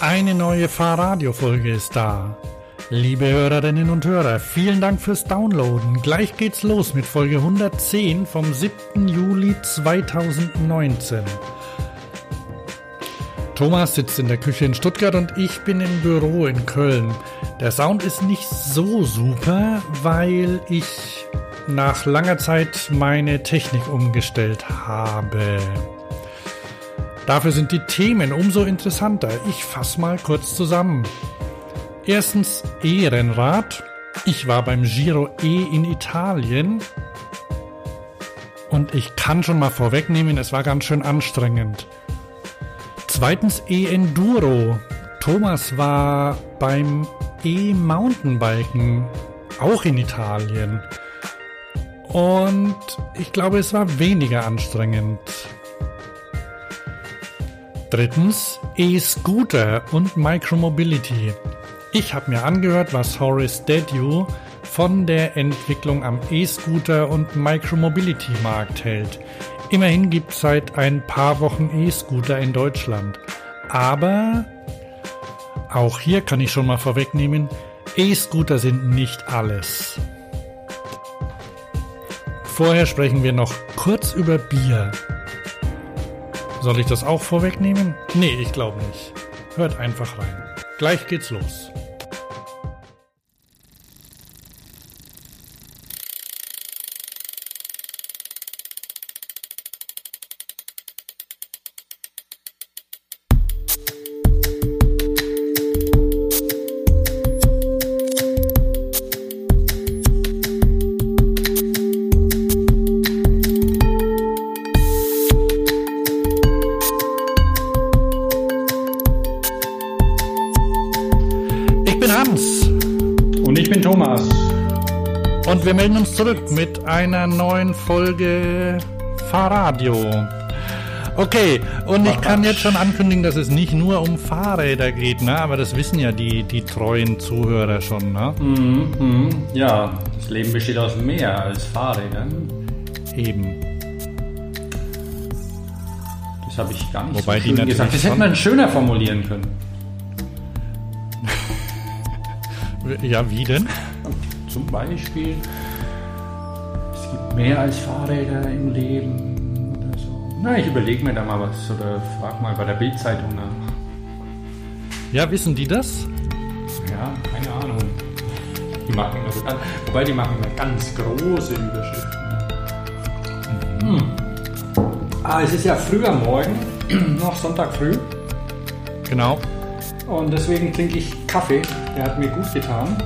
Eine neue Fahrradio-Folge ist da. Liebe Hörerinnen und Hörer, vielen Dank fürs Downloaden. Gleich geht's los mit Folge 110 vom 7. Juli 2019. Thomas sitzt in der Küche in Stuttgart und ich bin im Büro in Köln. Der Sound ist nicht so super, weil ich nach langer Zeit meine Technik umgestellt habe. Dafür sind die Themen umso interessanter. Ich fasse mal kurz zusammen. Erstens E-Rennrad. Ich war beim Giro E in Italien. Und ich kann schon mal vorwegnehmen, es war ganz schön anstrengend. Zweitens E-Enduro. Thomas war beim E-Mountainbiken, auch in Italien. Und ich glaube, es war weniger anstrengend. Drittens E-Scooter und Micromobility. Ich habe mir angehört, was Horace Dediu von der Entwicklung am E-Scooter und Micromobility-Markt hält. Immerhin gibt es seit ein paar Wochen E-Scooter in Deutschland. Aber auch hier kann ich schon mal vorwegnehmen, E-Scooter sind nicht alles. Vorher sprechen wir noch kurz über Bier. Soll ich das auch vorwegnehmen? Nee, ich glaube nicht. Hört einfach rein. Gleich geht's los. Zurück mit einer neuen Folge Fahrradio. Okay, und ich kann jetzt schon ankündigen, dass es nicht nur um Fahrräder geht, ne? aber das wissen ja die, die treuen Zuhörer schon. Ne? Mhm, mh. Ja, das Leben besteht aus mehr als Fahrrädern. Eben. Das habe ich gar nicht Wobei so schön gesagt. Das hätte man schöner formulieren können. ja, wie denn? Zum Beispiel, mehr als Fahrräder im Leben oder so. Na, ich überlege mir da mal was oder frag mal bei der Bildzeitung nach. Ja, wissen die das? Ja, keine Ahnung. Die machen also ganz, wobei die machen immer ganz große Überschriften. Mhm. Ah, es ist ja früh am Morgen, noch Sonntag früh. Genau. Und deswegen trinke ich Kaffee. Der hat mir gut getan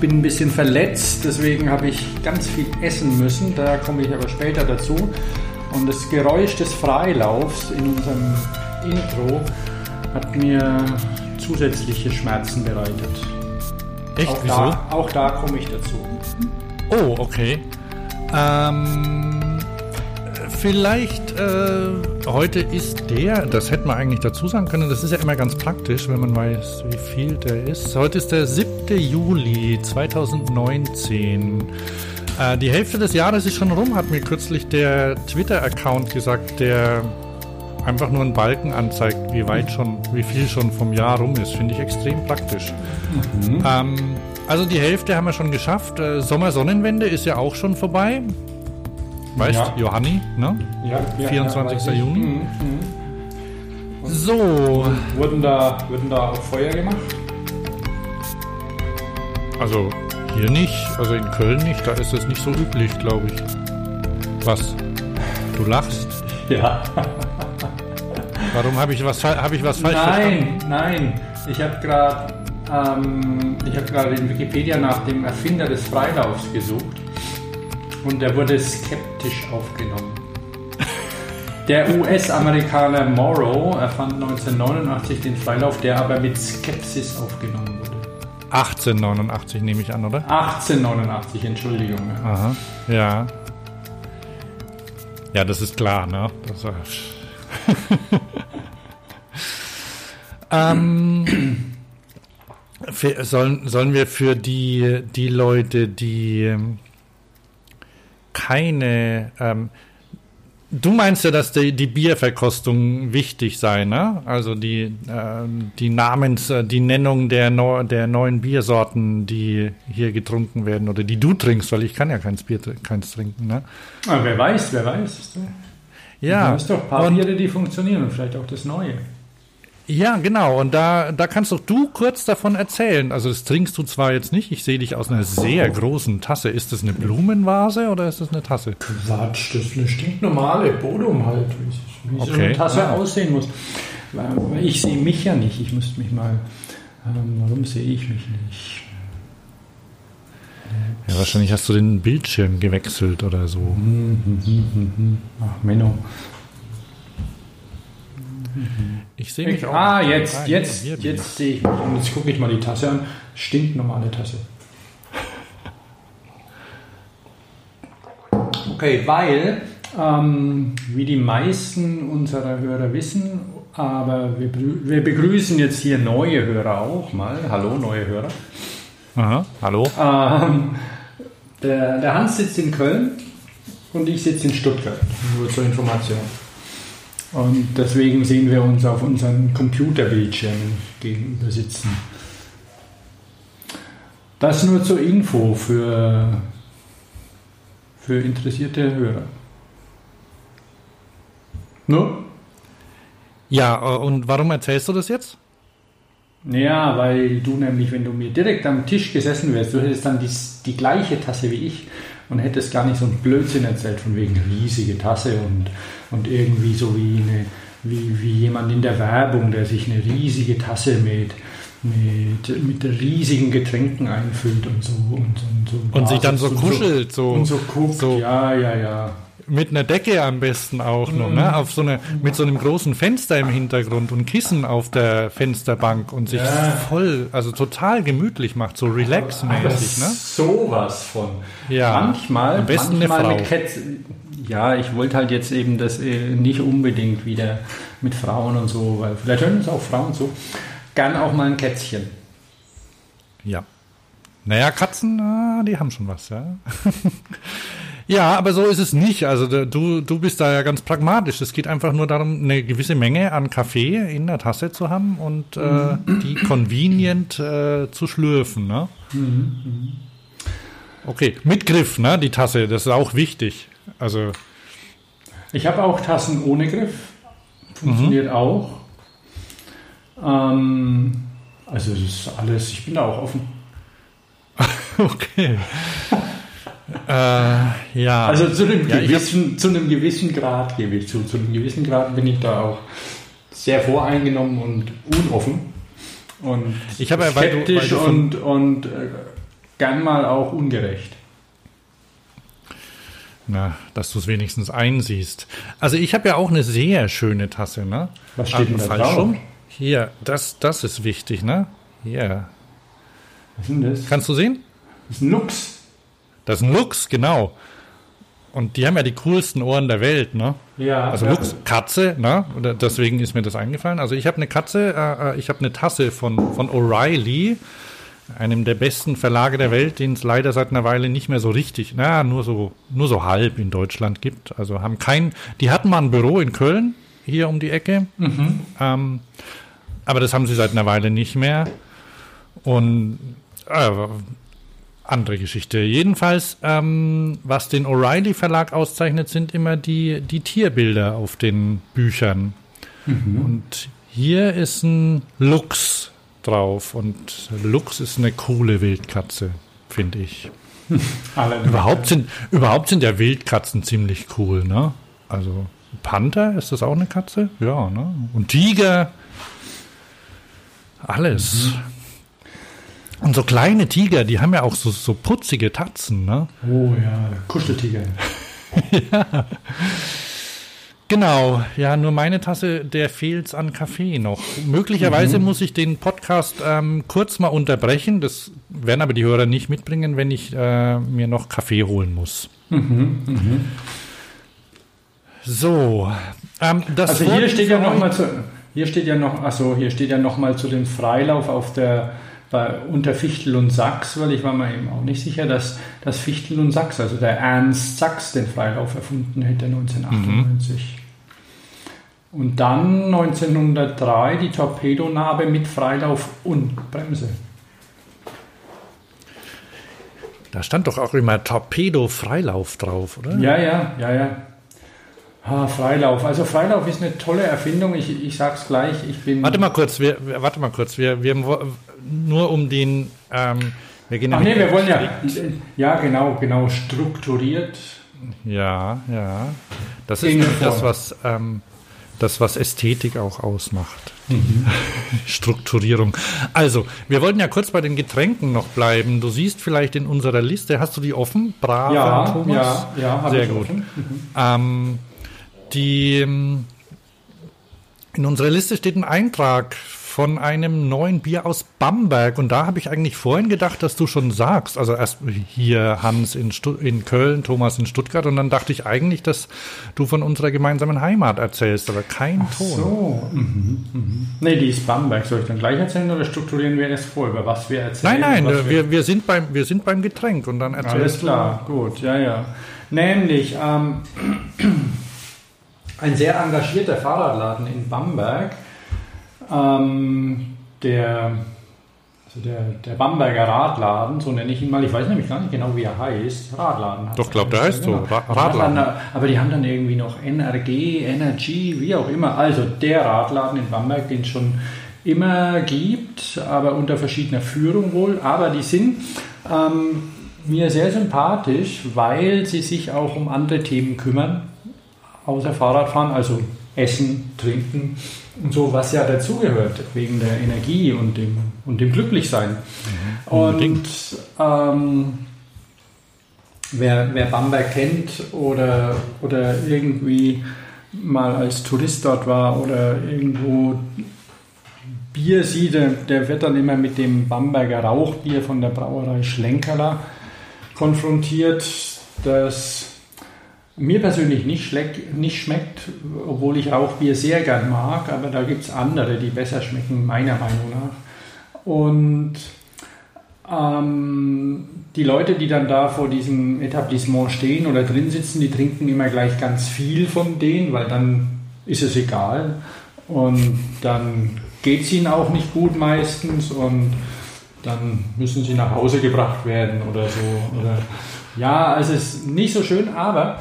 bin ein bisschen verletzt, deswegen habe ich ganz viel essen müssen. Da komme ich aber später dazu. Und das Geräusch des Freilaufs in unserem Intro hat mir zusätzliche Schmerzen bereitet. Echt? Auch Wieso? Da, auch da komme ich dazu. Oh, okay. Ähm, vielleicht äh, heute ist der, das hätte man eigentlich dazu sagen können, das ist ja immer ganz praktisch, wenn man weiß, wie viel der ist. Heute ist der 7. Juli 2019. Äh, die Hälfte des Jahres ist schon rum, hat mir kürzlich der Twitter-Account gesagt, der einfach nur einen Balken anzeigt, wie weit schon, wie viel schon vom Jahr rum ist. Finde ich extrem praktisch. Mhm. Ähm, also die Hälfte haben wir schon geschafft. Äh, Sommersonnenwende ist ja auch schon vorbei. Weißt ja. Johanni, ne? Ja, ja 24. Ja, Juni. Mhm, mhm. So. Wurden da, wurden da auch Feuer gemacht? Also hier nicht, also in Köln nicht, da ist es nicht so üblich, glaube ich. Was? Du lachst? Ja. Warum habe ich was, hab ich was falsch nein, verstanden? Nein, nein. Ich habe gerade ähm, hab in Wikipedia nach dem Erfinder des Freilaufs gesucht und er wurde skeptisch aufgenommen. Der US-Amerikaner Morrow erfand 1989 den Freilauf, der aber mit Skepsis aufgenommen wurde. 1889 nehme ich an, oder? 1889, Entschuldigung. Aha, ja. Ja, das ist klar, ne? Das, ähm, für, sollen, sollen wir für die, die Leute, die keine, ähm, Du meinst ja, dass die, die Bierverkostung wichtig sei, ne? Also die, äh, die Namens, äh, die Nennung der, Neu der neuen Biersorten, die hier getrunken werden oder die du trinkst, weil ich kann ja keins Bier keins trinken, ne? Ah, wer weiß, wer weiß. Ja. Du hast doch ein paar Biere, die funktionieren und vielleicht auch das Neue. Ja, genau. Und da, da kannst doch du kurz davon erzählen. Also das trinkst du zwar jetzt nicht. Ich sehe dich aus einer sehr großen Tasse. Ist das eine Blumenvase oder ist das eine Tasse? Quatsch, das ist eine stinknormale Bodum halt, wie, wie okay. so eine Tasse ah. aussehen muss. Ich sehe mich ja nicht. Ich müsste mich mal. Ähm, warum sehe ich mich nicht? Ja, wahrscheinlich hast du den Bildschirm gewechselt oder so. Hm, hm, hm, Ach, Menno. Ich sehe mich auch. Ah, jetzt, ah, jetzt, jetzt, jetzt sehe ich mich. Und jetzt gucke ich mal die Tasse an. Stinknormale Tasse. Okay, weil, ähm, wie die meisten unserer Hörer wissen, aber wir, wir, begrüßen jetzt hier neue Hörer auch mal. Hallo, neue Hörer. Aha, hallo. Ähm, der, der Hans sitzt in Köln und ich sitze in Stuttgart. Nur zur Information. Und deswegen sehen wir uns auf unseren Computerbildschirmen gegenüber sitzen. Das nur zur Info für, für interessierte Hörer. No? Ja, und warum erzählst du das jetzt? Ja, weil du nämlich, wenn du mir direkt am Tisch gesessen wärst, du hättest dann die, die gleiche Tasse wie ich und hättest gar nicht so einen Blödsinn erzählt von wegen riesige Tasse und, und irgendwie so wie, eine, wie, wie jemand in der Werbung, der sich eine riesige Tasse mit, mit, mit riesigen Getränken einfüllt und so. Und, und, so und sich dann so kuschelt. So, und so guckt, so. ja, ja, ja mit einer Decke am besten auch noch, ne? Auf so eine, mit so einem großen Fenster im Hintergrund und Kissen auf der Fensterbank und sich ja. voll, also total gemütlich macht, so relax-mäßig, ne? Sowas von. Ja. Manchmal, am besten manchmal eine Frau. Cat, ja, ich wollte halt jetzt eben das äh, nicht unbedingt wieder mit Frauen und so, weil vielleicht hören es auch Frauen so. Gern auch mal ein Kätzchen. Ja. Naja, Katzen, ah, die haben schon was, ja. Ja, aber so ist es nicht. Also du, du bist da ja ganz pragmatisch. Es geht einfach nur darum, eine gewisse Menge an Kaffee in der Tasse zu haben und äh, mhm. die convenient äh, zu schlürfen. Ne? Mhm. Okay, mit Griff, ne? Die Tasse, das ist auch wichtig. Also ich habe auch Tassen ohne Griff. Funktioniert mhm. auch. Ähm, also das ist alles, ich bin da auch offen. okay. Äh, ja. Also zu einem, ja, gewissen, zu einem gewissen Grad gebe ich zu. Zu einem gewissen Grad bin ich da auch sehr voreingenommen und unoffen. Und ich habe ja, skeptisch du, und, und äh, gern mal auch ungerecht. Na, dass du es wenigstens einsiehst. Also ich habe ja auch eine sehr schöne Tasse, ne? Was steht denn da drauf? Hier, das, das ist wichtig, ne? Hier. Was ist denn das? Kannst du sehen? Das ist ein Lux. Das ist ein Lux, genau. Und die haben ja die coolsten Ohren der Welt, ne? Ja. Also Lux, Katze, ne? Deswegen ist mir das eingefallen. Also ich habe eine Katze, äh, äh ich habe eine Tasse von, von O'Reilly, einem der besten Verlage der Welt, den es leider seit einer Weile nicht mehr so richtig, na, nur so, nur so halb in Deutschland gibt. Also haben kein, die hatten mal ein Büro in Köln, hier um die Ecke. Mhm. Ähm, aber das haben sie seit einer Weile nicht mehr. Und äh, andere Geschichte. Jedenfalls, ähm, was den O'Reilly Verlag auszeichnet, sind immer die, die Tierbilder auf den Büchern. Mhm. Und hier ist ein Luchs drauf und Luchs ist eine coole Wildkatze, finde ich. überhaupt, sind, überhaupt sind ja Wildkatzen ziemlich cool, ne? Also Panther, ist das auch eine Katze? Ja, ne? Und Tiger. Alles. Mhm. Und so kleine Tiger, die haben ja auch so, so putzige Tatzen, ne? Oh ja, Kuscheltiger. ja. Genau, ja, nur meine Tasse, der fehlt's an Kaffee noch. Möglicherweise mhm. muss ich den Podcast ähm, kurz mal unterbrechen. Das werden aber die Hörer nicht mitbringen, wenn ich äh, mir noch Kaffee holen muss. Mhm, mhm. So, ähm, das also hier steht ja noch mal zu, hier steht ja noch, also hier steht ja noch mal zu dem Freilauf auf der bei, unter Fichtel und Sachs, weil ich war mir eben auch nicht sicher, dass, dass Fichtel und Sachs, also der Ernst Sachs, den Freilauf erfunden hätte 1998. Mhm. Und dann 1903 die Torpedonarbe mit Freilauf und Bremse. Da stand doch auch immer Torpedo-Freilauf drauf, oder? Ja, ja, ja, ja. Ah, Freilauf. Also Freilauf ist eine tolle Erfindung. Ich, ich sag's gleich. Ich bin. Warte mal kurz. Wir, warte mal kurz. Wir, wir nur um den. Ähm, wir gehen Ach nee, wir wollen ja. Ja, genau, genau strukturiert. Ja, ja. Das ist das, was ähm, das, was Ästhetik auch ausmacht. Mhm. Strukturierung. Also, wir wollten ja kurz bei den Getränken noch bleiben. Du siehst vielleicht in unserer Liste, hast du die offen? Brav, ja, Thomas? Ja, ja, Sehr gut. Mhm. Ähm, die, ähm, in unserer Liste steht ein Eintrag von einem neuen Bier aus Bamberg. Und da habe ich eigentlich vorhin gedacht, dass du schon sagst. Also erst hier Hans in, in Köln, Thomas in Stuttgart. Und dann dachte ich eigentlich, dass du von unserer gemeinsamen Heimat erzählst, aber kein Ach Ton. So. Mhm, mhm. Nee, die ist Bamberg. Soll ich dann gleich erzählen oder strukturieren wir erst vor, über was wir erzählen? Nein, nein, wir, wir, sind beim, wir sind beim Getränk und dann erzählst Alles klar, du. gut, ja, ja. Nämlich, ähm, ein sehr engagierter Fahrradladen in Bamberg, ähm, der, also der, der Bamberger Radladen, so nenne ich ihn mal, ich weiß nämlich gar nicht genau, wie er heißt. Radladen. Doch, glaube der heißt genau. so. Ra Radladen. Aber die haben dann irgendwie noch NRG, Energy, wie auch immer. Also der Radladen in Bamberg, den es schon immer gibt, aber unter verschiedener Führung wohl. Aber die sind ähm, mir sehr sympathisch, weil sie sich auch um andere Themen kümmern außer Fahrradfahren, also Essen, Trinken und so, was ja dazugehört, wegen der Energie und dem, und dem Glücklichsein. Mhm, und ähm, wer, wer Bamberg kennt oder, oder irgendwie mal als Tourist dort war oder irgendwo Bier sieht, der, der wird dann immer mit dem Bamberger Rauchbier von der Brauerei Schlenkerler konfrontiert, das mir persönlich nicht, nicht, schmeckt, obwohl ich Rauchbier sehr gern mag, aber da gibt es andere, die besser schmecken, meiner Meinung nach. Und ähm, die Leute, die dann da vor diesem Etablissement stehen oder drin sitzen, die trinken immer gleich ganz viel von denen, weil dann ist es egal. Und dann geht es ihnen auch nicht gut meistens und dann müssen sie nach Hause gebracht werden oder so. Oder, ja, also es ist nicht so schön, aber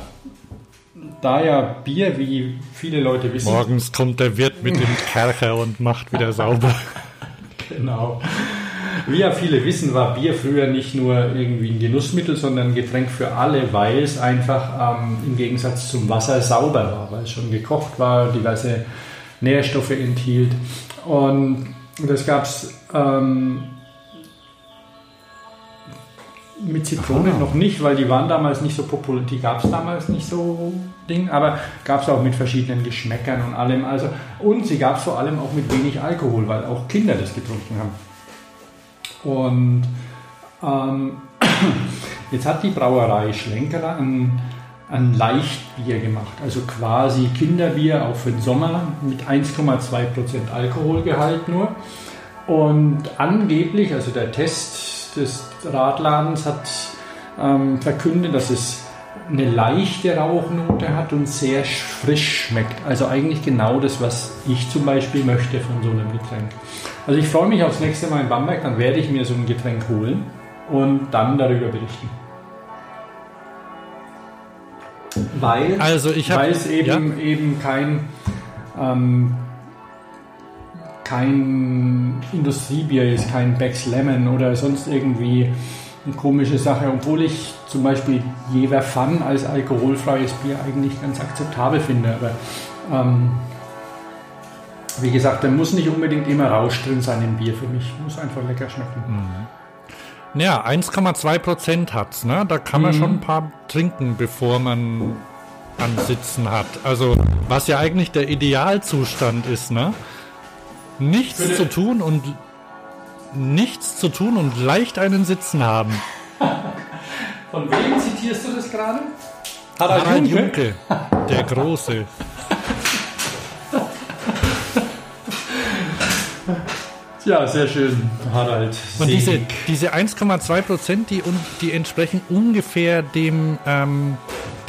da ja Bier, wie viele Leute wissen. Morgens kommt der Wirt mit dem Kercher und macht wieder sauber. genau. Wie ja viele wissen, war Bier früher nicht nur irgendwie ein Genussmittel, sondern ein Getränk für alle, weil es einfach ähm, im Gegensatz zum Wasser sauber war, weil es schon gekocht war, diverse Nährstoffe enthielt. Und das gab es ähm, mit Zitrone Aha. noch nicht, weil die waren damals nicht so populär, die gab es damals nicht so Ding, aber gab es auch mit verschiedenen Geschmäckern und allem. Also, und sie gab es vor allem auch mit wenig Alkohol, weil auch Kinder das getrunken haben. Und ähm, jetzt hat die Brauerei Schlenkerer ein, ein Leichtbier gemacht, also quasi Kinderbier auch für den Sommer mit 1,2% Alkoholgehalt nur. Und angeblich, also der Test des Radladens hat ähm, verkündet, dass es eine leichte Rauchnote hat und sehr frisch schmeckt. Also eigentlich genau das, was ich zum Beispiel möchte von so einem Getränk. Also ich freue mich aufs nächste Mal in Bamberg, dann werde ich mir so ein Getränk holen und dann darüber berichten. Weil, also ich hab, weil es eben, ja? eben kein ähm, kein Industriebier ist, kein Becks Lemon oder sonst irgendwie eine komische Sache, obwohl ich zum Beispiel Jever Fun als alkoholfreies Bier eigentlich ganz akzeptabel finde. Aber ähm, wie gesagt, da muss nicht unbedingt immer Rausch drin sein im Bier für mich. Muss einfach lecker schmecken. Mhm. Ja, 1,2 Prozent hat es. Ne? Da kann man mhm. schon ein paar trinken, bevor man Sitzen hat. Also, was ja eigentlich der Idealzustand ist, ne? Nichts zu tun und nichts zu tun und leicht einen Sitzen haben. Von wem zitierst du das gerade? Harald, Harald Junke? Junke, der Große. Ja, sehr schön, Harald. Und diese, diese 1,2 Prozent, die, die entsprechen ungefähr dem, ähm,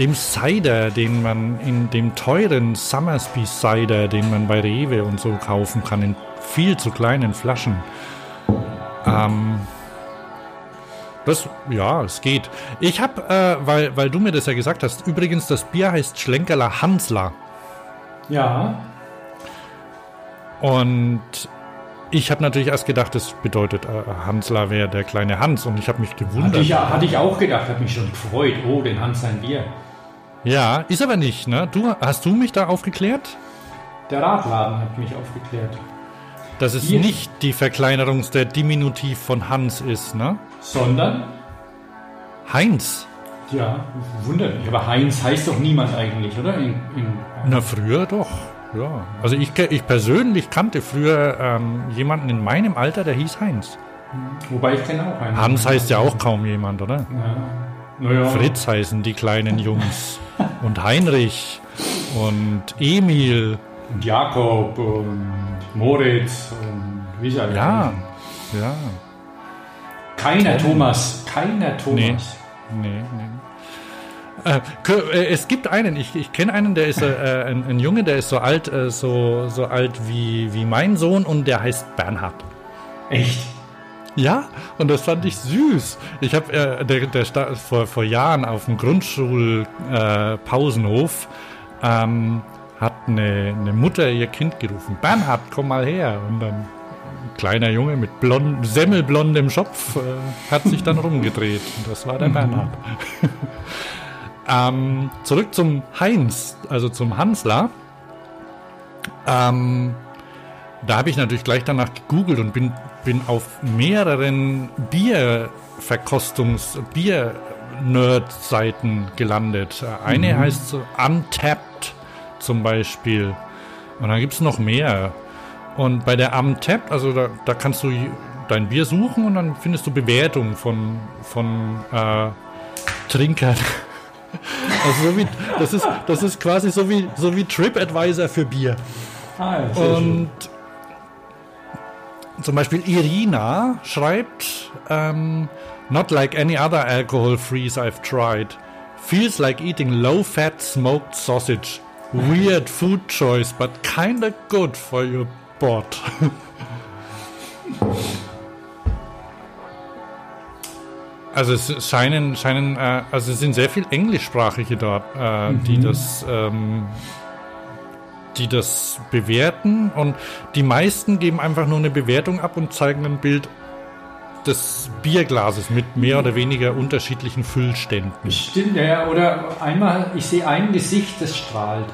dem Cider, den man in dem teuren Summersby Cider, den man bei Rewe und so kaufen kann, in viel zu kleinen Flaschen. Ähm, das, ja, es geht. Ich habe, äh, weil, weil du mir das ja gesagt hast, übrigens, das Bier heißt Schlenkerler Hansler. Ja. Und ich habe natürlich erst gedacht, das bedeutet, äh, Hansler wäre der kleine Hans und ich habe mich gewundert. Hatte ich, hatte ich auch gedacht, habe mich schon gefreut. Oh, den Hans sein Bier. Ja, ist aber nicht, ne? Du, hast du mich da aufgeklärt? Der Radladen hat mich aufgeklärt. Dass es Hier. nicht die Verkleinerung der Diminutiv von Hans ist, ne? Sondern? Heinz. Ja, wundert mich. Aber Heinz heißt doch niemand eigentlich, oder? In, in, Na, früher doch. Ja. Also ich, ich persönlich kannte früher ähm, jemanden in meinem Alter, der hieß Heinz. Wobei ich kenne auch einen. Hans heißt ja auch kaum jemand, oder? Ja. Naja. Fritz heißen die kleinen Jungs. und Heinrich und Emil. Und Jakob und Moritz und wie sie alle Ja, ja. Keiner Tom. Thomas, keiner Thomas. Nee, nee, nee. Äh, äh, es gibt einen, ich, ich kenne einen, der ist äh, ein, ein, Junge, der ist so alt, äh, so, so alt wie, wie mein Sohn und der heißt Bernhard. Echt? Ja, und das fand ich süß. Ich habe äh, der, der vor, vor Jahren auf dem Grundschulpausenhof äh, ähm, hat eine, eine Mutter ihr Kind gerufen. Bernhard, komm mal her. Und dann ein kleiner Junge mit blond, semmelblondem Schopf äh, hat sich dann rumgedreht. Und das war der mhm. Bernhard. ähm, zurück zum Heinz, also zum Hansler. Ähm, da habe ich natürlich gleich danach gegoogelt und bin, bin auf mehreren Bierverkostungs-, Bier-Nerd-Seiten gelandet. Eine mhm. heißt so Untapped zum Beispiel. Und dann gibt es noch mehr. Und bei der Untapped, also da, da kannst du dein Bier suchen und dann findest du Bewertungen von, von äh, Trinkern. Also so wie, das, ist, das ist quasi so wie, so wie TripAdvisor für Bier. Ah, und zum Beispiel Irina schreibt, um, not like any other alcohol freeze I've tried. Feels like eating low-fat smoked sausage. Weird food choice, but kinda good for your bot. also es scheinen, scheinen äh, also es sind sehr viel Englischsprachige dort, äh, mhm. die das ähm, die das bewerten und die meisten geben einfach nur eine Bewertung ab und zeigen ein Bild des Bierglases mit mehr oder weniger unterschiedlichen Füllständen. Stimmt, ja, oder einmal, ich sehe ein Gesicht, das strahlt.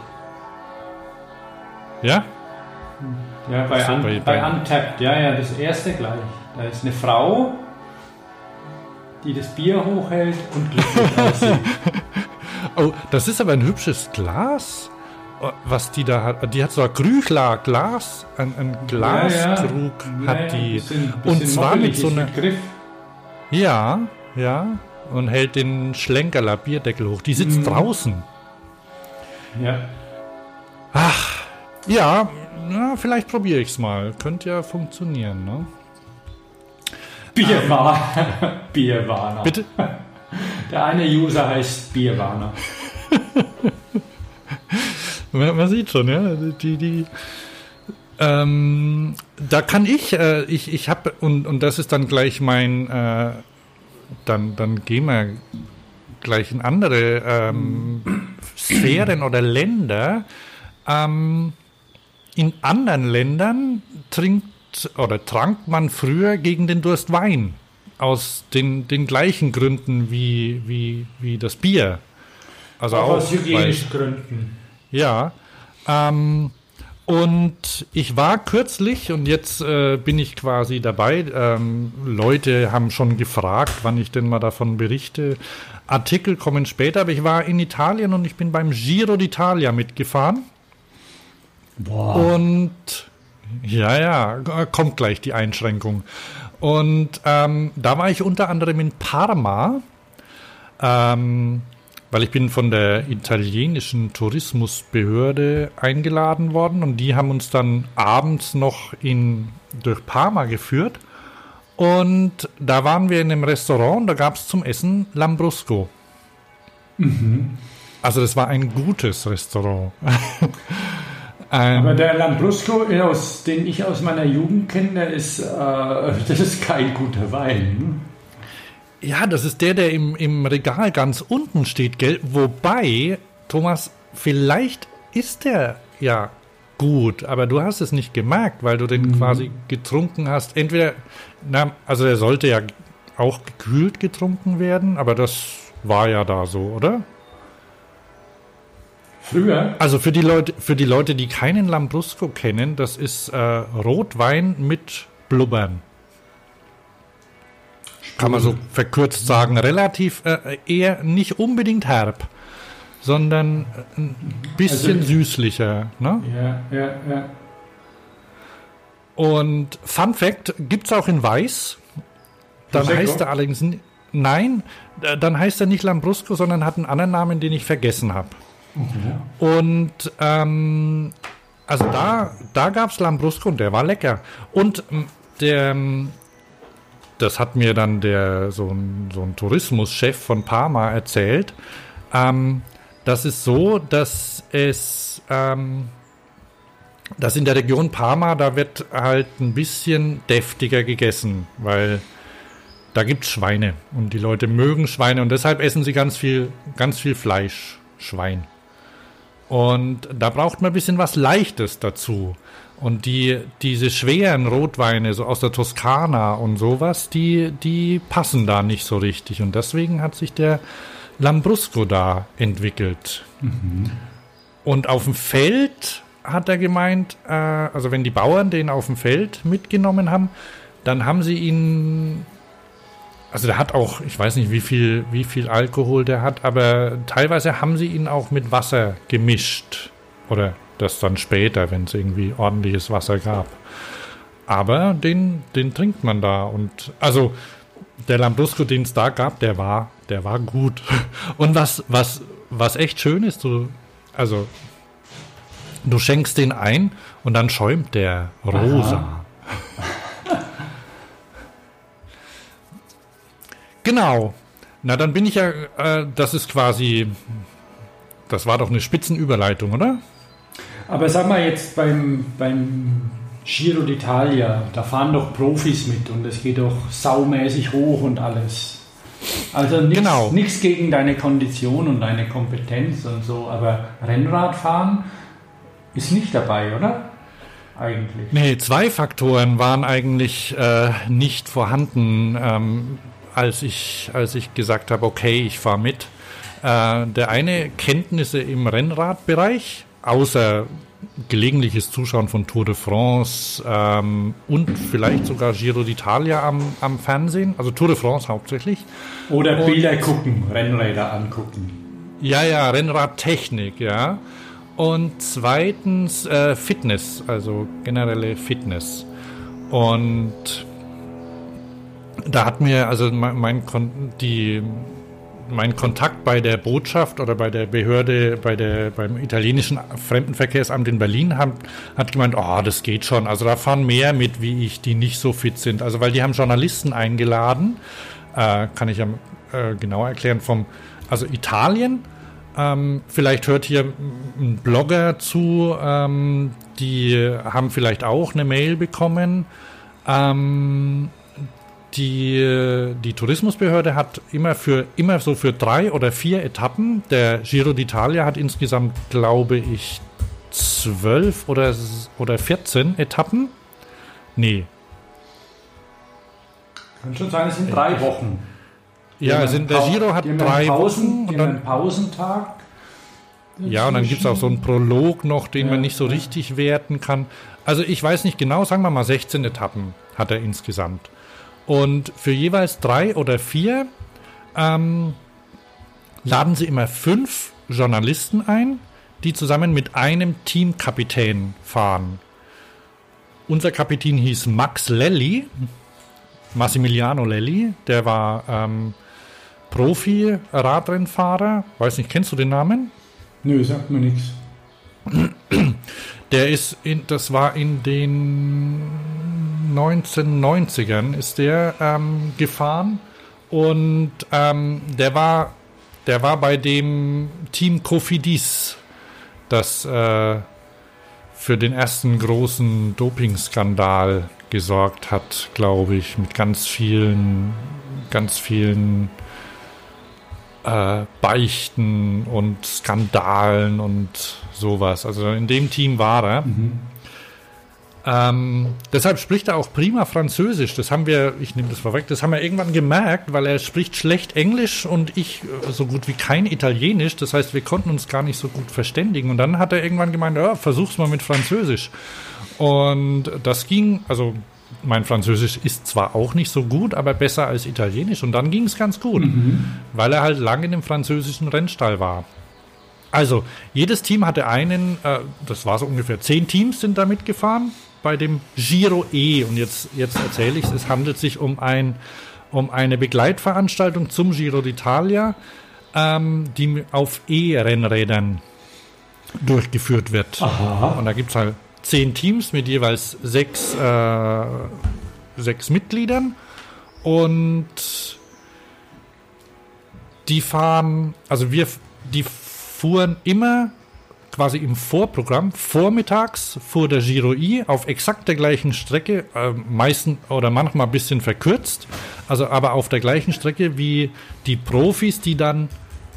Ja? Ja, bei, so, un, bei, bei Untapped, ja, ja, das erste gleich. Da ist eine Frau, die das Bier hochhält und glücklich aussieht. Oh, das ist aber ein hübsches Glas was die da hat. Die hat so ein Grüchler Glas, ein, ein Glaskrug ja, ja. hat die. Bisschen, bisschen und zwar mit so einer. Ja, ja. Und hält den Schlenkerler Bierdeckel hoch. Die sitzt mhm. draußen. Ja. Ach, ja, na, vielleicht probiere ich es mal. Könnte ja funktionieren, ne? Bierwarner. Bierwarner. Bitte? Der eine User heißt Bierwarner. Man, man sieht schon, ja, die, die, ähm, da kann ich, äh, ich, ich habe, und, und das ist dann gleich mein, äh, dann, dann gehen wir gleich in andere ähm, Sphären oder Länder. Ähm, in anderen Ländern trinkt oder trank man früher gegen den Durst Wein. Aus den, den gleichen Gründen wie, wie, wie das Bier. Also auch, aus hygienischen Gründen. Ja. Ähm, und ich war kürzlich und jetzt äh, bin ich quasi dabei. Ähm, Leute haben schon gefragt, wann ich denn mal davon berichte. Artikel kommen später, aber ich war in Italien und ich bin beim Giro d'Italia mitgefahren. Boah. Und ja, ja, kommt gleich die Einschränkung. Und ähm, da war ich unter anderem in Parma. Ähm, weil ich bin von der italienischen Tourismusbehörde eingeladen worden und die haben uns dann abends noch in durch Parma geführt. Und da waren wir in einem Restaurant, da gab es zum Essen Lambrusco. Mhm. Also das war ein gutes Restaurant. Ähm, Aber der Lambrusco, den ich aus meiner Jugend kenne, ist, äh, das ist kein guter Wein. Ja, das ist der, der im, im Regal ganz unten steht, gell? Wobei, Thomas, vielleicht ist der ja gut, aber du hast es nicht gemerkt, weil du den mhm. quasi getrunken hast. Entweder, na, also der sollte ja auch gekühlt getrunken werden, aber das war ja da so, oder? Früher? Also für die Leute, für die Leute, die keinen Lambrusco kennen, das ist äh, Rotwein mit Blubbern. Kann man so verkürzt sagen. Relativ äh, eher nicht unbedingt herb, sondern ein bisschen also, süßlicher. Ne? Ja, ja, ja. Und Fun Fact gibt es auch in Weiß. Dann Prosecco? heißt er allerdings nein, dann heißt er nicht Lambrusco, sondern hat einen anderen Namen, den ich vergessen habe. Und ähm, also da, da gab es Lambrusco und der war lecker. Und ähm, der, ähm, das hat mir dann der so ein, so ein Tourismuschef von Parma erzählt. Ähm, das ist so, dass es ähm, dass in der Region Parma, da wird halt ein bisschen deftiger gegessen, weil da gibt es Schweine und die Leute mögen Schweine und deshalb essen sie ganz viel, ganz viel Fleisch, Schwein. Und da braucht man ein bisschen was Leichtes dazu. Und die, diese schweren Rotweine, so aus der Toskana und sowas, die, die passen da nicht so richtig. Und deswegen hat sich der Lambrusco da entwickelt. Mhm. Und auf dem Feld hat er gemeint, äh, also wenn die Bauern den auf dem Feld mitgenommen haben, dann haben sie ihn also der hat auch, ich weiß nicht, wie viel, wie viel Alkohol der hat, aber teilweise haben sie ihn auch mit Wasser gemischt. Oder das dann später, wenn es irgendwie ordentliches Wasser gab. Aber den, den trinkt man da. Und also der Lambrusco, den es da gab, der war, der war gut. Und was, was, was echt schön ist, du, also du schenkst den ein und dann schäumt der rosa. Genau. Na, dann bin ich ja, äh, das ist quasi, das war doch eine Spitzenüberleitung, oder? Aber sag mal jetzt beim, beim Giro d'Italia, da fahren doch Profis mit und es geht doch saumäßig hoch und alles. Also nichts genau. gegen deine Kondition und deine Kompetenz und so, aber Rennradfahren ist nicht dabei, oder? Eigentlich. Nee, zwei Faktoren waren eigentlich äh, nicht vorhanden. Ähm, als ich, als ich gesagt habe, okay, ich fahre mit. Äh, der eine Kenntnisse im Rennradbereich, außer gelegentliches Zuschauen von Tour de France ähm, und vielleicht sogar Giro d'Italia am, am Fernsehen, also Tour de France hauptsächlich. Oder und, Bilder gucken, Rennräder angucken. Ja, ja, Rennradtechnik, ja. Und zweitens äh, Fitness, also generelle Fitness. Und da hat mir also mein, mein, die, mein Kontakt bei der Botschaft oder bei der Behörde, bei der, beim italienischen Fremdenverkehrsamt in Berlin hat, hat gemeint, oh, das geht schon. Also da fahren mehr mit, wie ich, die nicht so fit sind. Also weil die haben Journalisten eingeladen, äh, kann ich ja äh, genau erklären, vom, also Italien, ähm, vielleicht hört hier ein Blogger zu, ähm, die haben vielleicht auch eine Mail bekommen. Ähm, die, die Tourismusbehörde hat immer für immer so für drei oder vier Etappen. Der Giro d'Italia hat insgesamt, glaube ich, zwölf oder, oder 14 Etappen. Nee. Kann schon sein, es sind drei Wochen. Ja, also der Giro hat drei Pausen, Wochen. Und dann Pausentag. Ja, und dann gibt es auch so einen Prolog noch, den ja, man nicht so ja. richtig werten kann. Also ich weiß nicht genau, sagen wir mal 16 Etappen hat er insgesamt. Und für jeweils drei oder vier ähm, laden sie immer fünf Journalisten ein, die zusammen mit einem Teamkapitän fahren. Unser Kapitän hieß Max Lelli, Massimiliano Lelli, der war ähm, Profi-Radrennfahrer. Weiß nicht, kennst du den Namen? Nö, sagt mir nichts. Der ist in, das war in den 1990ern ist der ähm, gefahren und ähm, der war der war bei dem Team Cofidis, das äh, für den ersten großen Dopingskandal gesorgt hat, glaube ich, mit ganz vielen, ganz vielen äh, Beichten und Skandalen und sowas. Also in dem Team war er. Mhm. Ähm, deshalb spricht er auch prima Französisch. Das haben wir, ich nehme das vorweg, das haben wir irgendwann gemerkt, weil er spricht schlecht Englisch und ich äh, so gut wie kein Italienisch. Das heißt, wir konnten uns gar nicht so gut verständigen. Und dann hat er irgendwann gemeint, ja, versuch's mal mit Französisch. Und das ging, also mein Französisch ist zwar auch nicht so gut, aber besser als Italienisch. Und dann ging es ganz gut, mhm. weil er halt lange in dem französischen Rennstall war. Also, jedes Team hatte einen, äh, das war so ungefähr zehn Teams sind da mitgefahren bei dem Giro E. Und jetzt, jetzt erzähle ich es, es handelt sich um, ein, um eine Begleitveranstaltung zum Giro d'Italia, ähm, die auf E-Rennrädern durchgeführt wird. Aha. Und da gibt es halt zehn Teams mit jeweils sechs, äh, sechs Mitgliedern. Und die fahren, also wir, die fuhren immer quasi im Vorprogramm vormittags vor der Giro I auf exakt der gleichen Strecke, äh, meistens oder manchmal ein bisschen verkürzt, also aber auf der gleichen Strecke wie die Profis, die dann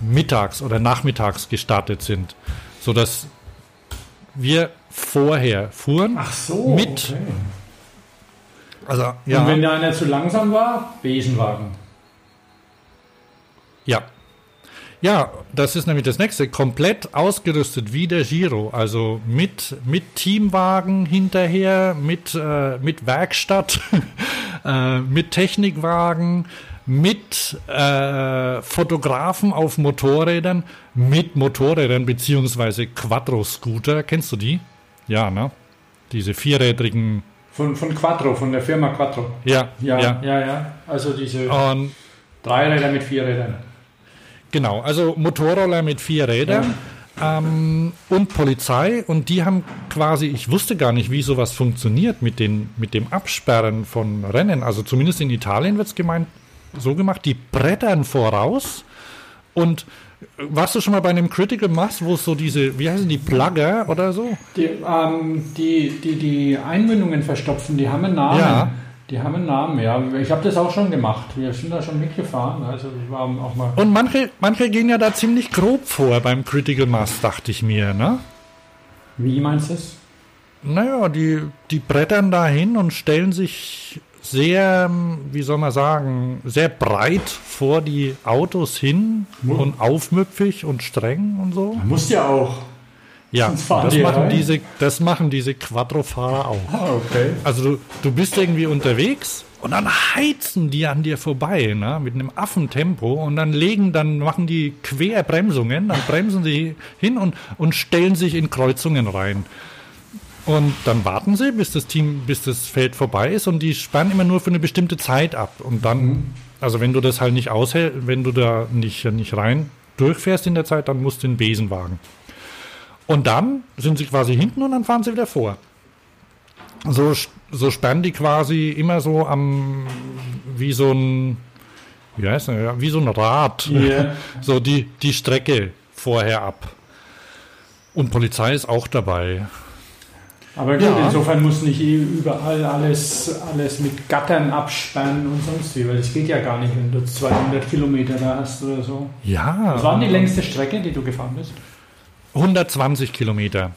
mittags oder nachmittags gestartet sind, so dass wir vorher fuhren Ach so, mit okay. also ja. Und wenn da einer zu langsam war, Besenwagen. Ja, ja, das ist nämlich das nächste. Komplett ausgerüstet wie der Giro. Also mit, mit Teamwagen hinterher, mit, äh, mit Werkstatt, äh, mit Technikwagen, mit äh, Fotografen auf Motorrädern, mit Motorrädern beziehungsweise Quattro-Scooter. Kennst du die? Ja, ne? Diese vierrädrigen. Von, von Quattro, von der Firma Quattro. Ja, ja, ja. ja, ja. Also diese Und, Dreiräder mit vier Rädern. Genau, also Motorroller mit vier Rädern. Ähm, und Polizei und die haben quasi, ich wusste gar nicht, wie sowas funktioniert mit, den, mit dem Absperren von Rennen. Also zumindest in Italien wird es gemeint, so gemacht, die brettern voraus und warst du schon mal bei einem Critical Mass, wo es so diese, wie heißen die, Plugger oder so? Die, ähm, die, die, die Einmündungen verstopfen, die haben einen Namen. Ja. Die haben einen Namen, ja. Ich habe das auch schon gemacht. Wir sind da schon mitgefahren. Also wir waren auch mal. Und manche, manche gehen ja da ziemlich grob vor beim Critical Mass, dachte ich mir, ne? Wie meinst du es? Naja, die, die brettern da hin und stellen sich sehr, wie soll man sagen, sehr breit vor die Autos hin Muss. und aufmüpfig und streng und so. Muss ja auch. Ja, das machen, diese, das machen diese Quattro-Fahrer auch. Ah, okay. Also du, du bist irgendwie unterwegs und dann heizen die an dir vorbei, ne, mit einem Affentempo und dann legen, dann machen die Querbremsungen, dann bremsen sie hin und, und stellen sich in Kreuzungen rein. Und dann warten sie, bis das Team, bis das Feld vorbei ist und die sperren immer nur für eine bestimmte Zeit ab. Und dann, mhm. also wenn du das halt nicht aushältst, wenn du da nicht, nicht rein durchfährst in der Zeit, dann musst du den Besen wagen. Und dann sind sie quasi hinten und dann fahren sie wieder vor. So, so sperren die quasi immer so am, wie so ein, wie heißt das, wie so ein Rad, yeah. so die, die Strecke vorher ab. Und Polizei ist auch dabei. Aber gut, ja. insofern muss nicht eh überall alles, alles mit Gattern absperren und sonst wie, weil das geht ja gar nicht, wenn du 200 Kilometer da hast oder so. Ja. Was war die längste Strecke, die du gefahren bist? 120 Kilometer.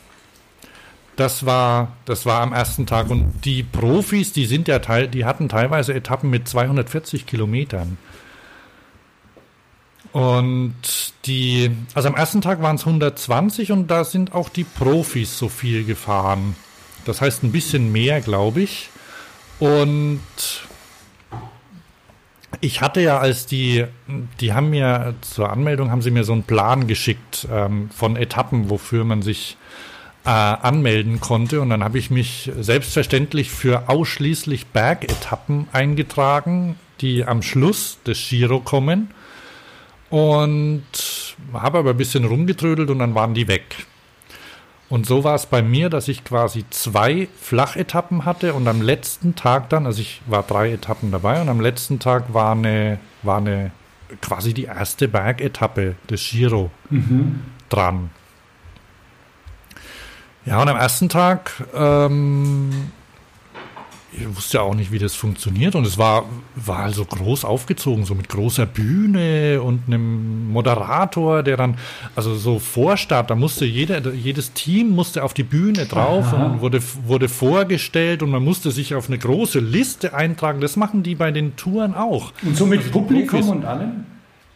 Das war, das war am ersten Tag. Und die Profis, die sind ja teil, die hatten teilweise Etappen mit 240 Kilometern. Und die, also am ersten Tag waren es 120 und da sind auch die Profis so viel gefahren. Das heißt ein bisschen mehr, glaube ich. Und ich hatte ja als die, die haben mir zur Anmeldung haben sie mir so einen Plan geschickt ähm, von Etappen, wofür man sich äh, anmelden konnte. Und dann habe ich mich selbstverständlich für ausschließlich Bergetappen eingetragen, die am Schluss des Giro kommen. Und habe aber ein bisschen rumgetrödelt und dann waren die weg. Und so war es bei mir, dass ich quasi zwei Flachetappen hatte und am letzten Tag dann, also ich war drei Etappen dabei und am letzten Tag war eine, war eine quasi die erste Bergetappe des Giro mhm. dran. Ja, und am ersten Tag ähm, ich wusste ja auch nicht, wie das funktioniert. Und es war, war also groß aufgezogen, so mit großer Bühne und einem Moderator, der dann, also so Vorstart, da musste jeder, jedes Team musste auf die Bühne drauf Aha. und wurde, wurde vorgestellt und man musste sich auf eine große Liste eintragen. Das machen die bei den Touren auch. Und so mit also Publikum Profis. und allem?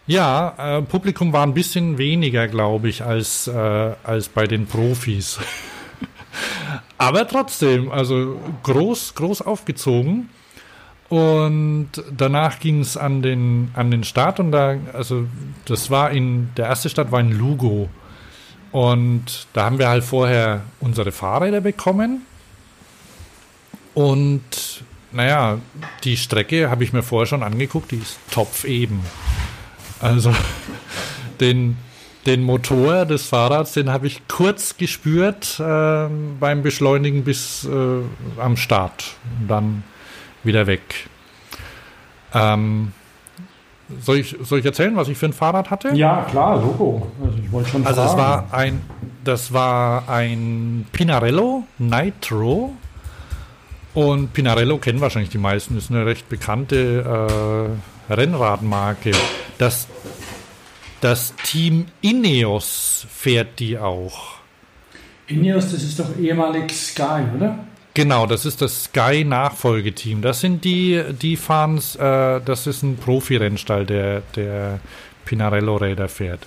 Ja, äh, Publikum war ein bisschen weniger, glaube ich, als, äh, als bei den Profis. Aber trotzdem, also groß, groß aufgezogen. Und danach ging es an den, an den Start und da, also das war in, der erste Start war in Lugo. Und da haben wir halt vorher unsere Fahrräder bekommen. Und naja, die Strecke habe ich mir vorher schon angeguckt, die ist topfeben. Also den, den Motor des Fahrrads, den habe ich kurz gespürt äh, beim Beschleunigen bis äh, am Start und dann wieder weg. Ähm, soll, ich, soll ich erzählen, was ich für ein Fahrrad hatte? Ja, klar, Logo. Also ich wollte schon Also es war ein, das war ein Pinarello Nitro. Und Pinarello kennen wahrscheinlich die meisten, ist eine recht bekannte äh, Rennradmarke. Das das Team Ineos fährt die auch. Ineos, das ist doch ehemalig Sky, oder? Genau, das ist das Sky-Nachfolgeteam. Das sind die, die fahren, äh, das ist ein Profi-Rennstall, der, der Pinarello-Räder fährt.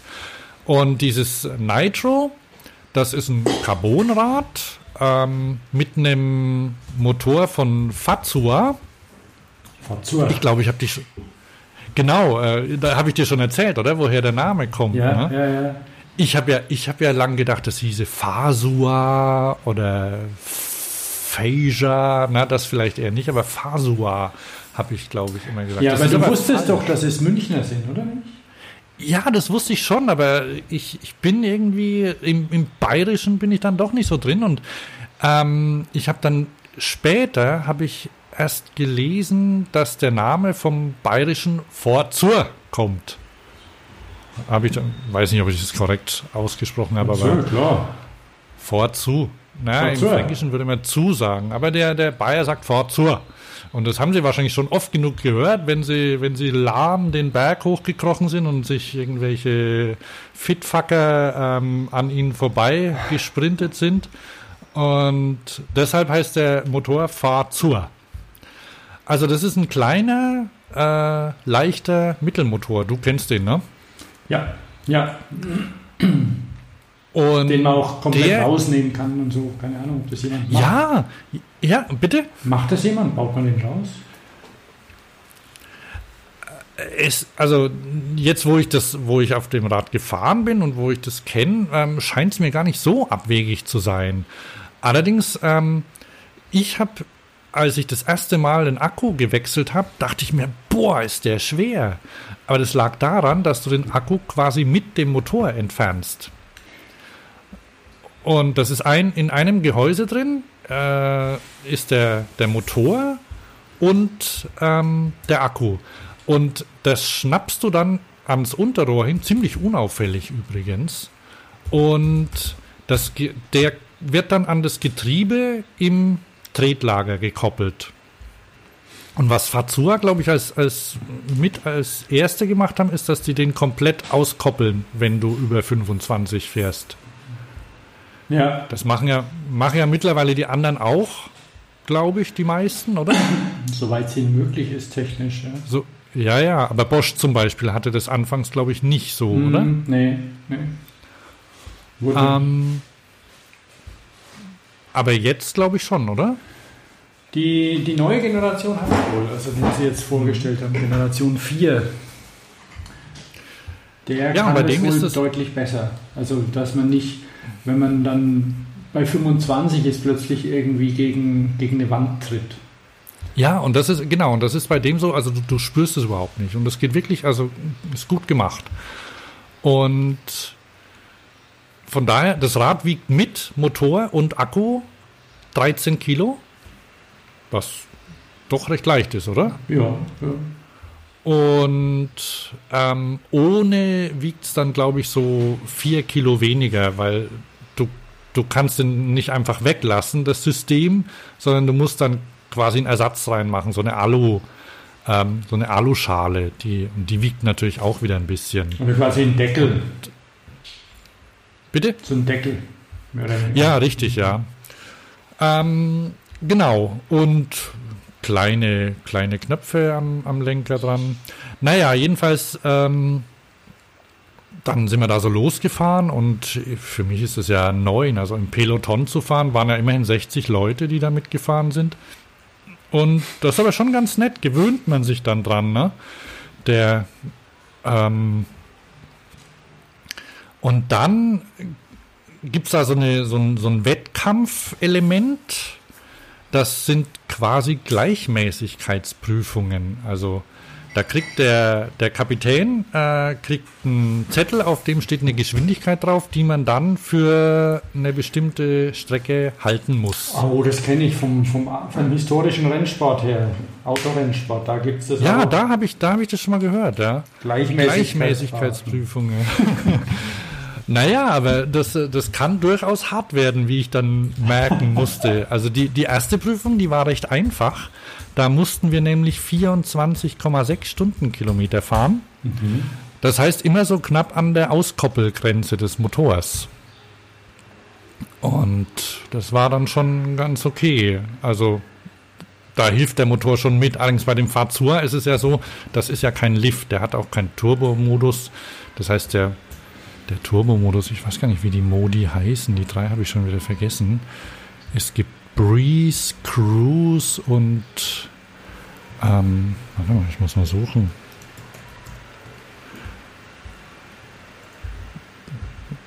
Und dieses Nitro, das ist ein Carbonrad ähm, mit einem Motor von Fazua. Fazua. Ich glaube, ich habe die, Genau, äh, da habe ich dir schon erzählt, oder? Woher der Name kommt. Ja, ne? ja, ja. Ich habe ja, ich ja lang gedacht, das hieße Fasua oder Phasia, na, das vielleicht eher nicht, aber Fasua habe ich, glaube ich, immer gesagt. Ja, das aber du wusstest doch, dass es Münchner sind, oder nicht? Ja, das wusste ich schon, aber ich, ich bin irgendwie, im, im Bayerischen bin ich dann doch nicht so drin und ähm, ich habe dann später, habe ich erst gelesen, dass der Name vom bayerischen Vorzur kommt. Habe ich, weiß nicht, ob ich das korrekt ausgesprochen habe, Vorzur, aber klar. Vorzu. Naja, im Fränkischen würde man zu sagen, aber der, der Bayer sagt Vorzur. Und das haben sie wahrscheinlich schon oft genug gehört, wenn sie, wenn sie lahm den Berg hochgekrochen sind und sich irgendwelche Fitfucker ähm, an ihnen vorbei gesprintet sind. Und deshalb heißt der Motor Fahrzur. Also das ist ein kleiner, äh, leichter Mittelmotor. Du kennst den, ne? Ja, ja. Und den man auch komplett der, rausnehmen kann und so. Keine Ahnung, ob das jemand macht. Ja, ja, bitte? Macht das jemand? Baut man den raus? Äh, es, also jetzt, wo ich das, wo ich auf dem Rad gefahren bin und wo ich das kenne, ähm, scheint es mir gar nicht so abwegig zu sein. Allerdings, ähm, ich habe als ich das erste Mal den Akku gewechselt habe, dachte ich mir, boah, ist der schwer. Aber das lag daran, dass du den Akku quasi mit dem Motor entfernst. Und das ist ein, in einem Gehäuse drin, äh, ist der, der Motor und ähm, der Akku. Und das schnappst du dann ans Unterrohr hin, ziemlich unauffällig übrigens. Und das, der wird dann an das Getriebe im Tretlager gekoppelt. Und was Fazua, glaube ich, als, als mit als erste gemacht haben, ist, dass die den komplett auskoppeln, wenn du über 25 fährst. Ja. Das machen ja, machen ja mittlerweile die anderen auch, glaube ich, die meisten, oder? Soweit es ihnen möglich ist, technisch, ja. So, ja, ja, aber Bosch zum Beispiel hatte das anfangs, glaube ich, nicht so, mm, oder? Nee, nee. Ähm, aber jetzt glaube ich schon, oder? Die, die neue Generation hat wohl, also den Sie jetzt vorgestellt haben, Generation 4. Der ja, kann bei dem ist es deutlich besser. Also, dass man nicht, wenn man dann bei 25 ist, plötzlich irgendwie gegen, gegen eine Wand tritt. Ja, und das ist, genau, und das ist bei dem so, also du, du spürst es überhaupt nicht. Und das geht wirklich, also ist gut gemacht. Und von daher, das Rad wiegt mit Motor und Akku 13 Kilo, was doch recht leicht ist, oder? Ja. ja. Und ähm, ohne wiegt es dann, glaube ich, so 4 Kilo weniger, weil du, du kannst den nicht einfach weglassen, das System, sondern du musst dann quasi einen Ersatz reinmachen, so eine Alu, ähm, so eine Aluschale, die, die wiegt natürlich auch wieder ein bisschen. Und quasi ein Deckel. Bitte? So ein Deckel. Ja, richtig, ja. Ähm, genau. Und kleine, kleine Knöpfe am, am Lenker dran. Naja, jedenfalls, ähm, dann sind wir da so losgefahren und für mich ist es ja neu, also im Peloton zu fahren, waren ja immerhin 60 Leute, die da mitgefahren sind. Und das ist aber schon ganz nett, gewöhnt man sich dann dran, ne? Der, ähm, und dann gibt es da so, eine, so ein, so ein Wettkampfelement. Das sind quasi Gleichmäßigkeitsprüfungen. Also da kriegt der, der Kapitän äh, kriegt einen Zettel, auf dem steht eine Geschwindigkeit drauf, die man dann für eine bestimmte Strecke halten muss. Oh, das kenne ich vom, vom, vom, historischen Rennsport her. Autorennsport, da gibt es das Ja, auch. da habe ich, hab ich das schon mal gehört. Ja. Gleichmäßigkeitsprüfungen. Naja, aber das, das kann durchaus hart werden, wie ich dann merken musste. Also die, die erste Prüfung, die war recht einfach. Da mussten wir nämlich 24,6 Stundenkilometer fahren. Mhm. Das heißt immer so knapp an der Auskoppelgrenze des Motors. Und das war dann schon ganz okay. Also da hilft der Motor schon mit. Allerdings bei dem Fazur ist es ja so, das ist ja kein Lift, der hat auch keinen Turbomodus. Das heißt, der der Turbo-Modus, ich weiß gar nicht, wie die Modi heißen, die drei habe ich schon wieder vergessen. Es gibt Breeze, Cruise und ähm, warte mal, ich muss mal suchen.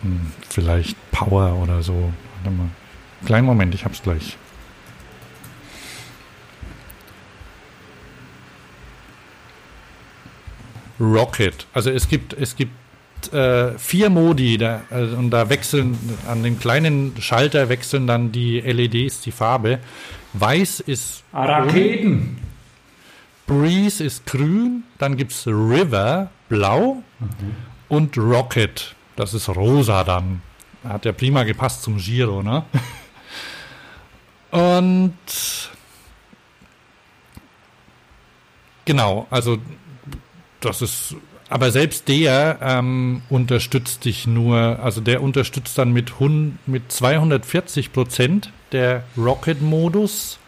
Hm, vielleicht Power oder so. Warte mal. Kleinen Moment, ich hab's gleich. Rocket. Also es gibt, es gibt äh, vier Modi da, also, und da wechseln an dem kleinen Schalter wechseln dann die LEDs die Farbe. Weiß ist Raketen. Breeze ist grün, dann gibt es River blau mhm. und Rocket, das ist rosa dann. Hat ja prima gepasst zum Giro, ne? Und genau, also das ist aber selbst der ähm, unterstützt dich nur, also der unterstützt dann mit, 100, mit 240 Prozent der Rocket-Modus.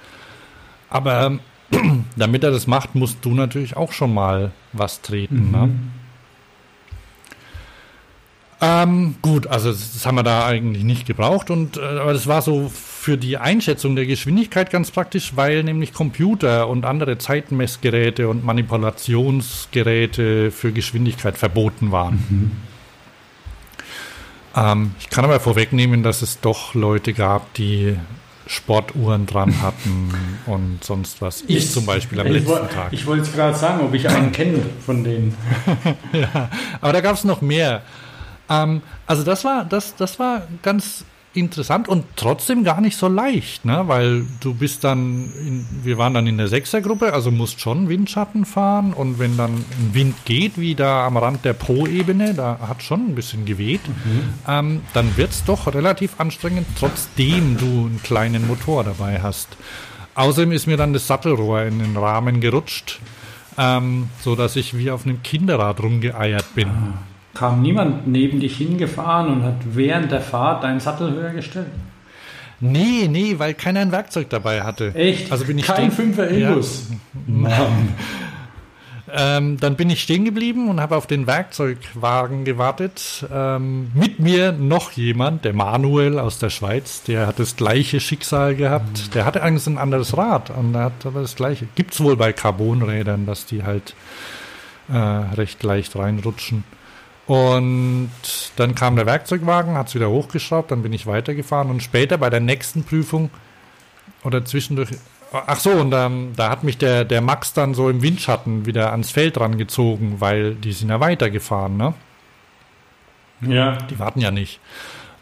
Aber damit er das macht, musst du natürlich auch schon mal was treten. Ne? Mhm. Ne? Ähm, gut, also das haben wir da eigentlich nicht gebraucht und äh, aber das war so für die Einschätzung der Geschwindigkeit ganz praktisch, weil nämlich Computer und andere Zeitmessgeräte und Manipulationsgeräte für Geschwindigkeit verboten waren. Mhm. Ähm, ich kann aber vorwegnehmen, dass es doch Leute gab, die Sportuhren dran hatten und sonst was. Ich, ich zum Beispiel am letzten Tag. Ich wollte es gerade sagen, ob ich einen kenne von denen. ja, aber da gab es noch mehr. Ähm, also das war, das, das war ganz interessant und trotzdem gar nicht so leicht, ne? weil du bist dann, in, wir waren dann in der Sechsergruppe, also musst schon Windschatten fahren und wenn dann ein Wind geht, wie da am Rand der Po-Ebene, da hat schon ein bisschen geweht, mhm. ähm, dann wird es doch relativ anstrengend, trotzdem du einen kleinen Motor dabei hast. Außerdem ist mir dann das Sattelrohr in den Rahmen gerutscht, ähm, so dass ich wie auf einem Kinderrad rumgeeiert bin. Ah. Kam niemand neben dich hingefahren und hat während der Fahrt deinen Sattel höher gestellt? Nee, nee, weil keiner ein Werkzeug dabei hatte. Echt? Also bin ich Kein Fünfer Ilbus. Ja. Ähm, dann bin ich stehen geblieben und habe auf den Werkzeugwagen gewartet. Ähm, mit mir noch jemand, der Manuel aus der Schweiz, der hat das gleiche Schicksal gehabt. Mhm. Der hatte eigentlich ein anderes Rad und er hat aber das gleiche. Gibt es wohl bei Carbonrädern, dass die halt äh, recht leicht reinrutschen. Und dann kam der Werkzeugwagen, hat es wieder hochgeschraubt, dann bin ich weitergefahren und später bei der nächsten Prüfung oder zwischendurch, ach so, und dann, da hat mich der, der Max dann so im Windschatten wieder ans Feld rangezogen, weil die sind ja weitergefahren, ne? Ja. Die warten ja nicht.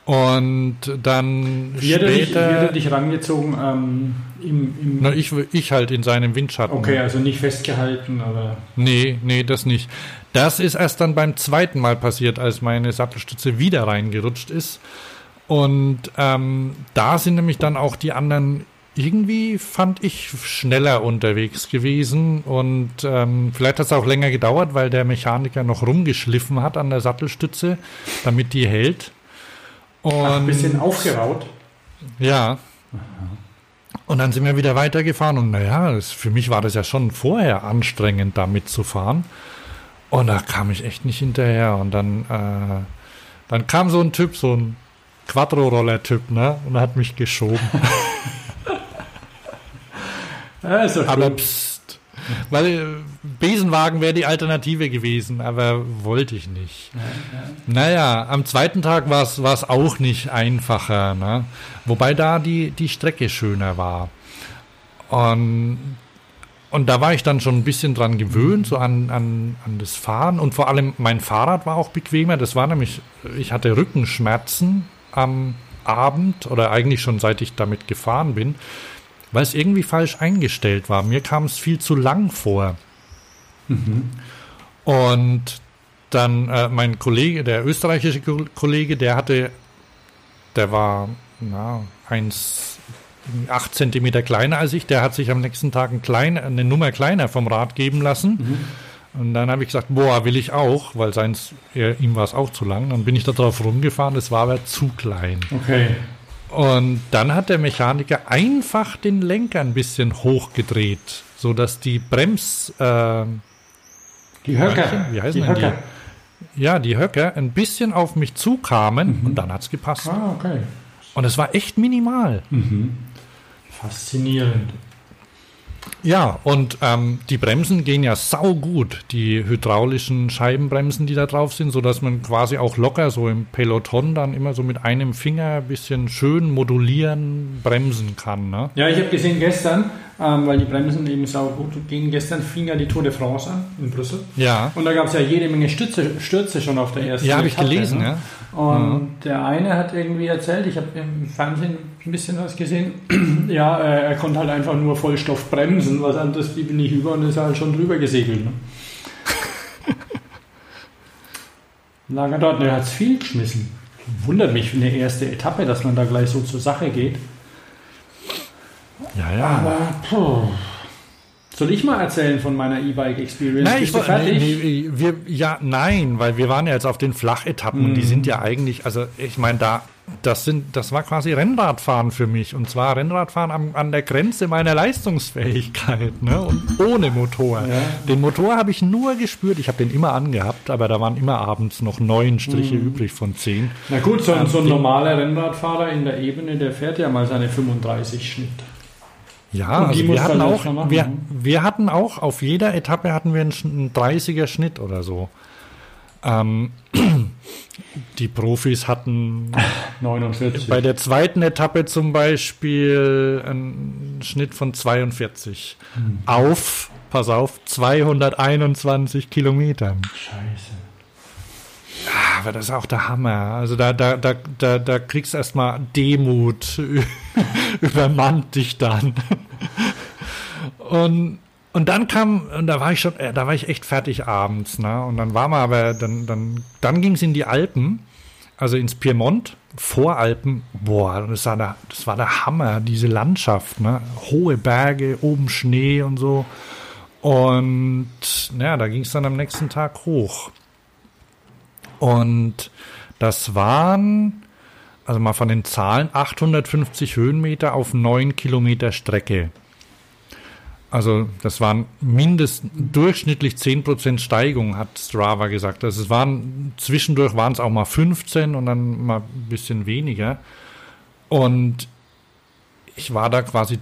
Und dann Wie hat er dich, wie hat er später. dich rangezogen? Ähm, im, im, Na, ich, ich halt in seinem Windschatten. okay, also nicht festgehalten, aber Nee, nee, das nicht. Das ist erst dann beim zweiten Mal passiert, als meine Sattelstütze wieder reingerutscht ist. Und ähm, da sind nämlich dann auch die anderen irgendwie, fand ich, schneller unterwegs gewesen. Und ähm, vielleicht hat es auch länger gedauert, weil der Mechaniker noch rumgeschliffen hat an der Sattelstütze, damit die hält. Und ach, ein bisschen aufgeraut. ja. Und dann sind wir wieder weitergefahren und naja, für mich war das ja schon vorher anstrengend, da mitzufahren. Und da kam ich echt nicht hinterher. Und dann, äh, dann kam so ein Typ, so ein Quattro-Roller-Typ, ne? Und hat mich geschoben. Ja, ist doch aber gut. pst. Weil äh, Besenwagen wäre die Alternative gewesen, aber wollte ich nicht. Naja, am zweiten Tag war es auch nicht einfacher, ne? wobei da die, die Strecke schöner war. Und, und da war ich dann schon ein bisschen dran gewöhnt, so an, an, an das Fahren. Und vor allem mein Fahrrad war auch bequemer. Das war nämlich, ich hatte Rückenschmerzen am Abend oder eigentlich schon seit ich damit gefahren bin, weil es irgendwie falsch eingestellt war. Mir kam es viel zu lang vor. Und dann äh, mein Kollege, der österreichische Ko- Kollege, der hatte, der war na, 1, 8 Zentimeter kleiner als ich, der hat sich am nächsten Tag ein klein, eine Nummer kleiner vom Rad geben lassen. Und dann habe ich gesagt, boah, will ich auch, weil seins, er, ihm war es auch zu lang. Dann bin ich da drauf rumgefahren, es war aber zu klein. Okay. Und dann hat der Mechaniker einfach den Lenker ein bisschen hochgedreht, sodass die Brems, äh, Die Höcker. Wie heißen die denn die? Höcker. ja, die Höcker ein bisschen auf mich zukamen und dann hat's gepasst. Ah, okay. Und es war echt minimal. Faszinierend. Ja, und ähm, die Bremsen gehen ja sau gut, die hydraulischen Scheibenbremsen, die da drauf sind, sodass man quasi auch locker so im Peloton dann immer so mit einem Finger ein bisschen schön modulieren, bremsen kann. Ne? Ja, ich habe gesehen gestern, ähm, weil die Bremsen eben sau gut gehen. Gestern fing ja die Tour de France an in Brüssel. Ja, Und da gab es ja jede Menge Stürze, Stürze schon auf der ersten ja, habe ich gelesen, ne? ja. Und der eine hat irgendwie erzählt, ich habe im Fernsehen ein bisschen was gesehen, ja, äh, er konnte halt einfach nur Vollstoff bremsen, was anderes blieb nicht über und ist halt schon drüber gesegelt. Ne? Lager dort, er hat es viel geschmissen. Wundert mich für eine erste Etappe, dass man da gleich so zur Sache geht. Ja, ja. Aber, puh. Soll ich mal erzählen von meiner E-Bike-Experience? Nein, Bist ich fertig? nee, nee, wir, ja, nein, weil wir waren ja jetzt auf den Flachetappen und die Mhm. sind ja eigentlich, also ich meine, da, das sind, das war quasi Rennradfahren für mich und zwar Rennradfahren am, an der Grenze meiner Leistungsfähigkeit, ne, und ohne Motor. Ja. Den Motor habe ich nur gespürt, ich habe den immer angehabt, aber da waren immer abends noch neun Striche Mhm. übrig von zehn. Na gut, so, ein- so ein normaler Rennradfahrer in der Ebene, der fährt ja mal seine 35 Schnitt. Ja, also wir hatten auch, machen, wir, ne? wir hatten auch, auf jeder Etappe hatten wir einen, einen 30er Schnitt oder so. Ähm, die Profis hatten 49. bei der zweiten Etappe zum Beispiel einen Schnitt von 42 Hm. auf, pass auf, 221 Kilometern. Scheiße. Aber das ist auch der Hammer. Also da, da, da, da, da kriegst erstmal Demut, übermannt dich dann. Und, und dann kam, und da war ich schon, äh, da war ich echt fertig abends, ne? Und dann war man aber, dann, dann, dann ging es in die Alpen, also ins Piemont, Voralpen, boah, das war der, das war der Hammer, diese Landschaft, ne? Hohe Berge, oben Schnee und so. Und ja, da ging es dann am nächsten Tag hoch. Und das waren, also mal von den Zahlen, 850 Höhenmeter auf 9 Kilometer Strecke. Also das waren mindestens durchschnittlich 10% Steigung, hat Strava gesagt. Also es waren zwischendurch waren es auch mal 15 und dann mal ein bisschen weniger. Und ich war da quasi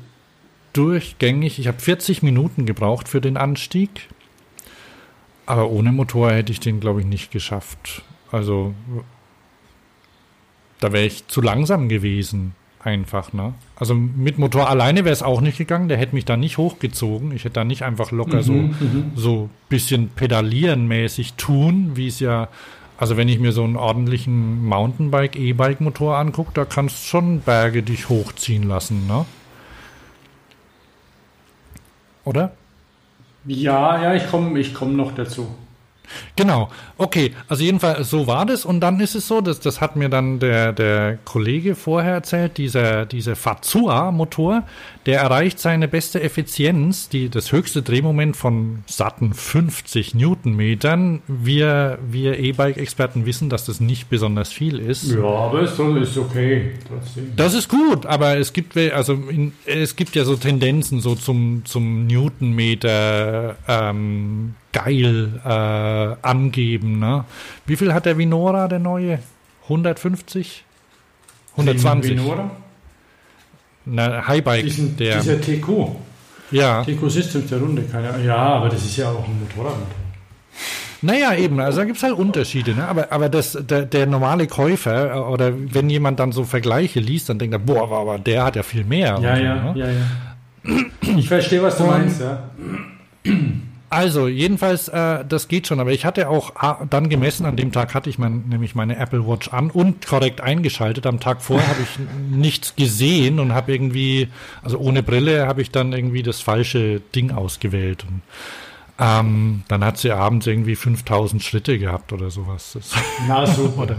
durchgängig. Ich habe 40 Minuten gebraucht für den Anstieg. Aber ohne Motor hätte ich den, glaube ich, nicht geschafft. Also da wäre ich zu langsam gewesen, einfach, ne? Also mit Motor alleine wäre es auch nicht gegangen, der hätte mich da nicht hochgezogen. Ich hätte da nicht einfach locker so Mhm, so bisschen pedalieren mäßig tun, wie es ja Also wenn ich mir so einen ordentlichen Mountainbike, E-Bike-Motor angucke, da kannst schon Berge dich hochziehen lassen, ne? Oder? Ja, ja, ich komme ich komm noch dazu. Genau, okay, also jedenfalls so war das und dann ist es so, dass das hat mir dann der, der Kollege vorher erzählt, dieser, dieser Fazua-Motor, der erreicht seine beste Effizienz, die, das höchste Drehmoment von satten 50 Newtonmetern. Wir, wir E-Bike-Experten wissen, dass das nicht besonders viel ist. Ja, aber es ist okay. Das ist gut, aber es gibt, also in, es gibt ja so Tendenzen so zum, zum Newtonmeter ähm, geil äh, angeben. Ne? Wie viel hat der Vinora, der neue? 150? 120? Vinora? Na, Highbike. Diesen, der, dieser TQ. Ja. TQ Systems der Runde, keine. Ja, aber das ist ja auch ein Motorradmotor. Naja, eben, also da gibt es halt Unterschiede, ne? aber, aber das, der, der normale Käufer äh, oder wenn jemand dann so Vergleiche liest, dann denkt er, boah, aber der hat ja viel mehr. Ja, ja, so, ne? ja, ja. Ich verstehe, was du meinst, ja. Also, jedenfalls, äh, das geht schon, aber ich hatte auch ah, dann gemessen, an dem Tag hatte ich mein, nämlich meine Apple Watch an und korrekt eingeschaltet. Am Tag vorher habe ich nichts gesehen und habe irgendwie, also ohne Brille habe ich dann irgendwie das falsche Ding ausgewählt. Und, ähm, dann hat sie abends irgendwie 5000 Schritte gehabt oder sowas. Das Na super. oder,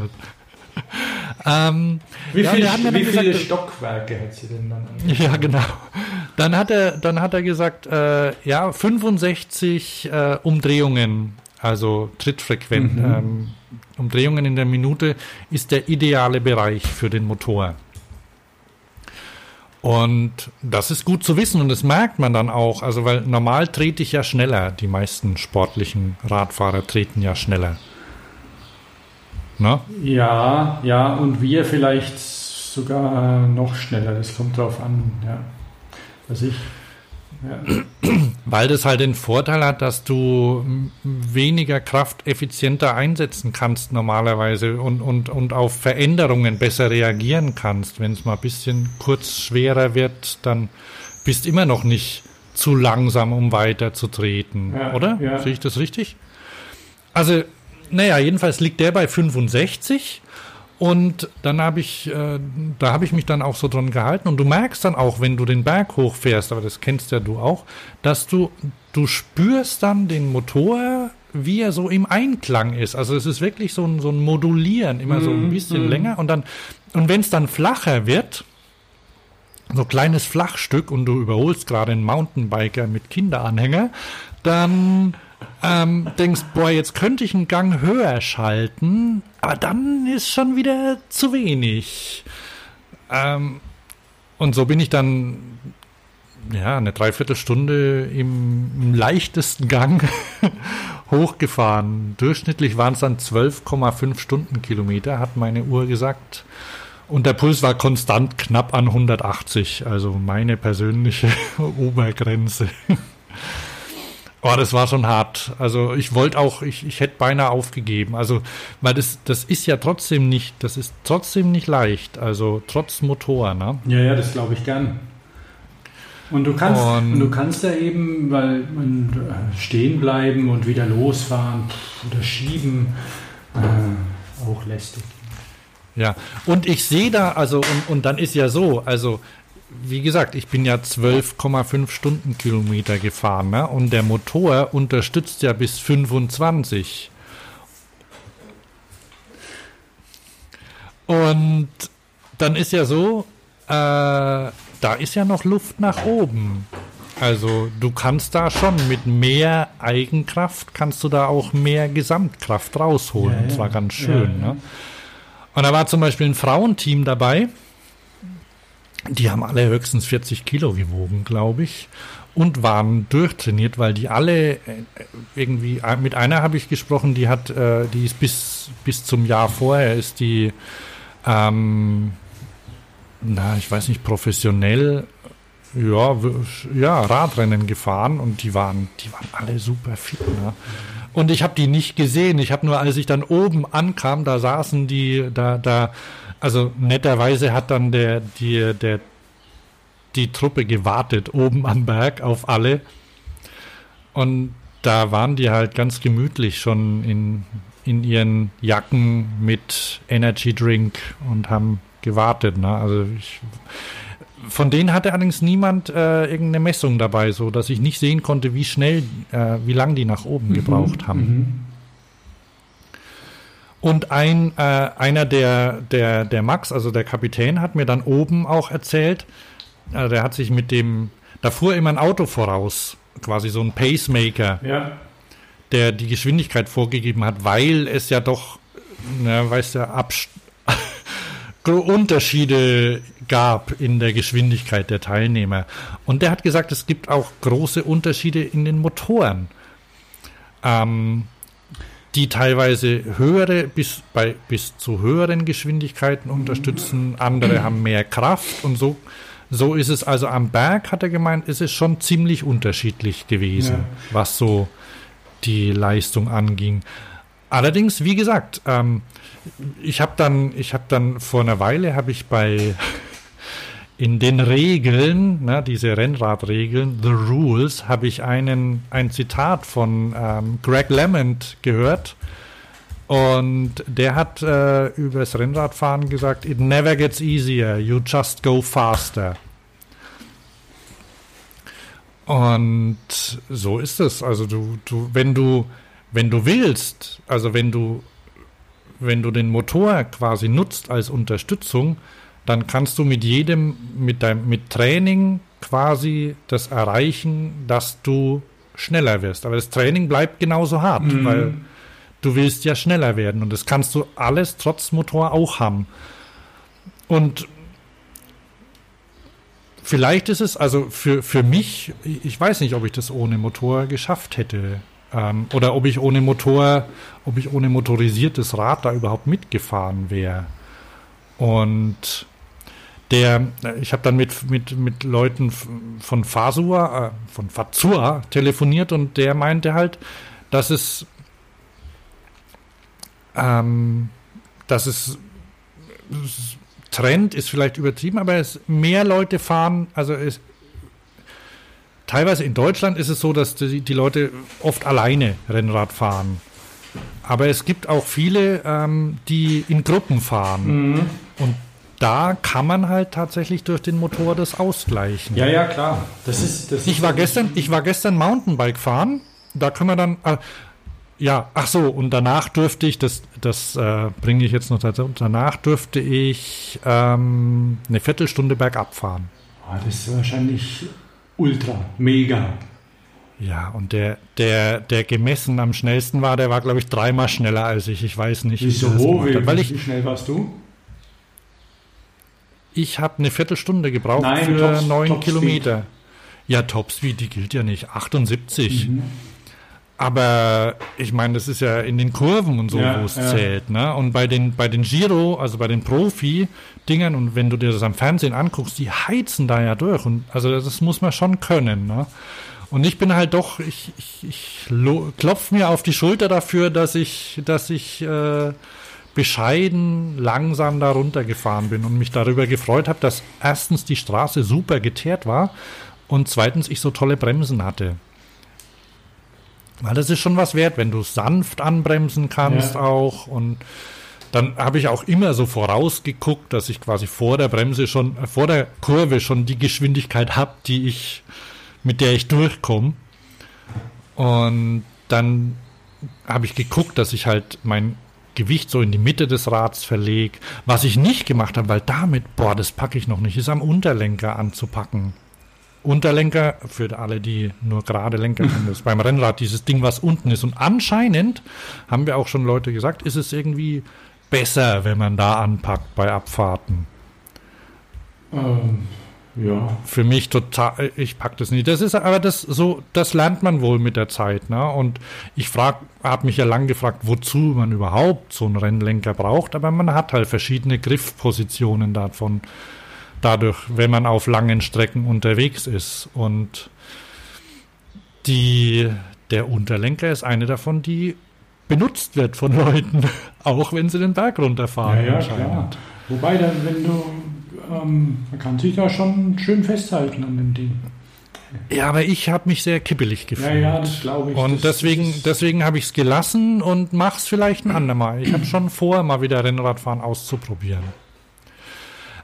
ähm, wie, ja, viel, wie viele gesagt, Stockwerke hat sie denn dann? Ja, genau. Dann hat er, dann hat er gesagt, äh, ja, 65 äh, Umdrehungen, also Trittfrequenz, mhm. ähm, Umdrehungen in der Minute ist der ideale Bereich für den Motor. Und das ist gut zu wissen und das merkt man dann auch. Also, weil normal trete ich ja schneller. Die meisten sportlichen Radfahrer treten ja schneller. Ne? Ja, ja, und wir vielleicht sogar noch schneller. Das kommt drauf an, ja. Was ich. Ja. Weil das halt den Vorteil hat, dass du weniger Kraft effizienter einsetzen kannst normalerweise und, und, und auf Veränderungen besser reagieren kannst. Wenn es mal ein bisschen kurz schwerer wird, dann bist immer noch nicht zu langsam, um weiterzutreten, ja, oder? Ja. Sehe ich das richtig? Also naja, jedenfalls liegt der bei 65. Und dann habe ich, äh, da habe ich mich dann auch so dran gehalten. Und du merkst dann auch, wenn du den Berg hochfährst, aber das kennst ja du auch, dass du, du spürst dann den Motor, wie er so im Einklang ist. Also es ist wirklich so ein, so ein Modulieren, immer mm, so ein mhm, bisschen mm. länger. Und dann, und wenn es dann flacher wird, so kleines Flachstück und du überholst gerade einen Mountainbiker mit Kinderanhänger, dann ähm, denkst, boah, jetzt könnte ich einen Gang höher schalten, aber dann ist schon wieder zu wenig. Ähm, und so bin ich dann ja eine Dreiviertelstunde im, im leichtesten Gang hochgefahren. Durchschnittlich waren es dann 12,5 Stundenkilometer, hat meine Uhr gesagt. Und der Puls war konstant knapp an 180, also meine persönliche Obergrenze. Oh, das war schon hart. Also ich wollte auch, ich, ich hätte beinahe aufgegeben. Also, weil das, das ist ja trotzdem nicht, das ist trotzdem nicht leicht. Also trotz Motor, ne? Ja, ja, das glaube ich gern. Und du kannst, und, und du kannst ja eben, weil man äh, stehen bleiben und wieder losfahren oder schieben, äh, auch lästig. Ja, und ich sehe da, also, und, und dann ist ja so, also wie gesagt, ich bin ja 12,5 Stundenkilometer gefahren ne? und der Motor unterstützt ja bis 25. Und dann ist ja so, äh, da ist ja noch Luft nach oben. Also du kannst da schon mit mehr Eigenkraft, kannst du da auch mehr Gesamtkraft rausholen. Ja, ja. Und zwar ganz schön. Ja, ne? Und da war zum Beispiel ein Frauenteam dabei die haben alle höchstens 40 Kilo gewogen, glaube ich, und waren durchtrainiert, weil die alle äh, irgendwie, äh, mit einer habe ich gesprochen, die hat, äh, die ist bis, bis zum Jahr vorher ist die, ähm, na, ich weiß nicht, professionell, ja, ja, Radrennen gefahren und die waren, die waren alle super fit, ne? Und ich habe die nicht gesehen. Ich habe nur, als ich dann oben ankam, da saßen die, da, da also netterweise hat dann der, die, der, die Truppe gewartet oben am Berg auf alle. Und da waren die halt ganz gemütlich schon in, in ihren Jacken mit Energy Drink und haben gewartet. Ne? Also ich, von denen hatte allerdings niemand äh, irgendeine Messung dabei, so dass ich nicht sehen konnte, wie schnell, äh, wie lang die nach oben mhm. gebraucht haben. Und ein, äh, einer der, der, der Max, also der Kapitän, hat mir dann oben auch erzählt, also der hat sich mit dem, da fuhr immer ein Auto voraus, quasi so ein Pacemaker, ja. der die Geschwindigkeit vorgegeben hat, weil es ja doch, na, weißt du, Abst Unterschiede gab in der Geschwindigkeit der Teilnehmer. Und der hat gesagt, es gibt auch große Unterschiede in den Motoren, ähm, die teilweise höhere bis bei bis zu höheren Geschwindigkeiten unterstützen. Andere haben mehr Kraft und so. So ist es also am Berg, hat er gemeint, ist es schon ziemlich unterschiedlich gewesen, ja. was so die Leistung anging. Allerdings, wie gesagt, ähm, ich habe dann, ich habe dann vor einer Weile habe ich bei in den Regeln, ne, diese Rennradregeln, The Rules, habe ich einen, ein Zitat von ähm, Greg Lemond gehört. Und der hat äh, über das Rennradfahren gesagt, it never gets easier, you just go faster. Und so ist es. Also du, du, wenn du, wenn du willst, also wenn du wenn du den Motor quasi nutzt als Unterstützung, dann kannst du mit jedem, mit deinem, mit Training quasi das erreichen, dass du schneller wirst. Aber das Training bleibt genauso hart, mhm. weil du willst ja schneller werden und das kannst du alles trotz Motor auch haben. Und vielleicht ist es, also für, für mich, ich weiß nicht, ob ich das ohne Motor geschafft hätte. Ähm, oder ob ich ohne Motor, ob ich ohne motorisiertes Rad da überhaupt mitgefahren wäre. Und der, ich habe dann mit, mit, mit Leuten von Fasua, äh, von Fazua telefoniert und der meinte halt, dass es, ähm, dass es Trend ist vielleicht übertrieben, aber es mehr Leute fahren, also es, teilweise in Deutschland ist es so, dass die, die Leute oft alleine Rennrad fahren. Aber es gibt auch viele, ähm, die in Gruppen fahren. Mhm. Und da kann man halt tatsächlich durch den Motor das ausgleichen. Ja, ja, klar. Das ist, das ich, war gestern, ich war gestern Mountainbike fahren. Da kann man dann. Äh, ja, ach so, und danach dürfte ich, das, das äh, bringe ich jetzt noch dazu, danach dürfte ich ähm, eine Viertelstunde bergab fahren. Oh, das ist wahrscheinlich ultra, mega. Ja, und der, der, der gemessen am schnellsten war, der war, glaube ich, dreimal schneller als ich. Ich weiß nicht. Wieso? Wie, weil ich, wie schnell warst du? Ich habe eine Viertelstunde gebraucht Nein, für neun Kilometer. Ja, Topspeed, die gilt ja nicht. 78. Mhm. Aber ich meine, das ist ja in den Kurven und so, ja, wo es ja. zählt. Ne? Und bei den, bei den Giro, also bei den Profi-Dingern, und wenn du dir das am Fernsehen anguckst, die heizen da ja durch. Und also das muss man schon können. Ne? Und ich bin halt doch, ich, ich, ich klopfe mir auf die Schulter dafür, dass ich, dass ich äh, bescheiden langsam da runtergefahren bin und mich darüber gefreut habe, dass erstens die Straße super geteert war und zweitens ich so tolle Bremsen hatte. Weil das ist schon was wert, wenn du sanft anbremsen kannst ja. auch. Und dann habe ich auch immer so vorausgeguckt, dass ich quasi vor der Bremse schon, äh, vor der Kurve schon die Geschwindigkeit habe, die ich, mit der ich durchkomme. Und dann habe ich geguckt, dass ich halt mein Gewicht so in die Mitte des Rads verlege. Was ich nicht gemacht habe, weil damit, boah, das packe ich noch nicht, ist am Unterlenker anzupacken. Unterlenker, für alle, die nur gerade Lenker kennen, ist beim Rennrad dieses Ding, was unten ist. Und anscheinend, haben wir auch schon Leute gesagt, ist es irgendwie besser, wenn man da anpackt bei Abfahrten. Ähm, ja. Für mich total, ich pack das nicht. Das ist aber das so, das lernt man wohl mit der Zeit, ne? Und ich frag, habe mich ja lang gefragt, wozu man überhaupt so einen Rennlenker braucht, aber man hat halt verschiedene Griffpositionen davon dadurch, wenn man auf langen Strecken unterwegs ist. Und die, der Unterlenker ist eine davon, die benutzt wird von Leuten, auch wenn sie den Berg runterfahren. Ja, ja klar. Wobei, dann, wenn du, ähm, man kann sich da schon schön festhalten an dem Ding. Ja, aber ich habe mich sehr kippelig gefühlt. Ja, ja, das glaube ich. Und das, deswegen, das deswegen habe ich es gelassen und mache es vielleicht ein andermal. Ich habe schon vor, mal wieder Rennradfahren auszuprobieren.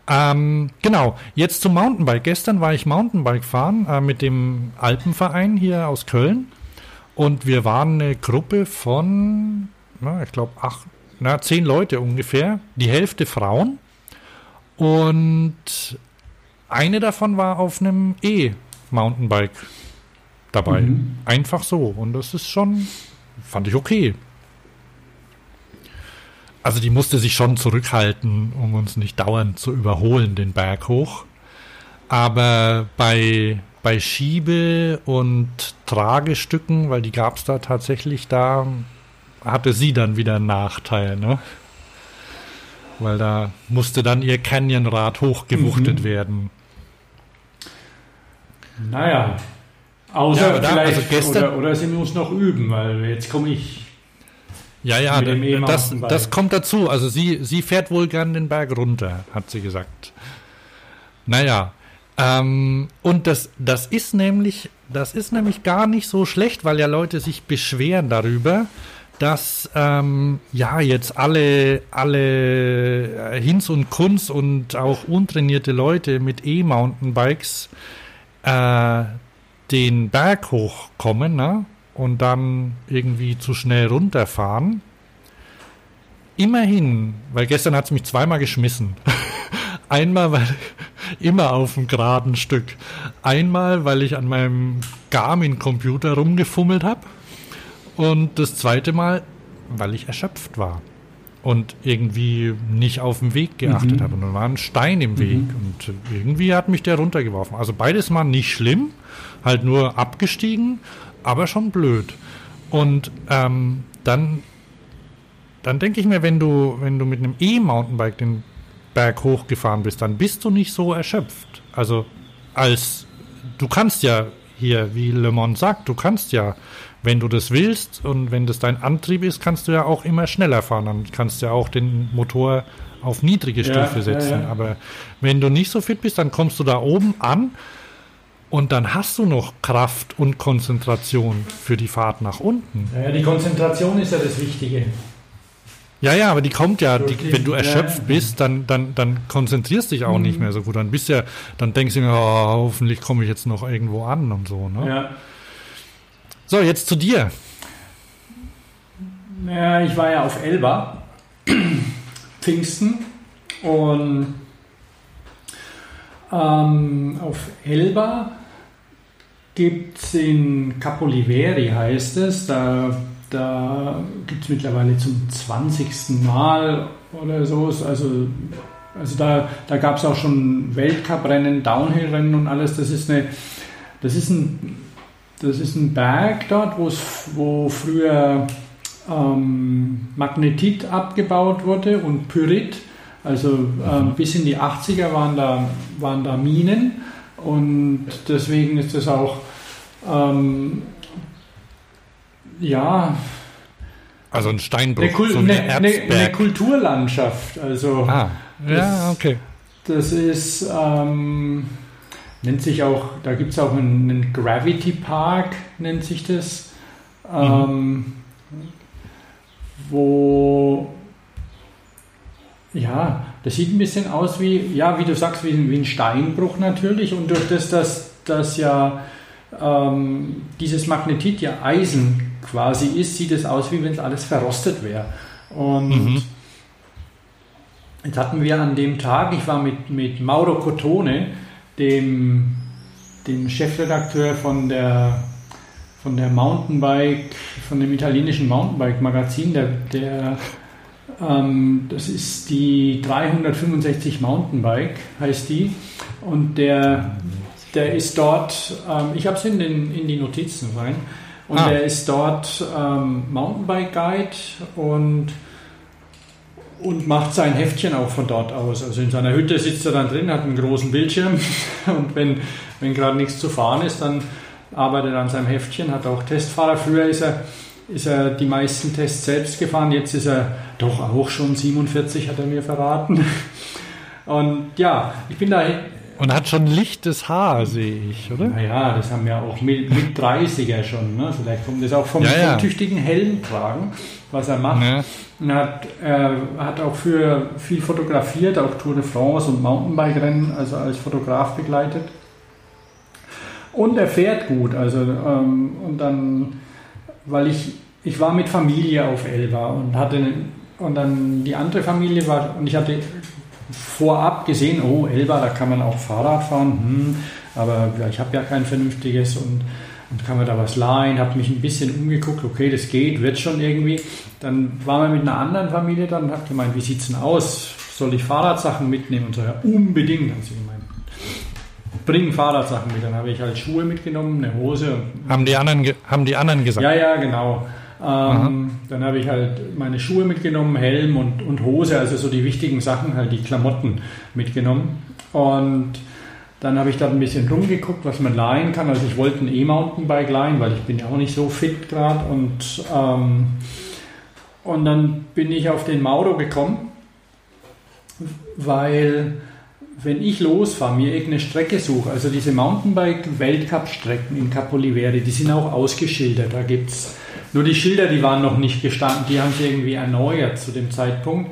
Ähm, genau, jetzt zum Mountainbike. Gestern war ich Mountainbike fahren äh, mit dem Alpenverein hier aus Köln. Und wir waren eine Gruppe von, na, ich glaube, acht, na, zehn Leute ungefähr. Die Hälfte Frauen. Und eine davon war auf einem E-Mountainbike dabei. Mhm. Einfach so. Und das ist schon, fand ich okay. Also die musste sich schon zurückhalten, um uns nicht dauernd zu überholen, den Berg hoch. Aber bei, bei Schiebe- und Tragestücken, weil die gab es da tatsächlich, da hatte sie dann wieder einen Nachteil, ne? Weil da musste dann ihr Canyonrad hochgewuchtet mhm. werden. Naja, außer ja, vielleicht, also gestern, oder, oder sie muss noch üben, weil jetzt komme ich ja, ja, das, das kommt dazu. Also sie, sie fährt wohl gern den Berg runter, hat sie gesagt. Naja, ähm, und das, das ist nämlich, das ist nämlich gar nicht so schlecht, weil ja Leute sich beschweren darüber, dass ähm, ja jetzt alle, alle äh, Hinz und Kunz und auch untrainierte Leute mit E-Mountainbikes äh, den Berg hochkommen, ne? und dann irgendwie zu schnell runterfahren. Immerhin, weil gestern hat es mich zweimal geschmissen. Einmal, weil immer auf dem geraden Stück. Einmal, weil ich an meinem Garmin-Computer rumgefummelt habe. Und das zweite Mal, weil ich erschöpft war. Und irgendwie nicht auf den Weg geachtet mhm. habe. Und dann war ein Stein im Weg. Mhm. Und irgendwie hat mich der runtergeworfen. Also beides mal nicht schlimm. Halt nur abgestiegen aber schon blöd. Und ähm, dann, dann denke ich mir, wenn du, wenn du mit einem E-Mountainbike den Berg hochgefahren bist, dann bist du nicht so erschöpft. Also als du kannst ja hier, wie Le Mans sagt, du kannst ja, wenn du das willst und wenn das dein Antrieb ist, kannst du ja auch immer schneller fahren. Dann kannst du ja auch den Motor auf niedrige Stufe ja, setzen. Ja, ja. Aber wenn du nicht so fit bist, dann kommst du da oben an und dann hast du noch Kraft und Konzentration für die Fahrt nach unten. Ja, die Konzentration ist ja das Wichtige. Ja, ja, aber die kommt ja, die, wenn du erschöpft bist, dann, dann, dann konzentrierst dich auch mhm. nicht mehr so gut. Dann bist ja, dann denkst du, oh, hoffentlich komme ich jetzt noch irgendwo an und so. Ne? Ja. So, jetzt zu dir. Ja, ich war ja auf Elba, Pfingsten und ähm, auf Elba gibt es in Capoliveri, heißt es, da, da gibt es mittlerweile zum 20. Mal oder so, also, also da, da gab es auch schon Weltcuprennen, Downhill-Rennen und alles, das ist eine, das ist ein, das ist ein Berg dort, wo früher ähm, Magnetit abgebaut wurde und Pyrit also ähm, bis in die 80er waren da, waren da Minen und deswegen ist es auch ähm, ja also ein Steinbruch, eine, Kul so eine, eine, eine, Kulturlandschaft. Also ah, ja, das, okay. Das ist ähm, nennt sich auch, da gibt es auch einen, einen, Gravity Park, nennt sich das, mhm. ähm, wo ja, das sieht ein bisschen aus wie, ja, wie du sagst, wie, wie ein Steinbruch natürlich. Und durch das, dass, dass ja ähm, dieses Magnetit ja Eisen quasi ist, sieht es aus, wie wenn es alles verrostet wäre. Und mhm. jetzt hatten wir an dem Tag, ich war mit, mit Mauro Cotone, dem, dem Chefredakteur von der von der Mountainbike, von dem italienischen Mountainbike-Magazin, der, der ähm, das ist die 365 Mountainbike, heißt die. Und der, der ist dort, ähm, ich habe es in, in die Notizen rein, und ah. der ist dort ähm, Mountainbike Guide und, und macht sein Heftchen auch von dort aus. Also in seiner Hütte sitzt er dann drin, hat einen großen Bildschirm und wenn, wenn gerade nichts zu fahren ist, dann arbeitet er an seinem Heftchen, hat auch Testfahrer. Früher ist er ist er die meisten Tests selbst gefahren. Jetzt ist er doch auch schon 47, hat er mir verraten. Und ja, ich bin da Und hat schon lichtes Haar, sehe ich, oder? Naja, das haben ja auch mit, mit 30er schon. Ne? Vielleicht kommt das auch vom, Ja, ja. vom tüchtigen Helmtragen, was er macht. Ja. Und hat, äh, hat auch für viel fotografiert, auch Tour de France und Mountainbike-Rennen, also als Fotograf begleitet. Und er fährt gut, also ähm, und dann, weil ich, ich war mit Familie auf Elba und hatte, und dann die andere Familie war, und ich hatte vorab gesehen, oh Elba, da kann man auch Fahrrad fahren, hm, aber ja, ich habe ja kein vernünftiges und, und kann man da was leihen, habe mich ein bisschen umgeguckt, okay, das geht, wird schon irgendwie. Dann waren wir mit einer anderen Familie dann und habe gemeint, wie sieht's denn aus? Soll ich Fahrradsachen mitnehmen? Und so, ja, unbedingt, haben sie gemeint. Bring Fahrradsachen mit. Dann habe ich halt Schuhe mitgenommen, eine Hose Haben die anderen, haben die anderen gesagt? ja, ja, genau. Ähm, dann habe ich halt meine Schuhe mitgenommen, Helm und, und Hose, also so die wichtigen Sachen, halt die Klamotten mitgenommen. Und dann habe ich da ein bisschen rumgeguckt, was man leihen kann. Also ich wollte ein E-Mountainbike leihen, weil ich bin ja auch nicht so fit gerade. Und, ähm, und dann bin ich auf den Mauro gekommen, weil wenn ich losfahre, mir irgendeine Strecke suche, also diese Mountainbike-Weltcup-Strecken in Capoliveri, die sind auch ausgeschildert. Da gibt es nur die Schilder, die waren noch nicht gestanden, die haben sie irgendwie erneuert zu dem Zeitpunkt.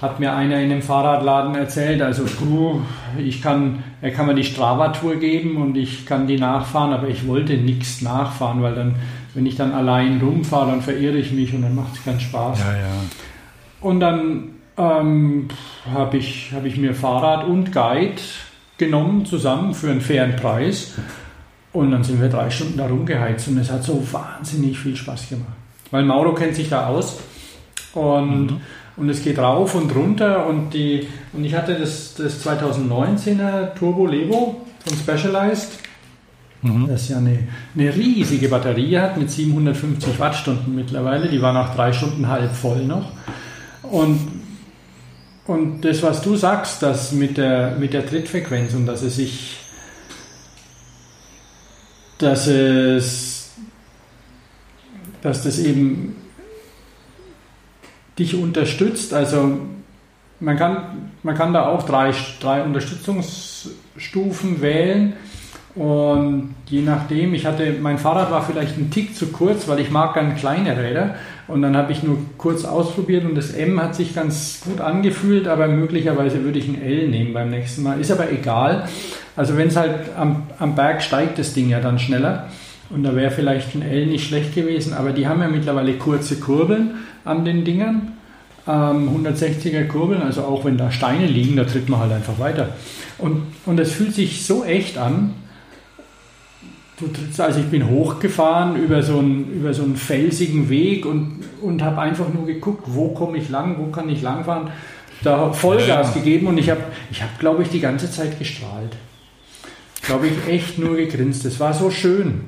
Hat mir einer in dem Fahrradladen erzählt, also ich kann, er kann mir die Strava-Tour geben und ich kann die nachfahren, aber ich wollte nichts nachfahren, weil dann, wenn ich dann allein rumfahre, dann verirre ich mich und dann macht es keinen Spaß. Ja, ja. Und dann ähm, habe ich, hab ich mir Fahrrad und Guide genommen zusammen für einen fairen Preis. Und dann sind wir drei Stunden da rumgeheizt und es hat so wahnsinnig viel Spaß gemacht. Weil Mauro kennt sich da aus und, und es geht rauf und runter und, die, und ich hatte das, das 2019er Turbo Levo von Specialized. Das ja eine, eine riesige Batterie hat mit 750 Wattstunden mittlerweile. Die war nach drei Stunden halb voll noch. Und, und das, was du sagst, dass mit der, mit der Trittfrequenz und dass es sich, dass es, dass das eben dich unterstützt. Also man kann, man kann da auch drei, drei Unterstützungsstufen wählen. Und je nachdem, ich hatte, mein Fahrrad war vielleicht ein Tick zu kurz, weil ich mag gerne kleine Räder. Und dann habe ich nur kurz ausprobiert und das M hat sich ganz gut angefühlt, aber möglicherweise würde ich ein L nehmen beim nächsten Mal. Ist aber egal. Also wenn es halt am, am Berg steigt, das Ding ja dann schneller. Und da wäre vielleicht ein L nicht schlecht gewesen, aber die haben ja mittlerweile kurze Kurbeln an den Dingern. Ähm, 160er Kurbeln, also auch wenn da Steine liegen, da tritt man halt einfach weiter. Und, und es fühlt sich so echt an, Du trittst, also ich bin hochgefahren über so einen, über so einen felsigen Weg und, und habe einfach nur geguckt, wo komme ich lang, wo kann ich langfahren. Da Vollgas Ja. gegeben und ich habe, ich hab, glaube ich, die ganze Zeit gestrahlt. Glaube ich, echt nur gegrinst. Es war so schön.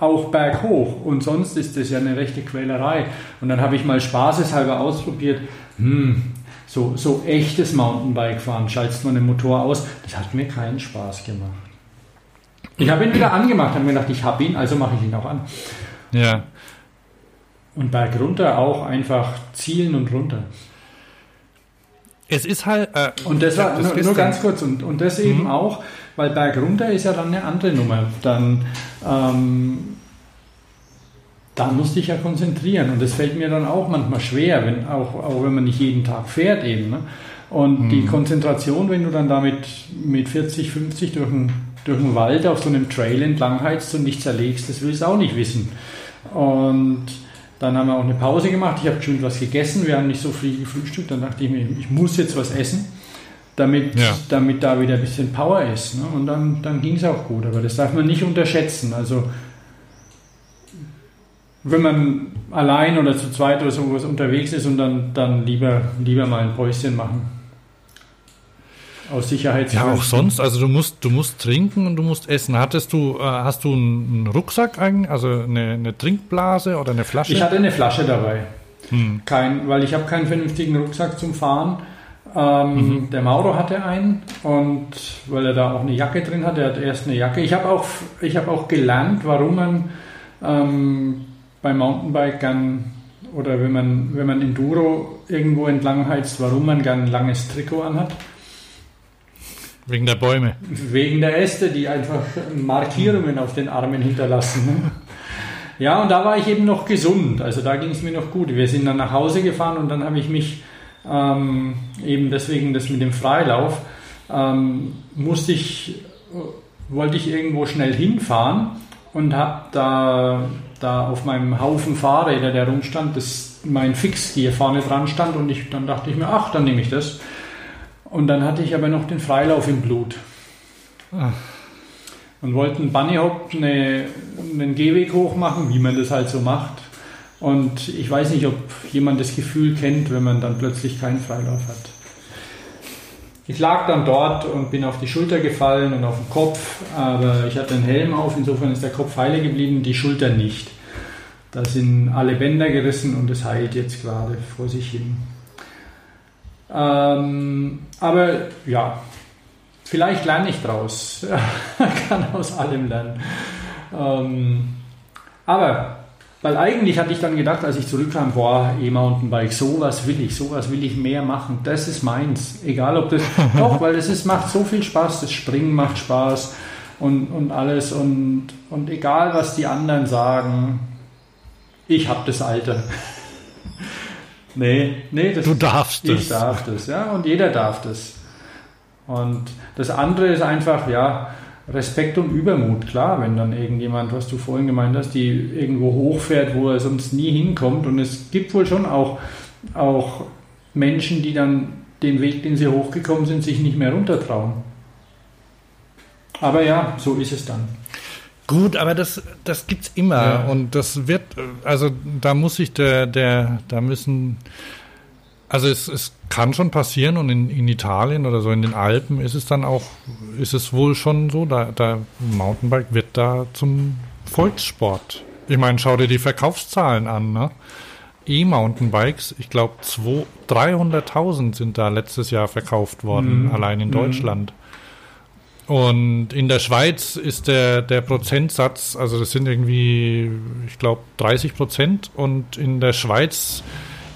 Auch berghoch. Und sonst ist das ja eine rechte Quälerei. Und dann habe ich mal spaßeshalber ausprobiert, hm, so, so echtes Mountainbike fahren, schaltest man den Motor aus. Das hat mir keinen Spaß gemacht. Ich habe ihn wieder angemacht, habe mir gedacht, ich habe ihn, also mache ich ihn auch an. Ja. Und berg runter auch einfach zielen und runter. Es ist halt. Äh, Und das war nur, nur ganz kurz und, und das eben auch, weil berg runter ist ja dann eine andere Nummer. Dann, ähm, da musste ich ja konzentrieren und das fällt mir dann auch manchmal schwer, wenn, auch, auch wenn man nicht jeden Tag fährt eben. Ne? Und die Konzentration, wenn du dann damit mit 40, 50 durch den, durch den Wald auf so einem Trail entlang heizt und nicht zerlegst, das willst du auch nicht wissen. Und dann haben wir auch eine Pause gemacht. Ich habe schon was gegessen. Wir haben nicht so viel gefrühstückt. Dann dachte ich mir, ich muss jetzt was essen, damit, Ja. damit da wieder ein bisschen Power ist. Ne? Und dann, dann ging es auch gut. Aber das darf man nicht unterschätzen. Also wenn man allein oder zu zweit oder sowas unterwegs ist und dann, dann lieber, lieber mal ein Päuschen machen. Aus Ja, Sicherheitsgründen. auch sonst. Also du musst, du musst trinken und du musst essen. Hattest du, äh, hast du einen einen Rucksack eigentlich, also eine, eine Trinkblase oder eine Flasche? Ich hatte eine Flasche dabei. Hm. Kein, weil ich habe keinen vernünftigen Rucksack zum Fahren. Ähm, Mhm. Der Mauro hatte einen und weil er da auch eine Jacke drin hat, er hat erst eine Jacke. Ich habe auch, ich habe auch gelernt, warum man ähm, beim Mountainbike gern oder wenn man, wenn man Enduro irgendwo entlang heizt, warum man gern ein langes Trikot anhat. Wegen der Bäume. Wegen der Äste, die einfach Markierungen auf den Armen hinterlassen. Ne? Ja, und da war ich eben noch gesund. Also da ging es mir noch gut. Wir sind dann nach Hause gefahren und dann habe ich mich ähm, eben deswegen das mit dem Freilauf, ähm, musste ich, wollte ich irgendwo schnell hinfahren und habe da, da auf meinem Haufen Fahrräder, der rumstand, das mein Fix hier vorne dran stand und ich, dann dachte ich mir, ach, dann nehme ich das. Und dann hatte ich aber noch den Freilauf im Blut. Ach. Und wollten Bunny Hop eine, einen Gehweg hochmachen, wie man das halt so macht. Und ich weiß nicht, ob jemand das Gefühl kennt, wenn man dann plötzlich keinen Freilauf hat. Ich lag dann dort und bin auf die Schulter gefallen und auf den Kopf, aber ich hatte einen Helm auf, insofern ist der Kopf heile geblieben, die Schulter nicht. Da sind alle Bänder gerissen und es heilt jetzt gerade vor sich hin. Ähm, aber ja, vielleicht lerne ich draus. Kann aus allem lernen. Ähm, aber, weil eigentlich hatte ich dann gedacht, als ich zurückkam, boah, E-Mountainbike, sowas will ich, sowas will ich mehr machen. Das ist meins. Egal ob das, doch, weil es ist, macht so viel Spaß, das Springen macht Spaß und, und alles. Und, und egal, was die anderen sagen, ich habe das Alter. Nee, nee, das, du darfst ich das. Ich darf das, ja, und jeder darf das. Und das andere ist einfach, ja, Respekt und Übermut, klar, wenn dann irgendjemand, was du vorhin gemeint hast, die irgendwo hochfährt, wo er sonst nie hinkommt. Und es gibt wohl schon auch, auch Menschen, die dann den Weg, den sie hochgekommen sind, sich nicht mehr runtertrauen. Aber ja, so ist es dann. Gut, aber das, das gibt's immer ja. und das wird, also da muss sich der, der, da müssen, also es, es kann schon passieren und in, in Italien oder so in den Alpen ist es dann auch, ist es wohl schon so, da, da Mountainbike wird da zum Volkssport. Ich meine, schau dir die Verkaufszahlen an, ne? E-Mountainbikes, ich glaube 300.000 sind da letztes Jahr verkauft worden, mhm. allein in mhm. Deutschland. Mhm. Und in der Schweiz ist der, der Prozentsatz, also das sind irgendwie, ich glaube, 30 Prozent. Und in der Schweiz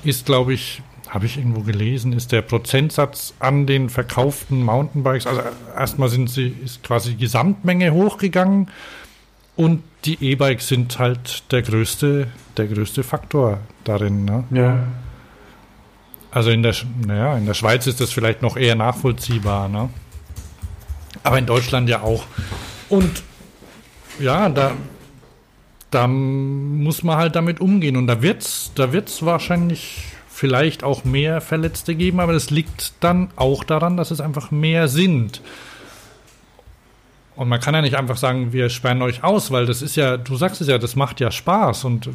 ist, glaube ich, habe ich irgendwo gelesen, ist der Prozentsatz an den verkauften Mountainbikes, also erstmal sind sie, ist quasi die Gesamtmenge hochgegangen und die E-Bikes sind halt der größte, der größte Faktor darin. Ne? Ja. Also in der, naja, in der Schweiz ist das vielleicht noch eher nachvollziehbar, ne? Aber in Deutschland ja auch. Und ja, da, da muss man halt damit umgehen. Und da wird es da wird's wahrscheinlich vielleicht auch mehr Verletzte geben, aber das liegt dann auch daran, dass es einfach mehr sind. Und man kann ja nicht einfach sagen, wir sperren euch aus, weil das ist ja, du sagst es ja, das macht ja Spaß und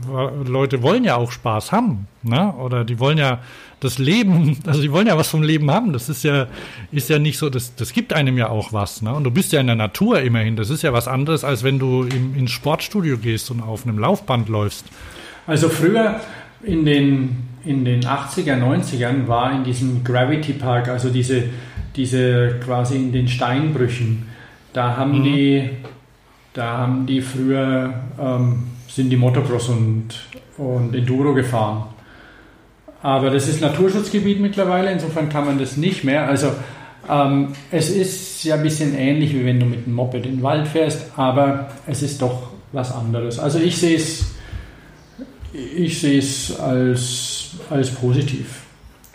Leute wollen ja auch Spaß haben, ne? Oder die wollen ja das Leben, also die wollen ja was vom Leben haben. Das ist ja, ist ja nicht so, das, das gibt einem ja auch was, ne? Und du bist ja in der Natur immerhin. Das ist ja was anderes, als wenn du im, ins Sportstudio gehst und auf einem Laufband läufst. Also früher in den, in den 80er, 90ern war in diesem Gravity Park, also diese, diese quasi in den Steinbrüchen, da haben mhm. die, da haben die früher ähm, sind die Motocross und, und Enduro gefahren. Aber das ist Naturschutzgebiet mittlerweile, insofern kann man das nicht mehr. Also ähm, es ist ja ein bisschen ähnlich, wie wenn du mit einem Moped in den Wald fährst, aber es ist doch was anderes. Also ich sehe es, ich sehe es als, als positiv.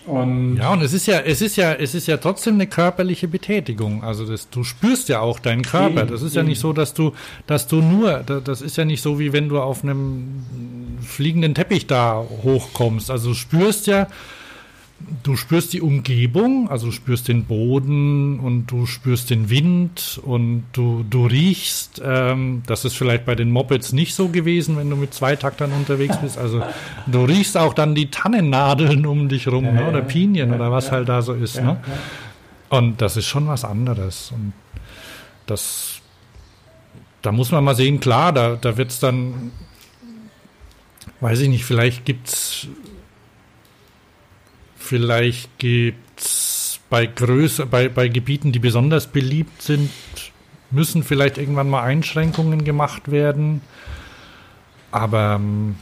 Und ja, und es ist ja, es ist ja, es ist ja trotzdem eine körperliche Betätigung. Also das, du spürst ja auch deinen Körper. Das ist ja nicht so, dass du, dass du nur, das ist ja nicht so, wie wenn du auf einem fliegenden Teppich da hochkommst. Also du spürst ja, du spürst die Umgebung, also du spürst den Boden und du spürst den Wind und du, du riechst, ähm, das ist vielleicht bei den Mopeds nicht so gewesen, wenn du mit Zweitaktern unterwegs bist. Also du riechst auch dann die Tannennadeln um dich rum ja, ne? oder Pinien ja, oder was ja, halt da so ist. ne? Und das ist schon was anderes. Und das, da muss man mal sehen, klar, da, da wird es dann, weiß ich nicht, vielleicht gibt es Vielleicht gibt es bei, Größe, bei, bei Gebieten, die besonders beliebt sind, müssen vielleicht irgendwann mal Einschränkungen gemacht werden. Aber, ähm,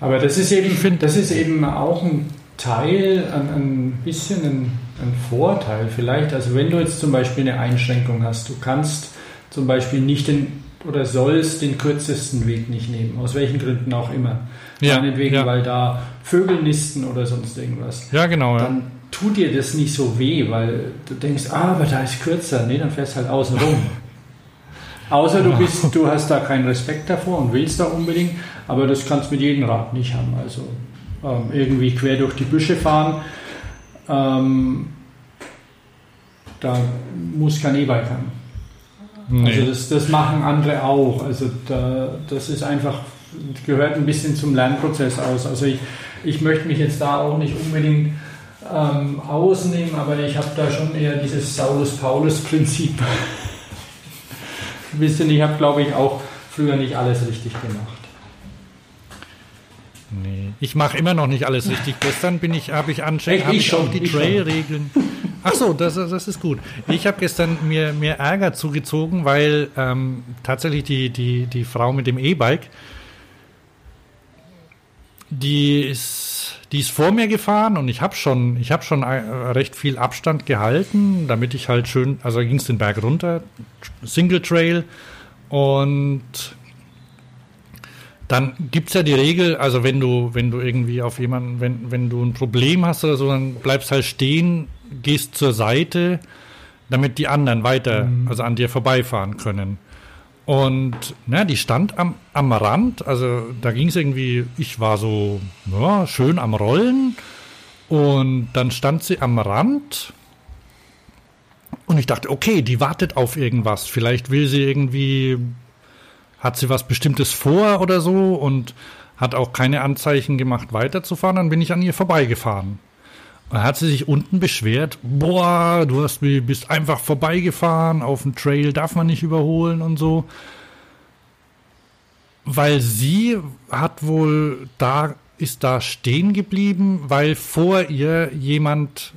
aber das ist eben, das ist eben auch ein Teil, ein, ein bisschen ein ein Vorteil vielleicht. Also wenn du jetzt zum Beispiel eine Einschränkung hast, du kannst zum Beispiel nicht den oder sollst den kürzesten Weg nicht nehmen, aus welchen Gründen auch immer. Ja, Meinetwegen, ja. weil da Vögel nisten oder sonst irgendwas. Ja, genau. Dann ja. tut dir das nicht so weh, weil du denkst, ah, aber da ist kürzer. Nee, dann fährst halt außen rum. Außer du bist, du hast da keinen Respekt davor und willst da unbedingt, aber das kannst du mit jedem Rad nicht haben. Also ähm, irgendwie quer durch die Büsche fahren, ähm, da muss kein E-Bike haben. Nee. Also das, das machen andere auch. Also da, das ist einfach, gehört ein bisschen zum Lernprozess aus. Also ich, ich möchte mich jetzt da auch nicht unbedingt ähm, ausnehmen, aber ich habe da schon eher dieses Saulus-Paulus-Prinzip. Ihr, ich habe, glaube ich, auch früher nicht alles richtig gemacht. Nee, ich mache immer noch nicht alles richtig. Gestern bin ich, habe ich anscheinend hab ich, auch die Trail-Regeln. Ach so, das, das ist gut. Ich habe gestern mir, mir Ärger zugezogen, weil ähm, tatsächlich die, die, die Frau mit dem E-Bike, die ist, die ist vor mir gefahren und ich habe schon, ich habe schon äh, recht viel Abstand gehalten, damit ich halt schön, also ging es den Berg runter, Single Trail und dann gibt es ja die Regel, also wenn du, wenn du irgendwie auf jemanden, wenn, wenn du ein Problem hast oder so, dann bleibst halt stehen, gehst zur Seite, damit die anderen weiter, mhm. also an dir vorbeifahren können. Und na, die stand am, am Rand, also da ging es irgendwie, ich war so ja, schön am Rollen und dann stand sie am Rand und ich dachte, okay, die wartet auf irgendwas. Vielleicht will sie irgendwie hat sie was Bestimmtes vor oder so und hat auch keine Anzeichen gemacht, weiterzufahren. Dann bin ich an ihr vorbeigefahren. Dann hat sie sich unten beschwert, boah, du hast, bist einfach vorbeigefahren, auf dem Trail darf man nicht überholen und so. Weil sie hat wohl da, ist da stehen geblieben, weil vor ihr jemand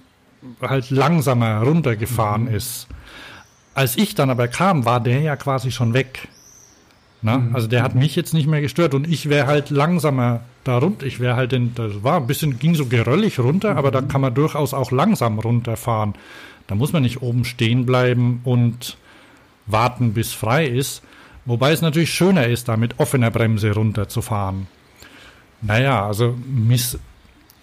halt langsamer runtergefahren mhm. ist. Als ich dann aber kam, war der ja quasi schon weg. Ne? Mhm. Also der hat mich jetzt nicht mehr gestört und ich wäre halt langsamer da runter. Ich wäre halt, in, das war ein bisschen, ging so geröllig runter, mhm. aber da kann man durchaus auch langsam runterfahren. Da muss man nicht oben stehen bleiben und warten, bis frei ist. Wobei es natürlich schöner ist, da mit offener Bremse runterzufahren. Naja, also miss,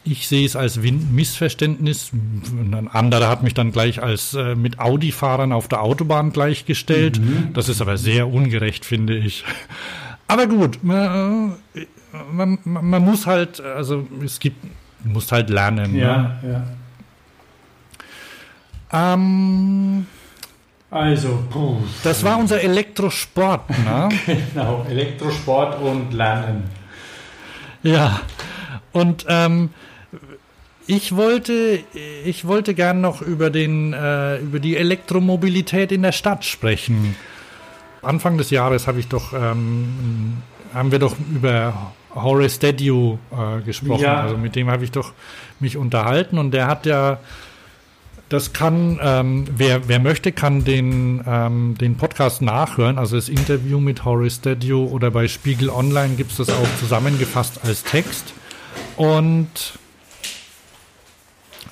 ich sehe es als Missverständnis. Ein anderer hat mich dann gleich als äh, mit Audi-Fahrern auf der Autobahn gleichgestellt. Mhm. Das ist aber sehr ungerecht, finde ich. Aber gut, man, man, man, muss halt, also es gibt, man muss halt lernen. Ja, ne? ja. Ähm, also, puh. das war unser Elektrosport, ne? genau, Elektrosport und Lernen. Ja, und ähm, ich wollte, ich wollte gern noch über, den, äh, über die Elektromobilität in der Stadt sprechen. Anfang des Jahres habe ich doch, ähm, haben wir doch über Horace Dediu äh, gesprochen. Ja. Also mit dem habe ich doch mich unterhalten und der hat ja, das kann, ähm, wer, wer möchte, kann den, ähm, den Podcast nachhören. Also das Interview mit Horace Dediu oder bei Spiegel Online gibt es das auch zusammengefasst als Text. Und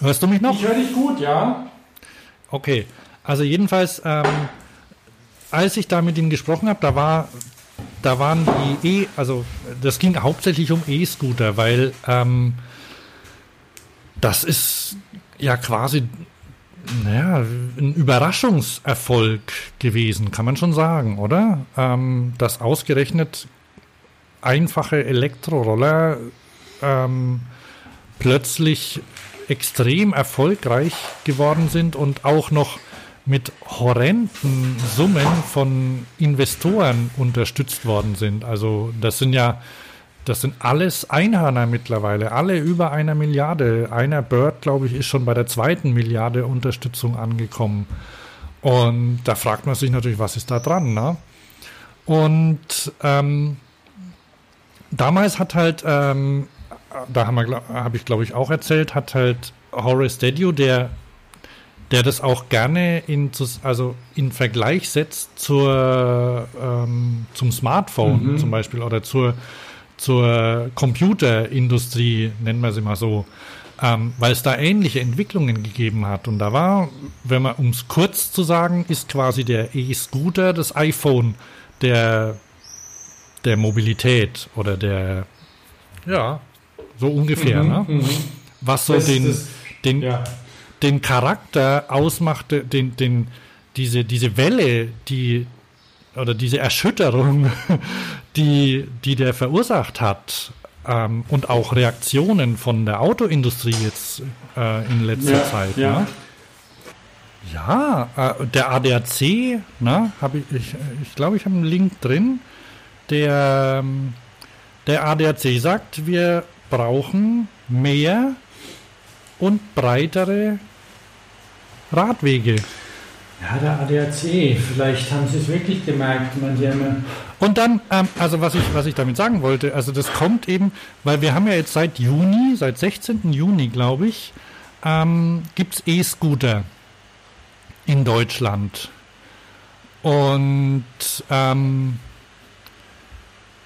Hörst du mich noch? Ich höre dich gut, ja. Okay, also jedenfalls, ähm, als ich da mit ihm gesprochen habe, da war, da waren die E, also das ging hauptsächlich um E-Scooter, weil ähm, das ist ja quasi naja, ein Überraschungserfolg gewesen, kann man schon sagen, oder? Ähm, dass ausgerechnet einfache Elektroroller ähm, plötzlich extrem erfolgreich geworden sind und auch noch mit horrenden Summen von Investoren unterstützt worden sind. Also das sind ja, das sind alles Einhörner mittlerweile, alle über einer Milliarde. Einer Bird, glaube ich, ist schon bei der zweiten Milliarde Unterstützung angekommen. Und da fragt man sich natürlich, was ist da dran? Ne? Und ähm, damals hat halt ähm, da habe ich glaube ich auch erzählt, hat halt Horace Dedio, der, der das auch gerne in, also in Vergleich setzt zur, ähm, zum Smartphone mhm. zum Beispiel oder zur, zur Computerindustrie, nennen wir sie mal so. ähm, weil es da ähnliche Entwicklungen gegeben hat. Und da war, wenn man, um es kurz zu sagen, ist quasi der E-Scooter das iPhone der, der Mobilität oder der, ja, so ungefähr, mhm, ne? Mhm. Was so das, den, das, den, ja. den Charakter ausmachte, den, den, diese, diese Welle, die oder diese Erschütterung, die, die der verursacht hat, ähm, und auch Reaktionen von der Autoindustrie jetzt äh, in letzter ja, Zeit. Ja, ne? ja äh, der ADAC, ne, hab ich ich, ich glaube, ich habe einen Link drin. Der, ähm, der ADAC sagt, wir brauchen mehr und breitere Radwege. Ja, der ADAC, vielleicht haben Sie es wirklich gemerkt. Und dann, ähm, also was ich, was ich damit sagen wollte, also das kommt eben, weil wir haben ja jetzt seit Juni, seit 16. Juni, glaube ich, ähm, gibt es E-Scooter in Deutschland. Und ähm,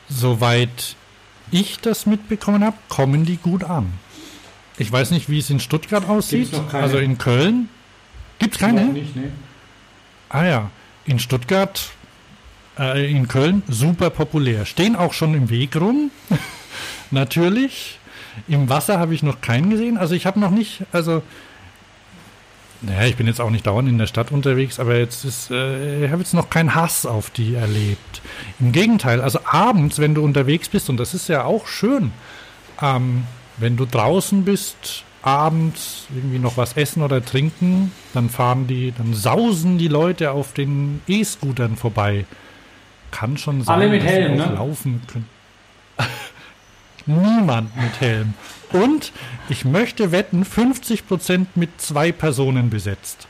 soweit ich das mitbekommen habe, kommen die gut an. Ich weiß nicht, wie es in Stuttgart aussieht. Also in Köln. Gibt es keine? Nicht, nee. Ah ja, in Stuttgart, äh, in Köln super populär. Stehen auch schon im Weg rum, natürlich. Im Wasser habe ich noch keinen gesehen. Also ich habe noch nicht, also naja, ich bin jetzt auch nicht dauernd in der Stadt unterwegs, aber jetzt ist, äh, ich habe jetzt noch keinen Hass auf die erlebt. Im Gegenteil, also abends, wenn du unterwegs bist, und das ist ja auch schön, ähm, wenn du draußen bist, abends irgendwie noch was essen oder trinken, dann fahren die, dann sausen die Leute auf den E-Scootern vorbei. Kann schon sein, Alle mit Helm, ne? laufen können. Niemand mit Helm. Und ich möchte wetten, 50% mit zwei Personen besetzt.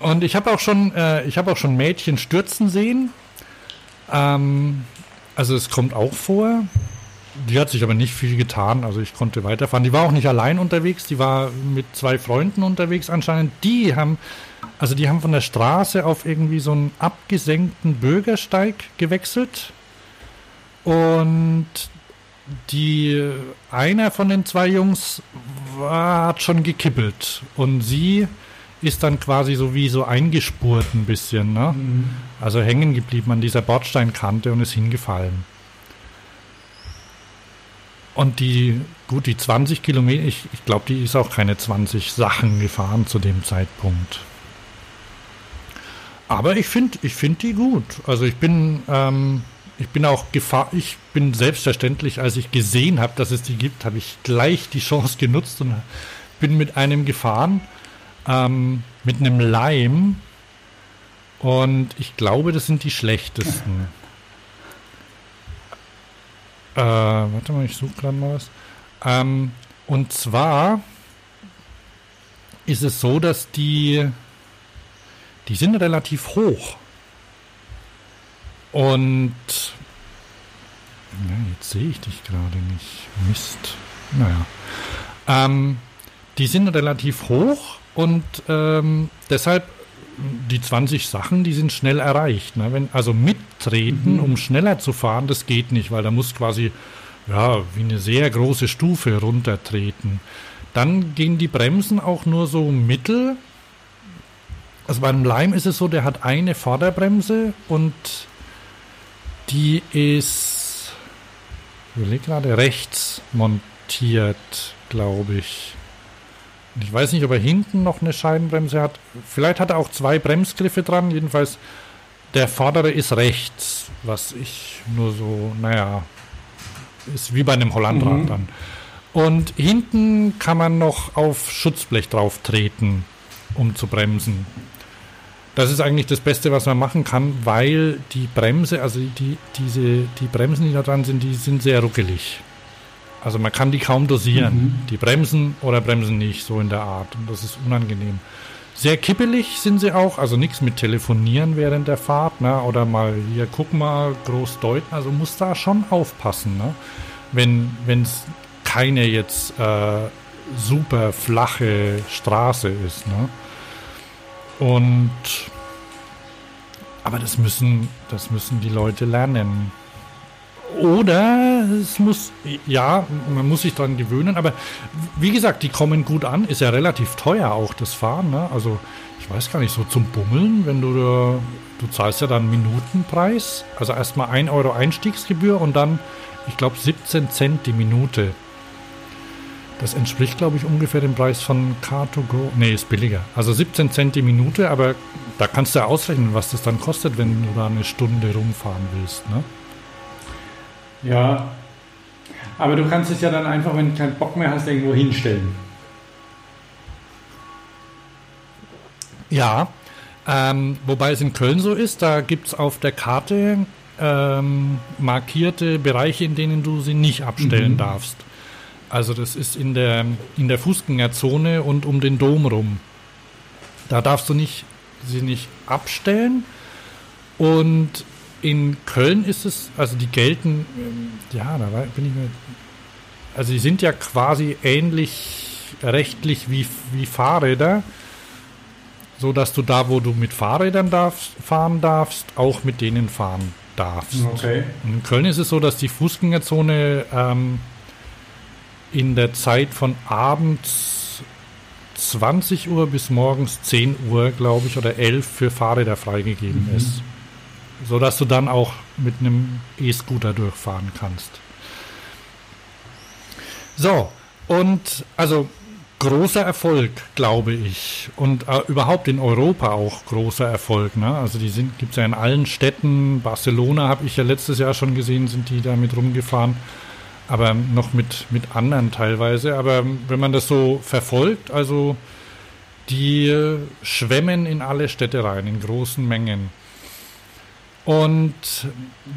Und ich habe auch schon, äh, ich auch schon Mädchen stürzen sehen. Ähm, also es kommt auch vor. Die hat sich aber nicht viel getan, also ich konnte weiterfahren. Die war auch nicht allein unterwegs, die war mit zwei Freunden unterwegs anscheinend. Die haben, also die haben von der Straße auf irgendwie so einen abgesenkten Bürgersteig gewechselt. Und die, einer von den zwei Jungs war, hat schon gekippelt. Und sie ist dann quasi so wie so eingespurt ein bisschen, ne? Mhm. Also hängen geblieben an dieser Bordsteinkante und ist hingefallen. Und die, gut, die 20 Kilometer, ich, ich glaube, die ist auch keine 20 Sachen gefahren zu dem Zeitpunkt. Aber ich finde ich find die gut. Also ich bin, ähm, ich bin auch gefahr, ich bin selbstverständlich, als ich gesehen habe, dass es die gibt, habe ich gleich die Chance genutzt und bin mit einem gefahren, ähm, mit einem Leim. Und ich glaube, das sind die schlechtesten. Äh, warte mal, ich suche gerade mal was. Ähm, und zwar ist es so, dass die, die sind relativ hoch. Und ja, jetzt sehe ich dich gerade nicht. Mist. Naja. Ähm, die sind relativ hoch und ähm, deshalb die 20 Sachen, die sind schnell erreicht. Ne? Wenn, also mittreten, mhm. um schneller zu fahren, das geht nicht, weil da muss quasi ja, wie eine sehr große Stufe runtertreten. Dann gehen die Bremsen auch nur so mittel. Also beim Leim ist es so, der hat eine Vorderbremse und die ist, ich überlege gerade, rechts montiert, glaube ich. Ich weiß nicht, ob er hinten noch eine Scheibenbremse hat. Vielleicht hat er auch zwei Bremsgriffe dran. Jedenfalls der vordere ist rechts, was ich nur so, naja, ist wie bei einem Hollandrad mhm. dann. Und hinten kann man noch auf Schutzblech drauf treten, um zu bremsen. Das ist eigentlich das Beste, was man machen kann, weil die Bremse, also die, diese, die Bremsen, die da dran sind, die sind sehr ruckelig. Also man kann die kaum dosieren. Mhm. Die bremsen oder bremsen nicht, so in der Art. Und das ist unangenehm. Sehr kippelig sind sie auch, also nichts mit Telefonieren während der Fahrt, ne? Oder mal hier, guck mal, groß deuten. Also muss da schon aufpassen, ne? Wenn es keine jetzt äh, super flache Straße ist, ne? Und aber das müssen, das müssen die Leute lernen. oder es muss, ja, man muss sich daran gewöhnen, aber wie gesagt, die kommen gut an, ist ja relativ teuer auch das Fahren, ne? Also ich weiß gar nicht, so zum Bummeln, wenn du da, du zahlst ja dann Minutenpreis, also erstmal 1 Euro Einstiegsgebühr und dann, ich glaube, 17 Cent die Minute. Das entspricht, glaube ich, ungefähr dem Preis von Car2Go. Nee, ist billiger. Also 17 Cent die Minute, aber da kannst du ja ausrechnen, was das dann kostet, wenn du da eine Stunde rumfahren willst. Ne? Ja, aber du kannst es ja dann einfach, wenn du keinen Bock mehr hast, irgendwo hinstellen. Ja, ähm, wobei es in Köln so ist, da gibt es auf der Karte ähm, markierte Bereiche, in denen du sie nicht abstellen mhm. darfst. Also das ist in der, in der Fußgängerzone und um den Dom rum. Da darfst du nicht, sie nicht abstellen. Und in Köln ist es, also die gelten, ja, da bin ich mir, also die sind ja quasi ähnlich rechtlich wie, wie Fahrräder, so dass du da, wo du mit Fahrrädern darfst, fahren darfst, auch mit denen fahren darfst. Okay. In Köln ist es so, dass die Fußgängerzone ähm, in der Zeit von abends 20 Uhr bis morgens 10 Uhr, glaube ich, oder 11 für Fahrräder freigegeben mhm. ist. Sodass du dann auch mit einem E-Scooter durchfahren kannst. So, und also großer Erfolg, glaube ich. Und äh, überhaupt in Europa auch großer Erfolg. Ne? Also die gibt es ja in allen Städten. Barcelona habe ich ja letztes Jahr schon gesehen, sind die damit rumgefahren aber noch mit, mit anderen teilweise. Aber wenn man das so verfolgt, also die schwemmen in alle Städte rein, in großen Mengen. Und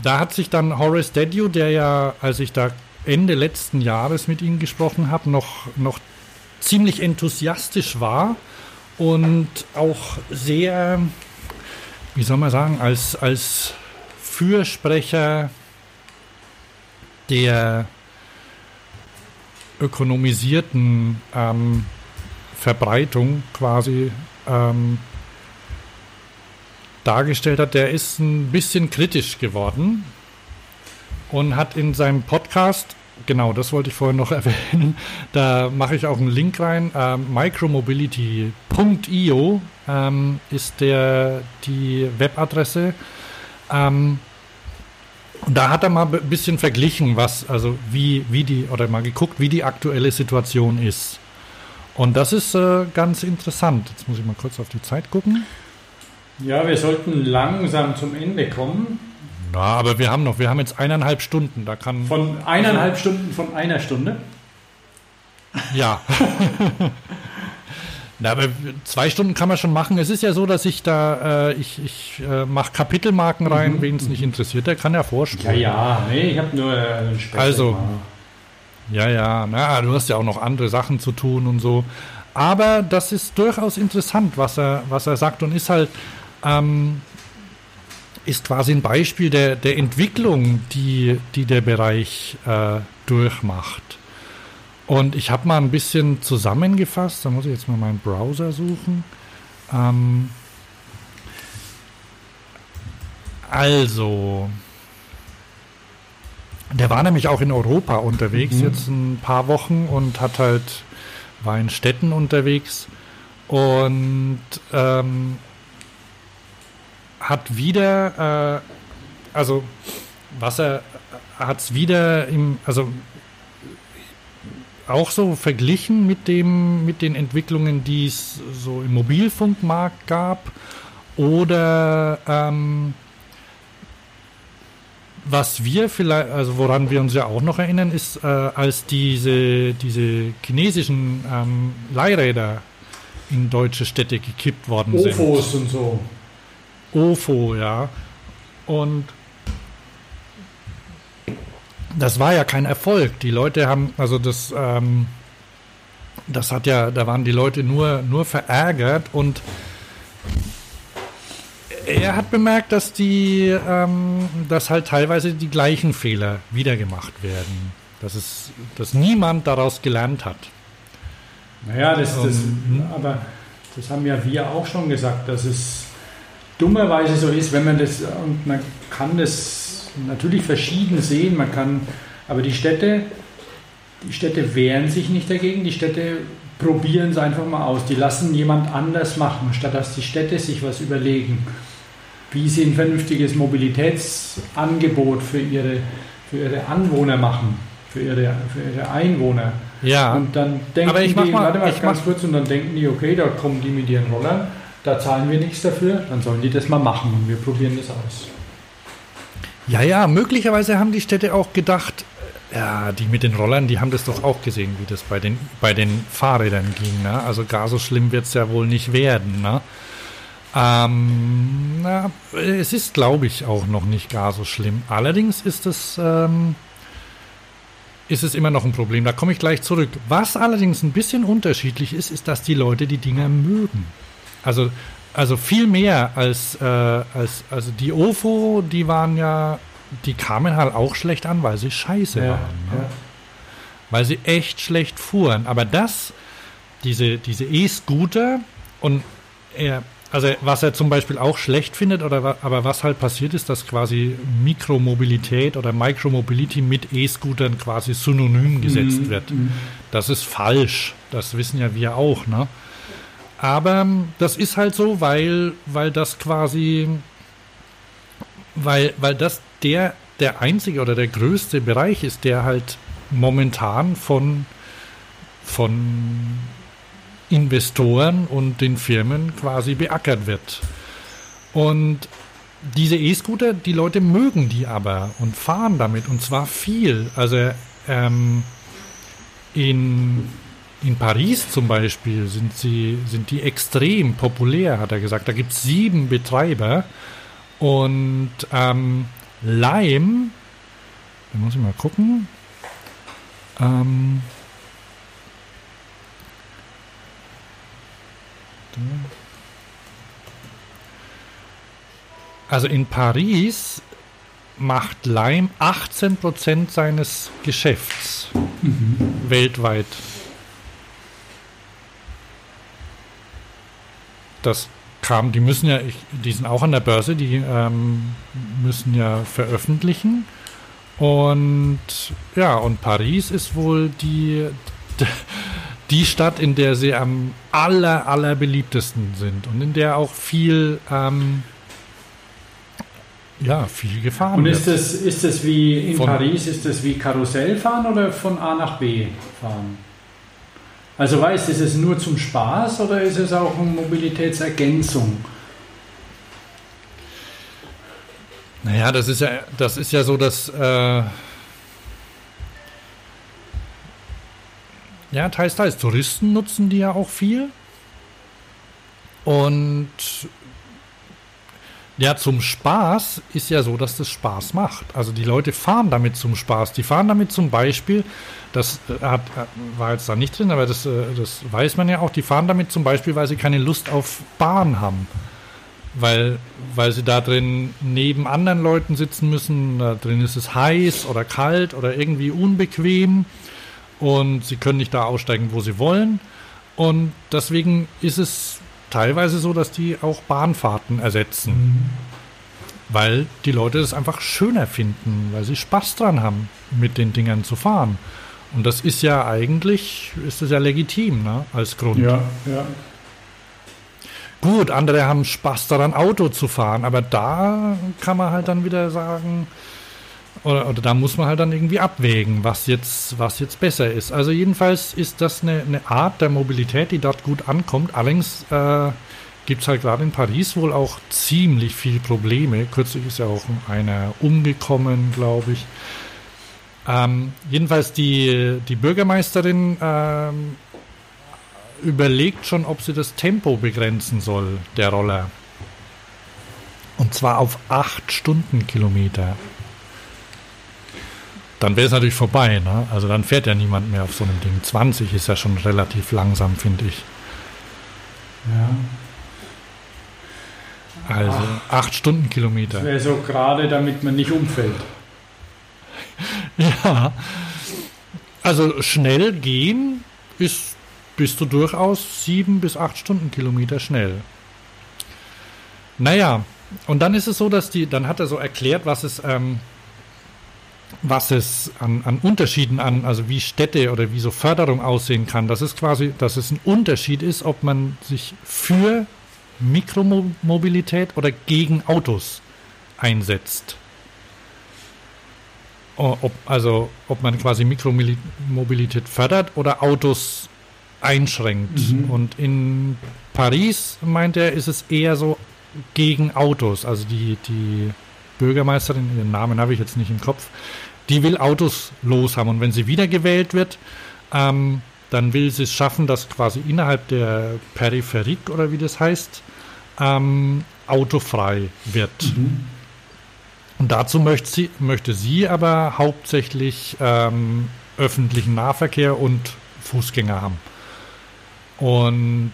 da hat sich dann Horace Dediu, der ja, als ich da Ende letzten Jahres mit ihm gesprochen habe, noch, noch ziemlich enthusiastisch war und auch sehr, wie soll man sagen, als, als Fürsprecher der ökonomisierten ähm, Verbreitung quasi ähm, dargestellt hat, der ist ein bisschen kritisch geworden und hat in seinem Podcast, genau das wollte ich vorhin noch erwähnen, da mache ich auch einen Link rein, äh, micromobility.io ähm, ist der, die Webadresse. Ähm, und da hat er mal ein bisschen verglichen, was, also wie, wie die, oder mal geguckt, wie die aktuelle Situation ist. Und das ist äh, ganz interessant. Jetzt muss ich mal kurz auf die Zeit gucken. Ja, wir sollten langsam zum Ende kommen. Na, aber wir haben noch, wir haben jetzt eineinhalb Stunden. Da kann von eineinhalb Stunden von einer Stunde. Ja. Na, aber zwei Stunden kann man schon machen. Es ist ja so, dass ich da, äh, ich, ich äh, mache Kapitelmarken rein, mhm. wen es nicht interessiert, der kann ja vorspulen. Ja, ja, nee, ich habe nur äh, einen Speck Also, ja, ja, na, du hast ja auch noch andere Sachen zu tun und so. Aber das ist durchaus interessant, was er, was er sagt und ist halt, ähm, ist quasi ein Beispiel der, der Entwicklung, die, die der Bereich äh, durchmacht. Und ich habe mal ein bisschen zusammengefasst, da muss ich jetzt mal meinen Browser suchen. Ähm, also, der war nämlich auch in Europa unterwegs mhm. jetzt ein paar Wochen und hat halt, war in Städten unterwegs und ähm, hat wieder, äh, also was er hat es wieder im, also auch so verglichen mit dem mit den Entwicklungen, die es so im Mobilfunkmarkt gab oder ähm, was wir vielleicht, also woran wir uns ja auch noch erinnern, ist, äh, als diese, diese chinesischen ähm, Leihräder in deutsche Städte gekippt worden Ofos sind. Ofos und so. Ofo, ja. Und das war ja kein Erfolg. Die Leute haben, also das, ähm, das hat ja, da waren die Leute nur, nur verärgert und er hat bemerkt, dass die, ähm, dass halt teilweise die gleichen Fehler wieder gemacht werden. Dass es, dass niemand daraus gelernt hat. Naja, das, das, um, aber das haben ja wir auch schon gesagt, dass es dummerweise so ist, wenn man das, und man kann das natürlich verschieden sehen. Man kann, aber die Städte, die Städte wehren sich nicht dagegen. Die Städte probieren es einfach mal aus. Die lassen jemand anders machen, statt dass die Städte sich was überlegen, wie sie ein vernünftiges Mobilitätsangebot für ihre, für ihre Anwohner machen, für ihre, für ihre Einwohner. Ja. Und dann denken Aber ich mach die, mal- warte mal ich ganz mach- kurz, und dann denken die, okay, da kommen die mit ihren Rollern, da zahlen wir nichts dafür, dann sollen die das mal machen und wir probieren das aus. Ja, ja, möglicherweise haben die Städte auch gedacht, ja, die mit den Rollern, die haben das doch auch gesehen, wie das bei den, bei den Fahrrädern ging. Ne? Also gar so schlimm wird es ja wohl nicht werden. Ne? Ähm, na, es ist, glaube ich, auch noch nicht gar so schlimm. Allerdings ist es, ähm, ist es immer noch ein Problem. Da komme ich gleich zurück. Was allerdings ein bisschen unterschiedlich ist, ist, dass die Leute die Dinger mögen. Also, also viel mehr als, äh, als also die OFO, die waren ja, die kamen halt auch schlecht an, weil sie scheiße waren. Ne? Weil sie echt schlecht fuhren. Aber das, diese, diese E-Scooter und er, also was er zum Beispiel auch schlecht findet, oder aber was halt passiert ist, dass quasi Mikromobilität oder Micromobility mit E-Scootern quasi synonym gesetzt Mhm, wird. mhm. Das ist falsch. Das wissen ja wir auch, ne? Aber das ist halt so, weil, weil das quasi, weil, weil das der, der einzige oder der größte Bereich ist, der halt momentan von, von Investoren und den Firmen quasi beackert wird. Und diese E-Scooter, die Leute mögen die aber und fahren damit und zwar viel. Also ähm, in, in Paris zum Beispiel sind, sie, sind die extrem populär, hat er gesagt. Da gibt es sieben Betreiber und ähm, Lime, da muss ich mal gucken. Ähm, also in Paris macht Lime 18% seines Geschäfts weltweit. Das kam, die müssen ja, ich, die sind auch an der Börse, die ähm, müssen ja veröffentlichen. Und ja, und Paris ist wohl die, die Stadt, in der sie am aller, aller beliebtesten sind und in der auch viel, ähm, ja, viel gefahren Und wird. ist das, ist das wie in Von- Paris, ist das wie Karussell fahren oder von A nach B fahren? Also weißt du, ist es nur zum Spaß oder ist es auch eine Mobilitätsergänzung? Naja, das ist ja, das ist ja so, dass äh, ja, teils, teils. Touristen nutzen die ja auch viel. Und ja, zum Spaß ist ja so, dass das Spaß macht. Also die Leute fahren damit zum Spaß. Die fahren damit zum Beispiel, das äh, hat, äh, war jetzt da nicht drin, aber das, äh, das weiß man ja auch, die fahren damit zum Beispiel, weil sie keine Lust auf Bahn haben. Weil, weil sie da drin neben anderen Leuten sitzen müssen. Da drin ist es heiß oder kalt oder irgendwie unbequem. Und sie können nicht da aussteigen, wo sie wollen. Und deswegen ist es teilweise so, dass die auch Bahnfahrten ersetzen. Weil die Leute es einfach schöner finden, weil sie Spaß dran haben, mit den Dingern zu fahren. Und das ist ja eigentlich, ist das ja legitim, ne, als Grund. ja. Gut, andere haben Spaß daran, Auto zu fahren, aber da kann man halt dann wieder sagen, oder, oder da muss man halt dann irgendwie abwägen, was jetzt, was jetzt besser ist. Also jedenfalls ist das eine, eine Art der Mobilität, die dort gut ankommt. Allerdings äh, gibt es halt gerade in Paris wohl auch ziemlich viel Probleme. Kürzlich ist ja auch einer umgekommen, glaube ich. Ähm, jedenfalls die, die Bürgermeisterin ähm, überlegt schon, ob sie das Tempo begrenzen soll, der Roller. Und zwar auf 8 Stundenkilometer. Dann wäre es natürlich vorbei, ne? Also dann fährt ja niemand mehr auf so einem Ding. 20 ist ja schon relativ langsam, finde ich. ja. Also 8 Stundenkilometer. Das wäre so gerade, damit man nicht umfällt. Ja. Also schnell gehen ist, bist du durchaus sieben bis acht Stundenkilometer schnell. Naja, und dann ist es so, dass die, dann hat er so erklärt, was es, ähm, was es an, an Unterschieden an, also wie Städte oder wie so Förderung aussehen kann, dass es quasi, dass es ein Unterschied ist, ob man sich für Mikromobilität oder gegen Autos einsetzt. Ob, also ob man quasi Mikromobilität fördert oder Autos einschränkt. Mhm. Und in Paris, meint er, ist es eher so gegen Autos. Also die, die Bürgermeisterin, ihren Namen habe ich jetzt nicht im Kopf, die will Autos los haben. Und wenn sie wiedergewählt wird, ähm, dann will sie es schaffen, dass quasi innerhalb der Peripherie oder wie das heißt, ähm, autofrei wird. Mhm. Und dazu möchte sie, möchte sie aber hauptsächlich ähm, öffentlichen Nahverkehr und Fußgänger haben. Und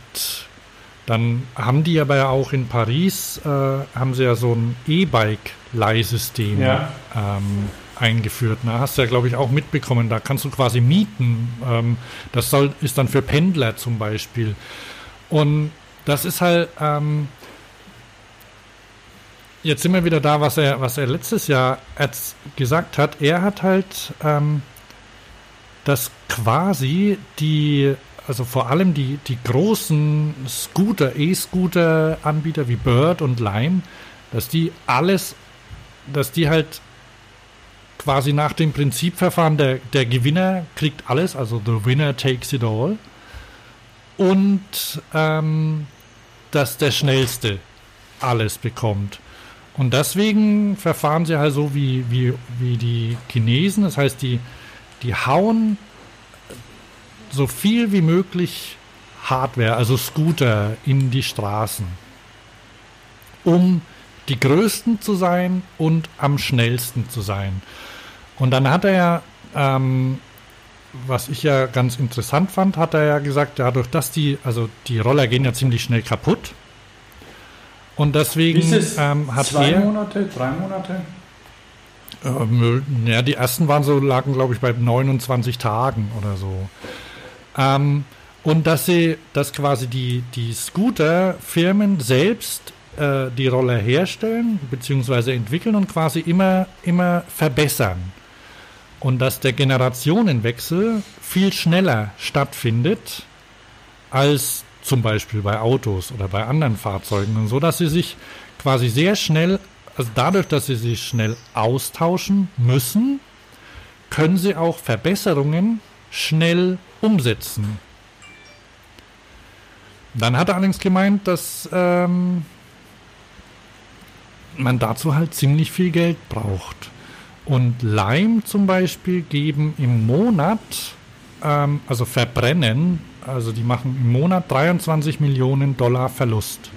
dann haben die aber ja auch in Paris, äh, haben sie ja so ein E-Bike-Leihsystem ja. ähm, eingeführt. Da hast du ja, glaube ich, auch mitbekommen. Da kannst du quasi mieten. Ähm, das soll, ist dann für Pendler zum Beispiel. Und das ist halt, ähm, jetzt sind wir wieder da, was er, was er letztes Jahr gesagt hat. Er hat halt, ähm, dass quasi die, also vor allem die, die großen Scooter, E-Scooter-Anbieter wie Bird und Lime, dass die alles, dass die halt quasi nach dem Prinzipverfahren, der, der Gewinner kriegt alles, also the winner takes it all. Und ähm, dass der Schnellste alles bekommt. Und deswegen verfahren sie halt so wie, wie, wie die Chinesen. Das heißt, die, die hauen so viel wie möglich Hardware, also Scooter, in die Straßen, um die größten zu sein und am schnellsten zu sein. Und dann hat er ja, ähm, was ich ja ganz interessant fand, hat er ja gesagt, dadurch, dass die, also die Roller gehen ja ziemlich schnell kaputt. Und deswegen ähm, hat zwei er. Monate, drei Monate? Ähm, ja, die ersten waren so, lagen, glaube ich, bei 29 Tagen oder so. Ähm, und dass sie, dass quasi die, die Scooter-Firmen selbst äh, die Roller herstellen, beziehungsweise entwickeln und quasi immer, immer verbessern. Und dass der Generationenwechsel viel schneller stattfindet als zum Beispiel bei Autos oder bei anderen Fahrzeugen und so, dass sie sich quasi sehr schnell, also dadurch, dass sie sich schnell austauschen müssen, können sie auch Verbesserungen schnell umsetzen. Dann hat er allerdings gemeint, dass ähm, man dazu halt ziemlich viel Geld braucht. Und Lime zum Beispiel geben im Monat, ähm, also verbrennen, also die machen im Monat 23 Millionen Dollar Verlust.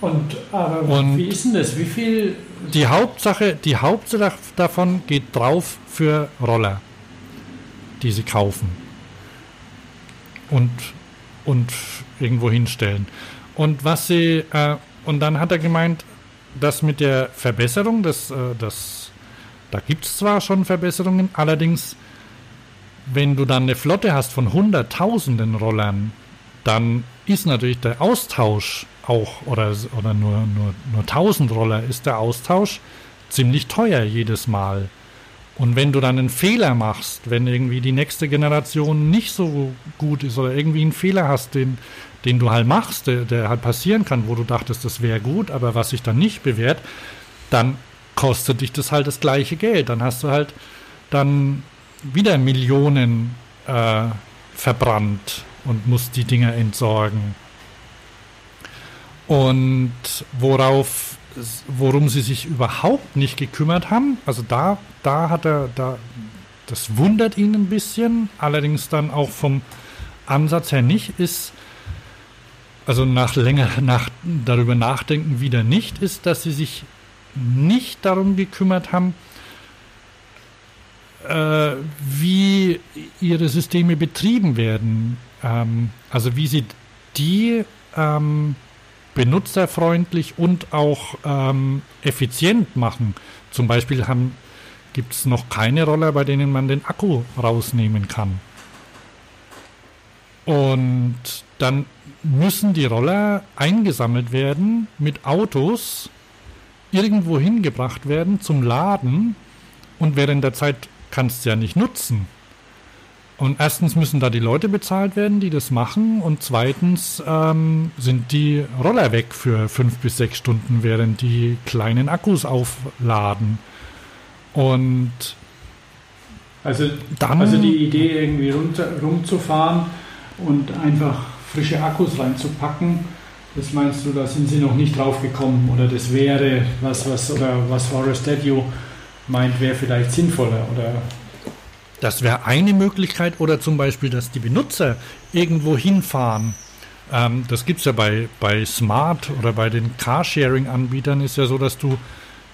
Und, aber Und wie ist denn das? Wie viel? Die Hauptsache, die Hauptsache davon geht drauf für Roller, die sie kaufen und und irgendwo hinstellen. Und was sie äh, und dann hat er gemeint, dass mit der Verbesserung, das, äh, das da gibt es zwar schon Verbesserungen, allerdings wenn du dann eine Flotte hast von hunderttausenden Rollern, dann ist natürlich der Austausch auch, oder, oder nur, nur, nur 1000 Roller ist der Austausch ziemlich teuer jedes Mal. Und wenn du dann einen Fehler machst, wenn irgendwie die nächste Generation nicht so gut ist oder irgendwie einen Fehler hast, den, den du halt machst, der, der halt passieren kann, wo du dachtest, das wäre gut, aber was sich dann nicht bewährt, dann kostet dich das halt das gleiche Geld. Dann hast du halt dann wieder Millionen äh, verbrannt und muss die Dinger entsorgen. Und worauf, worum sie sich überhaupt nicht gekümmert haben, also da, da hat er, da, das wundert ihn ein bisschen, allerdings dann auch vom Ansatz her nicht, ist, also nach länger nach, darüber nachdenken wieder nicht, ist, dass sie sich nicht darum gekümmert haben, äh, wie ihre Systeme betrieben werden. Ähm, also wie sie die ähm, benutzerfreundlich und auch ähm, effizient machen. Zum Beispiel gibt es noch keine Roller, bei denen man den Akku rausnehmen kann. Und dann müssen die Roller eingesammelt werden, mit Autos irgendwo hingebracht werden zum Laden und während der Zeit kannst du ja nicht nutzen. Und erstens müssen da die Leute bezahlt werden, die das machen. Und zweitens ähm, sind die Roller weg für fünf bis sechs Stunden, während die kleinen Akkus aufladen. Und also, dann, also die Idee, irgendwie runter, rumzufahren und einfach frische Akkus reinzupacken, das meinst du, da sind sie noch nicht drauf gekommen oder das wäre was, was oder was Horace Dedio meint, wäre vielleicht sinnvoller oder das wäre eine Möglichkeit oder zum Beispiel, dass die Benutzer irgendwo hinfahren. Ähm, das gibt es ja bei, bei Smart oder bei den Carsharing-Anbietern ist ja so, dass du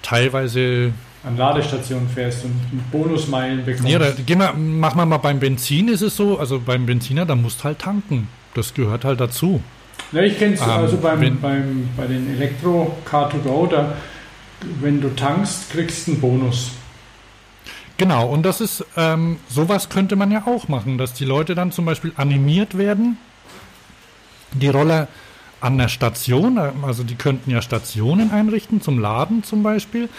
teilweise an Ladestationen fährst und Bonusmeilen bekommst. Ja, da, geh mal, mach mal, mal beim Benzin ist es so, also beim Benziner, da musst halt tanken. Das gehört halt dazu. Ja, ich kenne es ähm, also beim, beim, bei den Elektro Car2Go, da, wenn du tankst, kriegst du einen Bonus. Genau, und das ist, ähm, sowas könnte man ja auch machen, dass die Leute dann zum Beispiel animiert werden, die Roller an der Station, also die könnten ja Stationen einrichten, zum Laden zum Beispiel,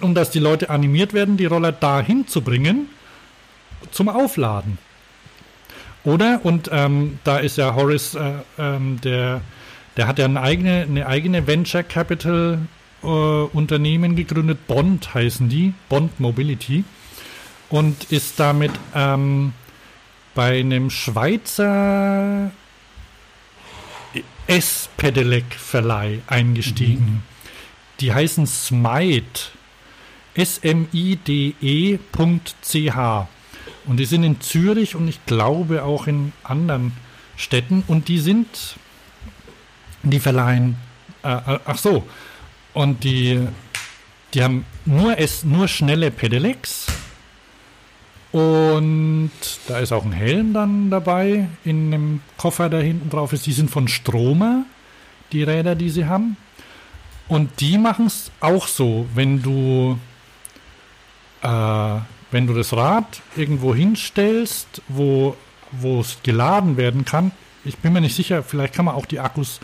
und dass die Leute animiert werden, die Roller dahin zu bringen, zum Aufladen. Oder, und ähm, da ist ja Horace, äh, ähm, der, der hat ja eine eigene, eine eigene Venture Capital äh, Unternehmen gegründet, Bond heißen die, Bond Mobility, und ist damit ähm, bei einem Schweizer S-Pedelec-Verleih eingestiegen. Mhm. Die heißen Smite, S-M-I-D-E.ch. Und die sind in Zürich und ich glaube auch in anderen Städten. Und die sind, die verleihen, äh, äh ach so, und die, die haben nur, es, nur schnelle Pedelecs. Und da ist auch ein Helm dann dabei in dem Koffer, da hinten drauf ist. Die sind von Stromer, die Räder, die sie haben. Und die machen es auch so, wenn du, äh, wenn du das Rad irgendwo hinstellst, wo es geladen werden kann. Ich bin mir nicht sicher, vielleicht kann man auch die Akkus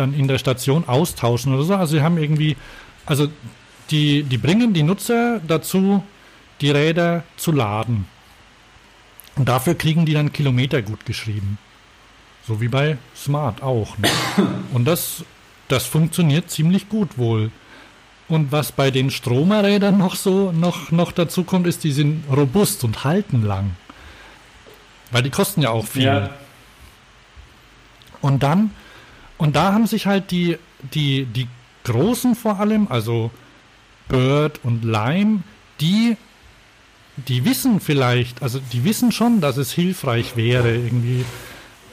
dann in der Station austauschen oder so. Also sie haben irgendwie, also die, die bringen die Nutzer dazu, die Räder zu laden. Und dafür kriegen die dann Kilometer gut geschrieben. So wie bei Smart auch. Ne? Und das, das funktioniert ziemlich gut wohl. Und was bei den Stromerrädern noch so noch, noch dazu kommt, ist, die sind robust und halten lang. Weil die kosten ja auch viel. Ja. Und dann und da haben sich halt die, die, die Großen vor allem, also Bird und Lime, die, die wissen vielleicht, also die wissen schon, dass es hilfreich wäre, irgendwie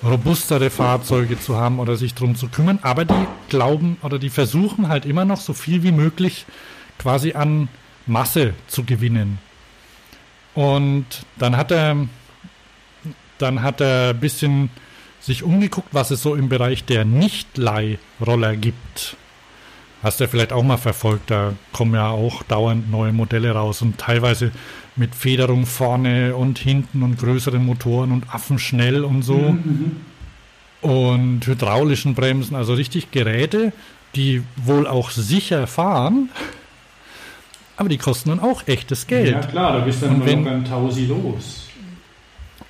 robustere Fahrzeuge zu haben oder sich darum zu kümmern, aber die glauben oder die versuchen halt immer noch so viel wie möglich quasi an Masse zu gewinnen. Und dann hat er, dann hat er ein bisschen sich umgeguckt, was es so im Bereich der Nicht-Leihroller gibt. Hast du ja vielleicht auch mal verfolgt, da kommen ja auch dauernd neue Modelle raus und teilweise mit Federung vorne und hinten und größeren Motoren und affenschnell und so. Mhm, mhm. und hydraulischen Bremsen, also richtig Geräte, die wohl auch sicher fahren, aber die kosten dann auch echtes Geld. Ja klar, da bist du dann wenn, Tausi los.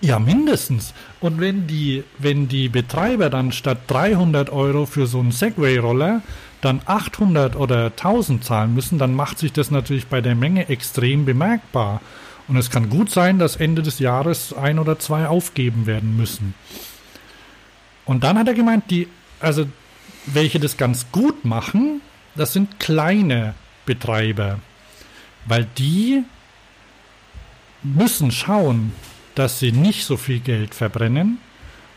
Ja, mindestens. Und wenn die, wenn die Betreiber dann statt 300 Euro für so einen Segway-Roller dann 800 oder 1000 zahlen müssen, dann macht sich das natürlich bei der Menge extrem bemerkbar. Und es kann gut sein, dass Ende des Jahres ein oder zwei aufgeben werden müssen. Und dann hat er gemeint, die, also welche das ganz gut machen, das sind kleine Betreiber. Weil die müssen schauen, dass sie nicht so viel Geld verbrennen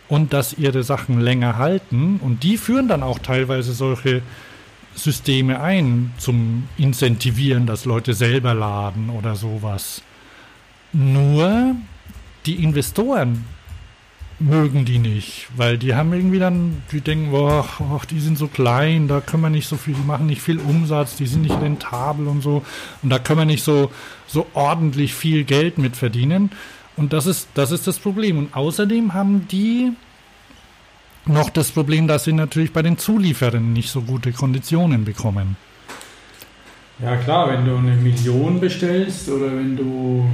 und dass ihre Sachen länger halten. Und die führen dann auch teilweise solche Systeme ein zum Incentivieren, dass Leute selber laden oder sowas. Nur die Investoren mögen die nicht, weil die haben irgendwie dann, die denken, boah, boah, die sind so klein, da können wir nicht so viel, die machen nicht viel Umsatz, die sind nicht rentabel und so und da können wir nicht so, so ordentlich viel Geld mit verdienen. Und das ist, das ist das Problem. Und außerdem haben die noch das Problem, dass sie natürlich bei den Zulieferern nicht so gute Konditionen bekommen. Ja klar, wenn du eine Million bestellst oder wenn du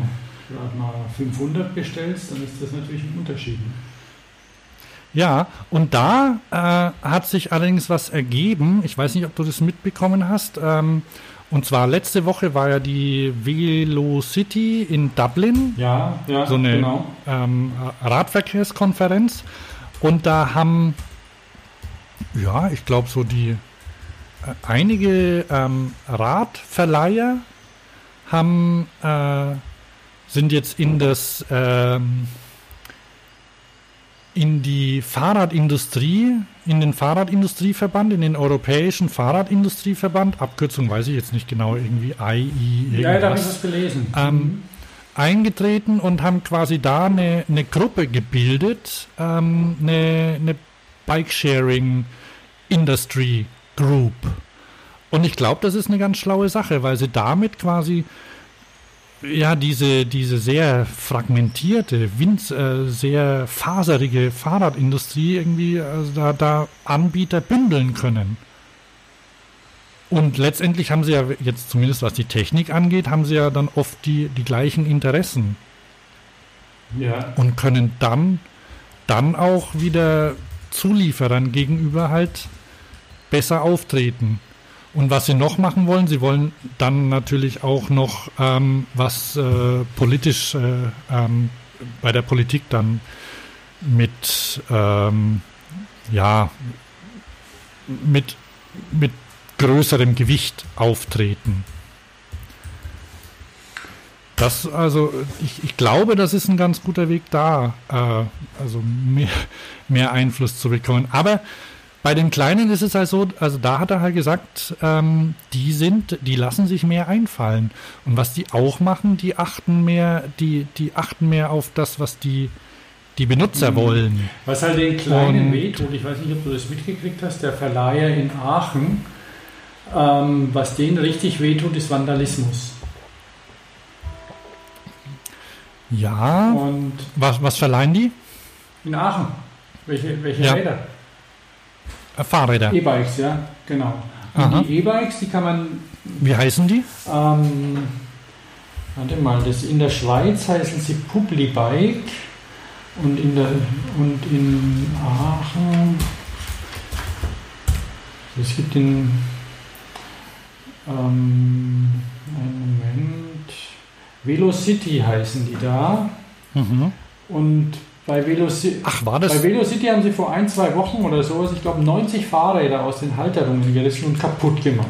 gerade mal 500 bestellst, dann ist das natürlich ein Unterschied. Ja, und da äh, hat sich allerdings was ergeben. Ich weiß nicht, ob du das mitbekommen hast. Ähm, und zwar letzte Woche war ja die Velocity in Dublin. Ja, ja, so eine genau. ähm, Radverkehrskonferenz. Und da haben, ja, ich glaube, so die äh, einige ähm, Radverleiher haben, äh, sind jetzt in das ähm, in die Fahrradindustrie, in den Fahrradindustrieverband, in den Europäischen Fahrradindustrieverband, Abkürzung weiß ich jetzt nicht genau, irgendwie II, Ja, da habe ich was gelesen. Ähm, eingetreten und haben quasi da eine, eine Gruppe gebildet, ähm, eine, eine Bike-Sharing Industry Group. Und ich glaube, das ist eine ganz schlaue Sache, weil sie damit quasi ja, diese, diese sehr fragmentierte, Wind, äh, sehr faserige Fahrradindustrie irgendwie also da, da Anbieter bündeln können. Und letztendlich haben sie ja jetzt zumindest was die Technik angeht, haben sie ja dann oft die, die gleichen Interessen. Ja. Und können dann, dann auch wieder Zulieferern gegenüber halt besser auftreten. Und was sie noch machen wollen, sie wollen dann natürlich auch noch ähm, was äh, politisch äh, ähm, bei der Politik dann mit ähm, ja mit mit größerem Gewicht auftreten. Das also ich, ich glaube, das ist ein ganz guter Weg da, äh, also mehr, mehr Einfluss zu bekommen. Aber bei den Kleinen ist es halt so, also da hat er halt gesagt, ähm, die sind, die lassen sich mehr einfallen. Und was die auch machen, die achten mehr, die, die achten mehr auf das, was die, die Benutzer mhm. wollen. Was halt den Kleinen Und, wehtut, ich weiß nicht, ob du das mitgekriegt hast, der Verleiher in Aachen, ähm, was denen richtig wehtut, ist Vandalismus. Ja. Und was, was verleihen die? In Aachen. Welche, welche ja. Räder? Fahrräder. E-Bikes, ja, genau. Und die E-Bikes, die kann man. Wie heißen die? Ähm, warte mal, das in der Schweiz heißen sie Publibike und in der und in Aachen. Es gibt in ähm, einen Moment. Velocity heißen die da. Mhm. Und bei Velocity, Ach, war das? Bei Velocity haben sie vor ein, zwei Wochen oder so, ich glaube, 90 Fahrräder aus den Halterungen gerissen und kaputt gemacht.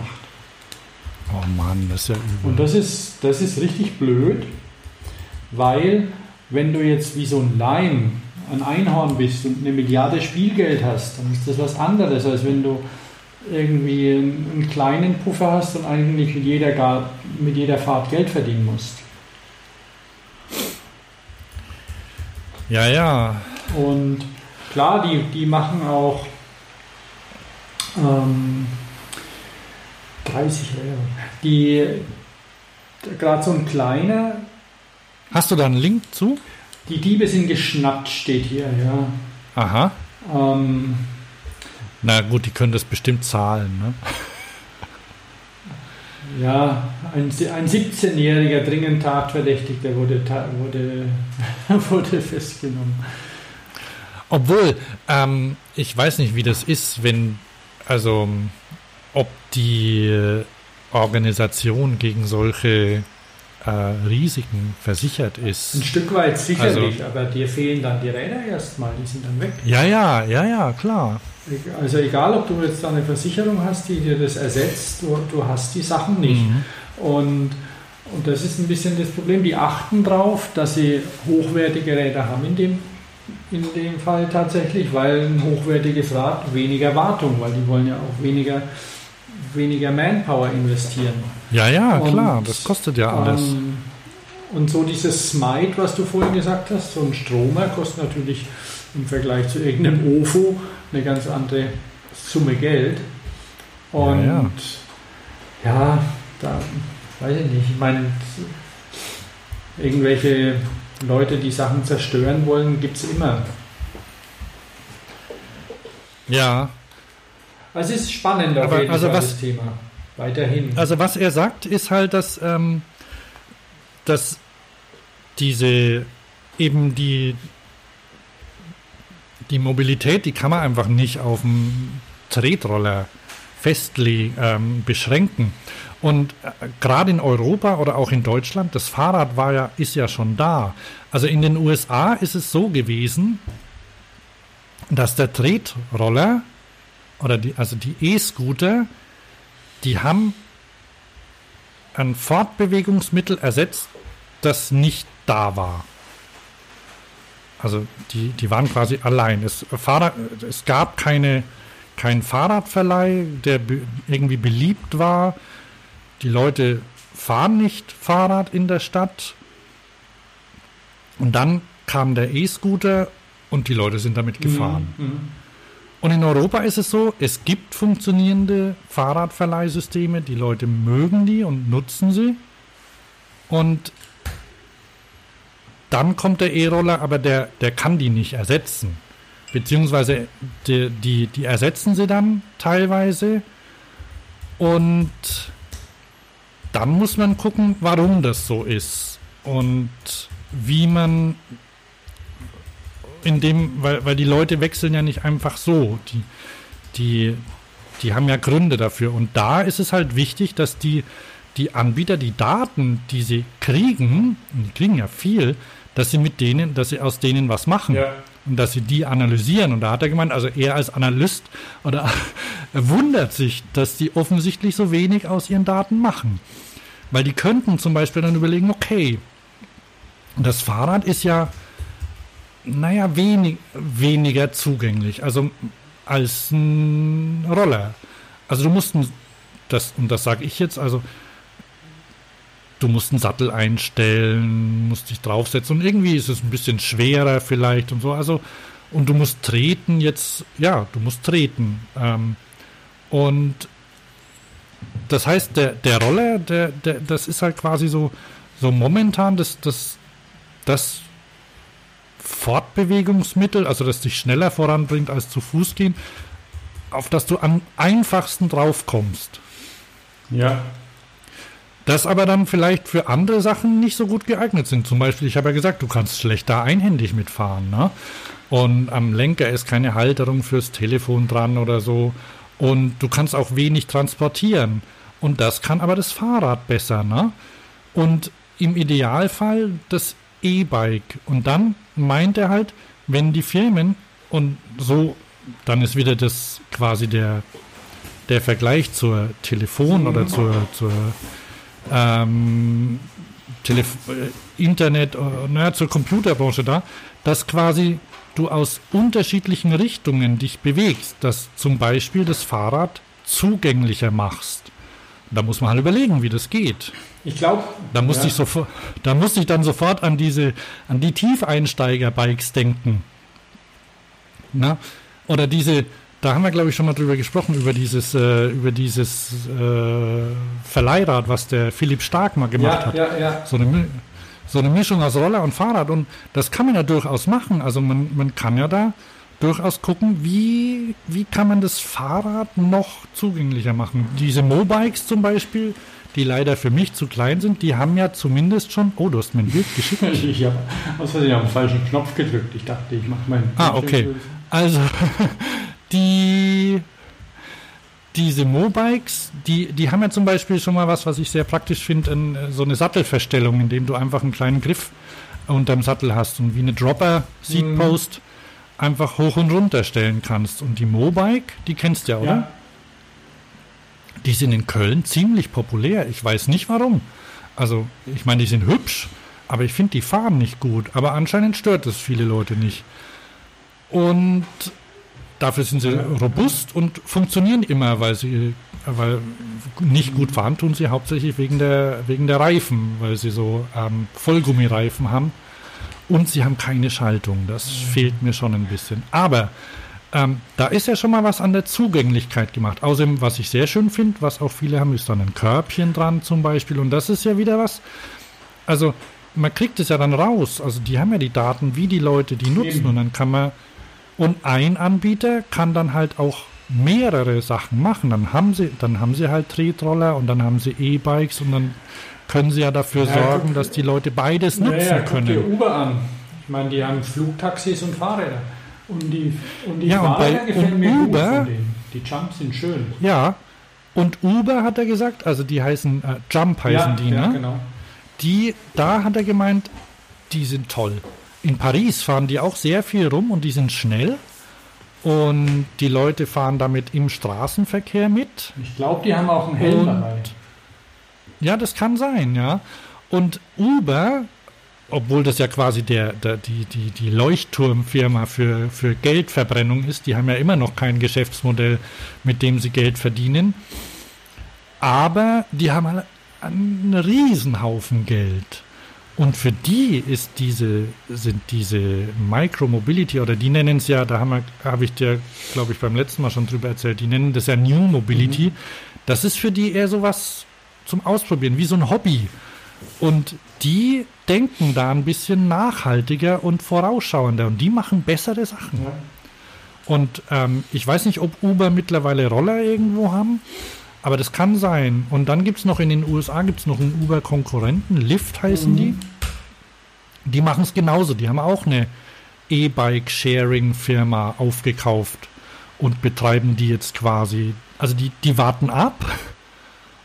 Oh Mann, das ist ja übel. Und das ist, das ist richtig blöd, weil wenn du jetzt wie so ein Lime ein Einhorn bist und eine Milliarde Spielgeld hast, dann ist das was anderes, als wenn du irgendwie einen, einen kleinen Puffer hast und eigentlich mit jeder, mit jeder Fahrt Geld verdienen musst. Ja, ja. Und klar, die, die machen auch ähm, 30 Räder. Die, gerade so ein kleiner. Hast du da einen Link zu? Die Diebe sind geschnappt, steht hier, ja. Aha. Ähm, Na gut, die können das bestimmt zahlen, ne? Ja, ein, ein 17-jähriger dringend Tatverdächtigter wurde, wurde, wurde festgenommen. Obwohl, ähm, ich weiß nicht, wie das ist, wenn, also, ob die Organisation gegen solche äh, Risiken versichert ist. Ein Stück weit sicherlich, also, aber dir fehlen dann die Räder erstmal, die sind dann weg. Ja, ja, ja, ja, klar. Also egal, ob du jetzt eine Versicherung hast, die dir das ersetzt, du, du hast die Sachen nicht. Mhm. Und, und das ist ein bisschen das Problem. Die achten darauf, dass sie hochwertige Räder haben in dem, in dem Fall tatsächlich, weil ein hochwertiges Rad weniger Wartung, weil die wollen ja auch weniger, weniger Manpower investieren. Ja, ja, und, klar, das kostet ja alles. Ähm, und so dieses Smite, was du vorhin gesagt hast, so ein Stromer kostet natürlich im Vergleich zu irgendeinem OFO eine ganz andere Summe Geld. Und ja, ja. ja da weiß ich nicht. Ich meine, irgendwelche Leute, die Sachen zerstören wollen, gibt es immer. Ja. Also es ist spannend auf Aber, jeden also Fall was, das Thema. Weiterhin. Also was er sagt, ist halt, dass, ähm, dass diese eben die, die Mobilität, die kann man einfach nicht auf dem Tretroller festlegen, ähm, beschränken. Und äh, gerade in Europa oder auch in Deutschland, das Fahrrad war ja, ist ja schon da. Also in den USA ist es so gewesen, dass der Tretroller oder die, also die E-Scooter, die haben ein Fortbewegungsmittel ersetzt, das nicht da war. Also die, die waren quasi allein. Es, Fahrrad, es gab keine, keinen Fahrradverleih, der be, irgendwie beliebt war. Die Leute fahren nicht Fahrrad in der Stadt. Und dann kam der E-Scooter und die Leute sind damit gefahren. Mhm. mhm. Und in Europa ist es so, es gibt funktionierende Fahrradverleihsysteme, die Leute mögen die und nutzen sie. Und dann kommt der E-Roller, aber der, der kann die nicht ersetzen. Beziehungsweise die, die, die ersetzen sie dann teilweise. Und dann muss man gucken, warum das so ist. Und wie man in dem, weil, weil die Leute wechseln ja nicht einfach so. Die, die, die haben ja Gründe dafür. Und da ist es halt wichtig, dass die, die Anbieter die Daten, die sie kriegen, und die kriegen ja viel, dass sie mit denen, dass sie aus denen was machen. Ja. Und dass sie die analysieren. Und da hat er gemeint, also er als Analyst oder er wundert sich, dass die offensichtlich so wenig aus ihren Daten machen. Weil die könnten zum Beispiel dann überlegen, okay, das Fahrrad ist ja naja, wenig, weniger zugänglich, also als ein Roller. Also du musst, das, und das sage ich jetzt, also du musst einen Sattel einstellen, musst dich draufsetzen und irgendwie ist es ein bisschen schwerer vielleicht und so. Also, und du musst treten jetzt, ja, du musst treten. Ähm, und das heißt, der, der Roller, der, der, das ist halt quasi so, so momentan das, das, das Fortbewegungsmittel, also das dich schneller voranbringt als zu Fuß gehen, auf das du am einfachsten draufkommst. Ja. Das aber dann vielleicht für andere Sachen nicht so gut geeignet sind. Zum Beispiel, ich habe ja gesagt, du kannst schlechter einhändig mitfahren. Ne? Und am Lenker ist keine Halterung fürs Telefon dran oder so. Und du kannst auch wenig transportieren. Und das kann aber das Fahrrad besser. Ne? Und im Idealfall das E-Bike. Und dann meint er halt, wenn die Firmen und so, dann ist wieder das quasi der, der Vergleich zur Telefon oder zur, zur ähm, Telef äh, Internet, äh, naja, zur Computerbranche da, dass quasi du aus unterschiedlichen Richtungen dich bewegst, dass zum Beispiel das Fahrrad zugänglicher machst. Da muss man halt überlegen, wie das geht. Ich glaube. Da musste ja. ich sofort, da musste ich dann sofort an diese, an die Tiefeinsteiger-Bikes denken. Na? Oder diese, da haben wir glaube ich schon mal drüber gesprochen, über dieses, äh, über dieses äh, Verleihrad, was der Philipp Stark mal gemacht ja, hat. Ja, ja. So eine, so eine Mischung aus Roller und Fahrrad. Und das kann man ja durchaus machen. Also man, man kann ja da durchaus gucken, wie, wie kann man das Fahrrad noch zugänglicher machen. Diese Mobikes zum Beispiel, die leider für mich zu klein sind, die haben ja zumindest schon. Oh, du hast mir ein Bild geschickt. ich habe aus Versehen auf den falschen Knopf gedrückt. Ich dachte, ich mache meinen. Ah, okay. Also, die. Diese Mobikes, die, die haben ja zum Beispiel schon mal was, was ich sehr praktisch finde, so eine Sattelverstellung, in dem du einfach einen kleinen Griff unterm Sattel hast und wie eine Dropper-Seatpost mhm. einfach hoch und runter stellen kannst. Und die Mobike, die kennst du ja, oder? Ja. Die sind in Köln ziemlich populär. Ich weiß nicht warum. Also, ich meine, die sind hübsch, aber ich finde, die fahren nicht gut. Aber anscheinend stört es viele Leute nicht. Und dafür sind sie robust und funktionieren immer, weil sie weil nicht gut fahren tun sie hauptsächlich wegen der, wegen der Reifen, weil sie so ähm, Vollgummireifen haben. Und sie haben keine Schaltung. Das fehlt mir schon ein bisschen. Aber ähm, da ist ja schon mal was an der Zugänglichkeit gemacht. Außerdem, was ich sehr schön finde, was auch viele haben, ist dann ein Körbchen dran zum Beispiel. Und das ist ja wieder was. Also, man kriegt es ja dann raus. Also, die haben ja die Daten, wie die Leute die nutzen. Und dann kann man. Und ein Anbieter kann dann halt auch mehrere Sachen machen, dann haben sie, dann haben sie halt Tretroller und dann haben sie E-Bikes und dann können sie ja dafür ja, sorgen, dass die Leute beides nutzen ja, ja, können. Guck dir Uber an. Ich meine, die haben Flugtaxis und Fahrräder. Und die, und die ja, Fahrräder und bei, gefallen und mir Uber, gut von denen. Die Jumps sind schön. Ja, und Uber hat er gesagt, also die heißen, äh, Jump heißen ja, die, ja, ne? genau. Die, da hat er gemeint, die sind toll. In Paris fahren die auch sehr viel rum und die sind schnell. Und die Leute fahren damit im Straßenverkehr mit. Ich glaube, die haben auch einen Helm und, dabei. Ja, das kann sein, ja. Und Uber, obwohl das ja quasi der, der, die, die, die Leuchtturmfirma für, für Geldverbrennung ist, die haben ja immer noch kein Geschäftsmodell, mit dem sie Geld verdienen. Aber die haben einen Riesenhaufen Geld. Und für die ist diese, sind diese Micromobility oder die nennen es ja, da habe hab ich dir, glaube ich, beim letzten Mal schon drüber erzählt, die nennen das ja New Mobility. Mhm. Das ist für die eher sowas zum Ausprobieren, wie so ein Hobby. Und die denken da ein bisschen nachhaltiger und vorausschauender und die machen bessere Sachen. Ja. Und ähm, ich weiß nicht, ob Uber mittlerweile Roller irgendwo haben. Aber das kann sein. Und dann gibt es noch in den USA gibt's noch einen Uber-Konkurrenten, Lyft heißen mhm. die. Die machen es genauso. Die haben auch eine E-Bike-Sharing-Firma aufgekauft und betreiben die jetzt quasi. Also die, die warten ab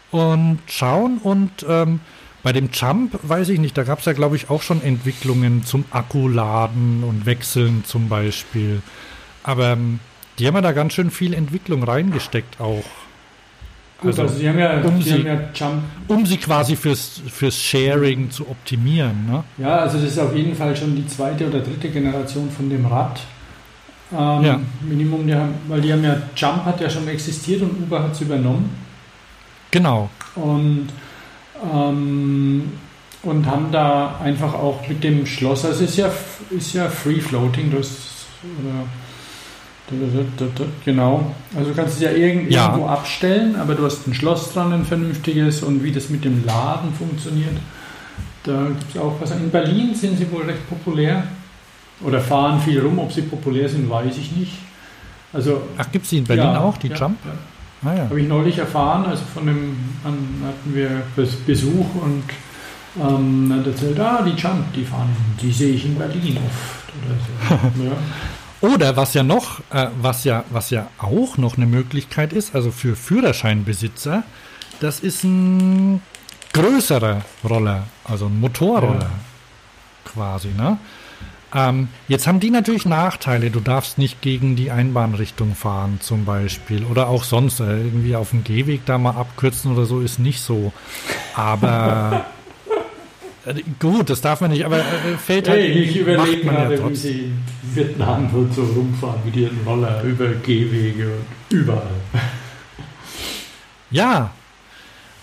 und schauen und ähm, bei dem Jump weiß ich nicht, da gab es ja glaube ich auch schon Entwicklungen zum Akkuladen und Wechseln zum Beispiel. Aber ähm, die haben ja da ganz schön viel Entwicklung reingesteckt auch. Gut, also, also sie haben ja, um, sie, haben ja Jump. um sie quasi fürs, fürs Sharing zu optimieren. Ne? Ja, also das ist auf jeden Fall schon die zweite oder dritte Generation von dem Rad. Ähm, ja. Minimum, die haben, weil die haben ja, Jump hat ja schon existiert und Uber hat es übernommen. Genau. Und, ähm, und haben da einfach auch mit dem Schloss, also es ist ja, ist ja Free Floating, das, oder Genau. Also du kannst es ja irgendwo ja. abstellen, aber du hast ein Schloss dran, ein vernünftiges und wie das mit dem Laden funktioniert. Da gibt es auch was. In Berlin sind sie wohl recht populär oder fahren viel rum. Ob sie populär sind, weiß ich nicht. Also, Ach, gibt es die in Berlin ja, auch, die ja, Jump? Ah, ja. Habe ich neulich erfahren, also von dem hatten wir Besuch und ähm, hat erzählt, ah, die Jump, die fahren, die sehe ich in Berlin oft oder so. ja. Oder was ja noch, äh, was ja, was ja auch noch eine Möglichkeit ist, also für Führerscheinbesitzer, das ist ein größerer Roller, also ein Motorroller ja. quasi, ne? Ähm, jetzt haben die natürlich Nachteile. Du darfst nicht gegen die Einbahnrichtung fahren, zum Beispiel. Oder auch sonst äh, irgendwie auf dem Gehweg da mal abkürzen oder so ist nicht so. Aber gut, das darf man nicht, aber äh, fällt halt. Hey, ich überlege gerade, ja wie sie in Vietnam so rumfahren mit ihren Roller über Gehwege und überall. Ja.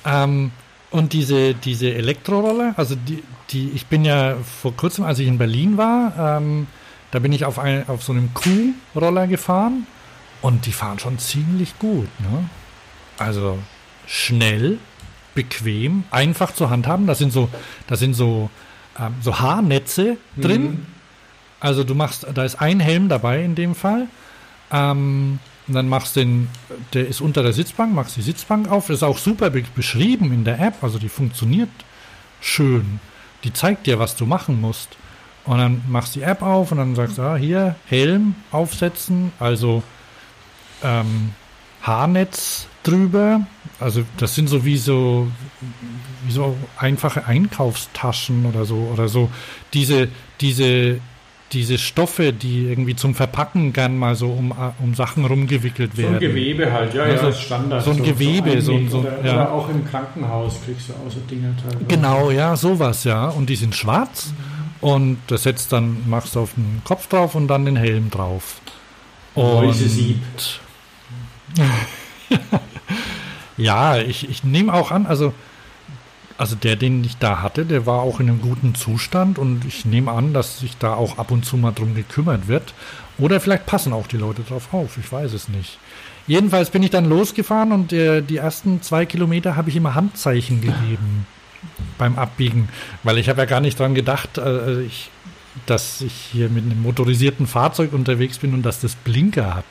Ähm, und diese, diese Elektroroller, also die, die, ich bin ja vor kurzem, als ich in Berlin war, ähm, da bin ich auf, ein, auf so einem Kuhroller gefahren und die fahren schon ziemlich gut. Ne? Also schnell, bequem, einfach zu handhaben. Da sind so, da sind so, ähm, so Haarnetze mhm. drin. Also du machst, da ist ein Helm dabei in dem Fall. Ähm, und dann machst du den, der ist unter der Sitzbank, machst die Sitzbank auf. Das ist auch super be beschrieben in der App. Also die funktioniert schön. Die zeigt dir, was du machen musst. Und dann machst du die App auf und dann sagst du, ah, hier, Helm aufsetzen, also ähm, Haarnetz drüber. Also das sind so wie so wie so einfache Einkaufstaschen oder so oder so diese diese diese Stoffe, die irgendwie zum Verpacken gern mal so um, um Sachen rumgewickelt werden. So ein Gewebe halt, ja, also, ja, ist Standard. So ein so, Gewebe, so, ein, so, oder, ja. oder auch im Krankenhaus kriegst du auch so Dinge teilweise. Genau, ja, sowas, ja. Und die sind schwarz mhm. und das setzt dann, machst du auf den Kopf drauf und dann den Helm drauf. Und, Sieb. Ja, ich, ich nehme auch an, also, also der, den ich da hatte, der war auch in einem guten Zustand und ich nehme an, dass sich da auch ab und zu mal drum gekümmert wird. Oder vielleicht passen auch die Leute drauf auf, ich weiß es nicht. Jedenfalls bin ich dann losgefahren und äh, die ersten zwei Kilometer habe ich immer Handzeichen gegeben beim Abbiegen, weil ich habe ja gar nicht dran gedacht, äh, ich, dass ich hier mit einem motorisierten Fahrzeug unterwegs bin und dass das Blinker hat.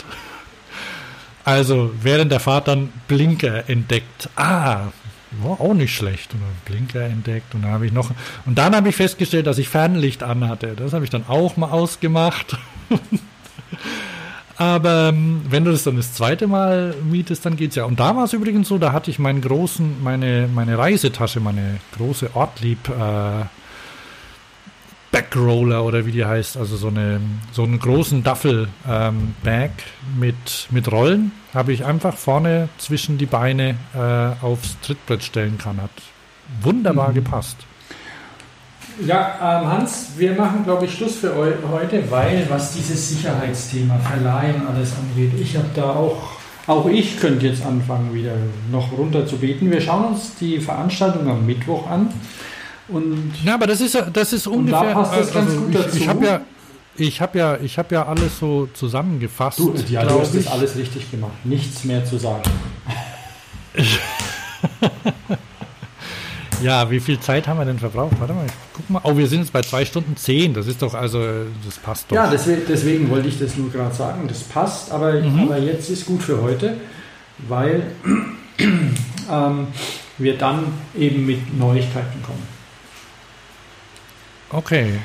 Also während der Fahrt dann Blinker entdeckt. Ah, war auch nicht schlecht. Und dann Blinker entdeckt und dann habe ich noch. Und dann habe ich festgestellt, dass ich Fernlicht anhatte. Das habe ich dann auch mal ausgemacht. Aber ähm, wenn du das dann das zweite Mal mietest, dann geht's ja. Und da war es übrigens so, da hatte ich meinen großen, meine, meine Reisetasche, meine große Ortlieb äh, Backroller oder wie die heißt, also so, eine, so einen großen Duffel-Bag ähm, mit, mit Rollen, habe ich einfach vorne zwischen die Beine äh, aufs Trittbrett stellen kann. Hat wunderbar mhm. gepasst. Ja, ähm, Hans, wir machen, glaube ich, Schluss für heute, weil was dieses Sicherheitsthema Verleihen alles angeht, ich habe da auch, auch ich könnte jetzt anfangen, wieder noch runter zu beten. Wir schauen uns die Veranstaltung am Mittwoch an. Und ja, aber das ist das ist ungefähr. da passt das ganz also gut dazu. Ich, ich habe ja, ich habe ja, ich habe ja alles so zusammengefasst. Du, ja, du hast ich. das alles richtig gemacht. Nichts mehr zu sagen. ja, wie viel Zeit haben wir denn verbraucht? Warte mal, ich guck mal. Oh, wir sind jetzt bei zwei Stunden zehn. Das ist doch also, das passt doch. Ja, deswegen, deswegen wollte ich das nur gerade sagen. Das passt, aber, mhm. aber jetzt ist gut für heute, weil ähm, wir dann eben mit Neuigkeiten kommen. Okay.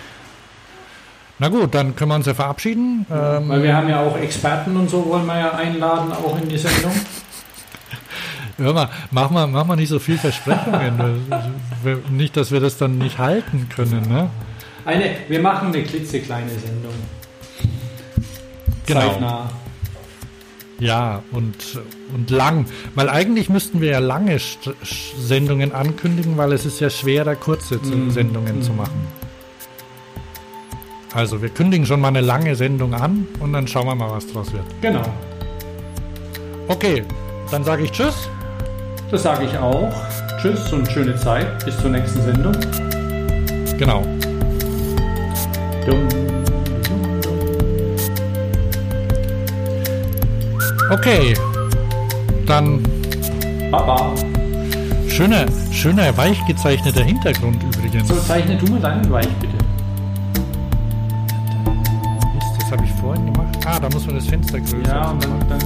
Na gut, dann können wir uns ja verabschieden. Ähm, Weil wir haben ja auch Experten und so wollen wir ja einladen, auch in die Sendung. Hör mal, mach mal, mach mal nicht so viel Versprechungen. nicht, dass wir das dann nicht halten können. Ne? Eine, wir machen eine klitzekleine Sendung. Genau. Zeitnah. Ja, und, und lang. Weil eigentlich müssten wir ja lange Sendungen ankündigen, weil es ist ja schwerer, kurze mm. Sendungen mm. zu machen. Also wir kündigen schon mal eine lange Sendung an und dann schauen wir mal, was draus wird. Genau. Okay, dann sage ich Tschüss. Das sage ich auch. Tschüss und schöne Zeit. Bis zur nächsten Sendung. Genau. Okay, dann. Baba. Schöner, schöner weich gezeichneter Hintergrund übrigens. So, zeichne du mal deinen weich, bitte. Ah, da muss man das Fenster größer Ja, und dann, dann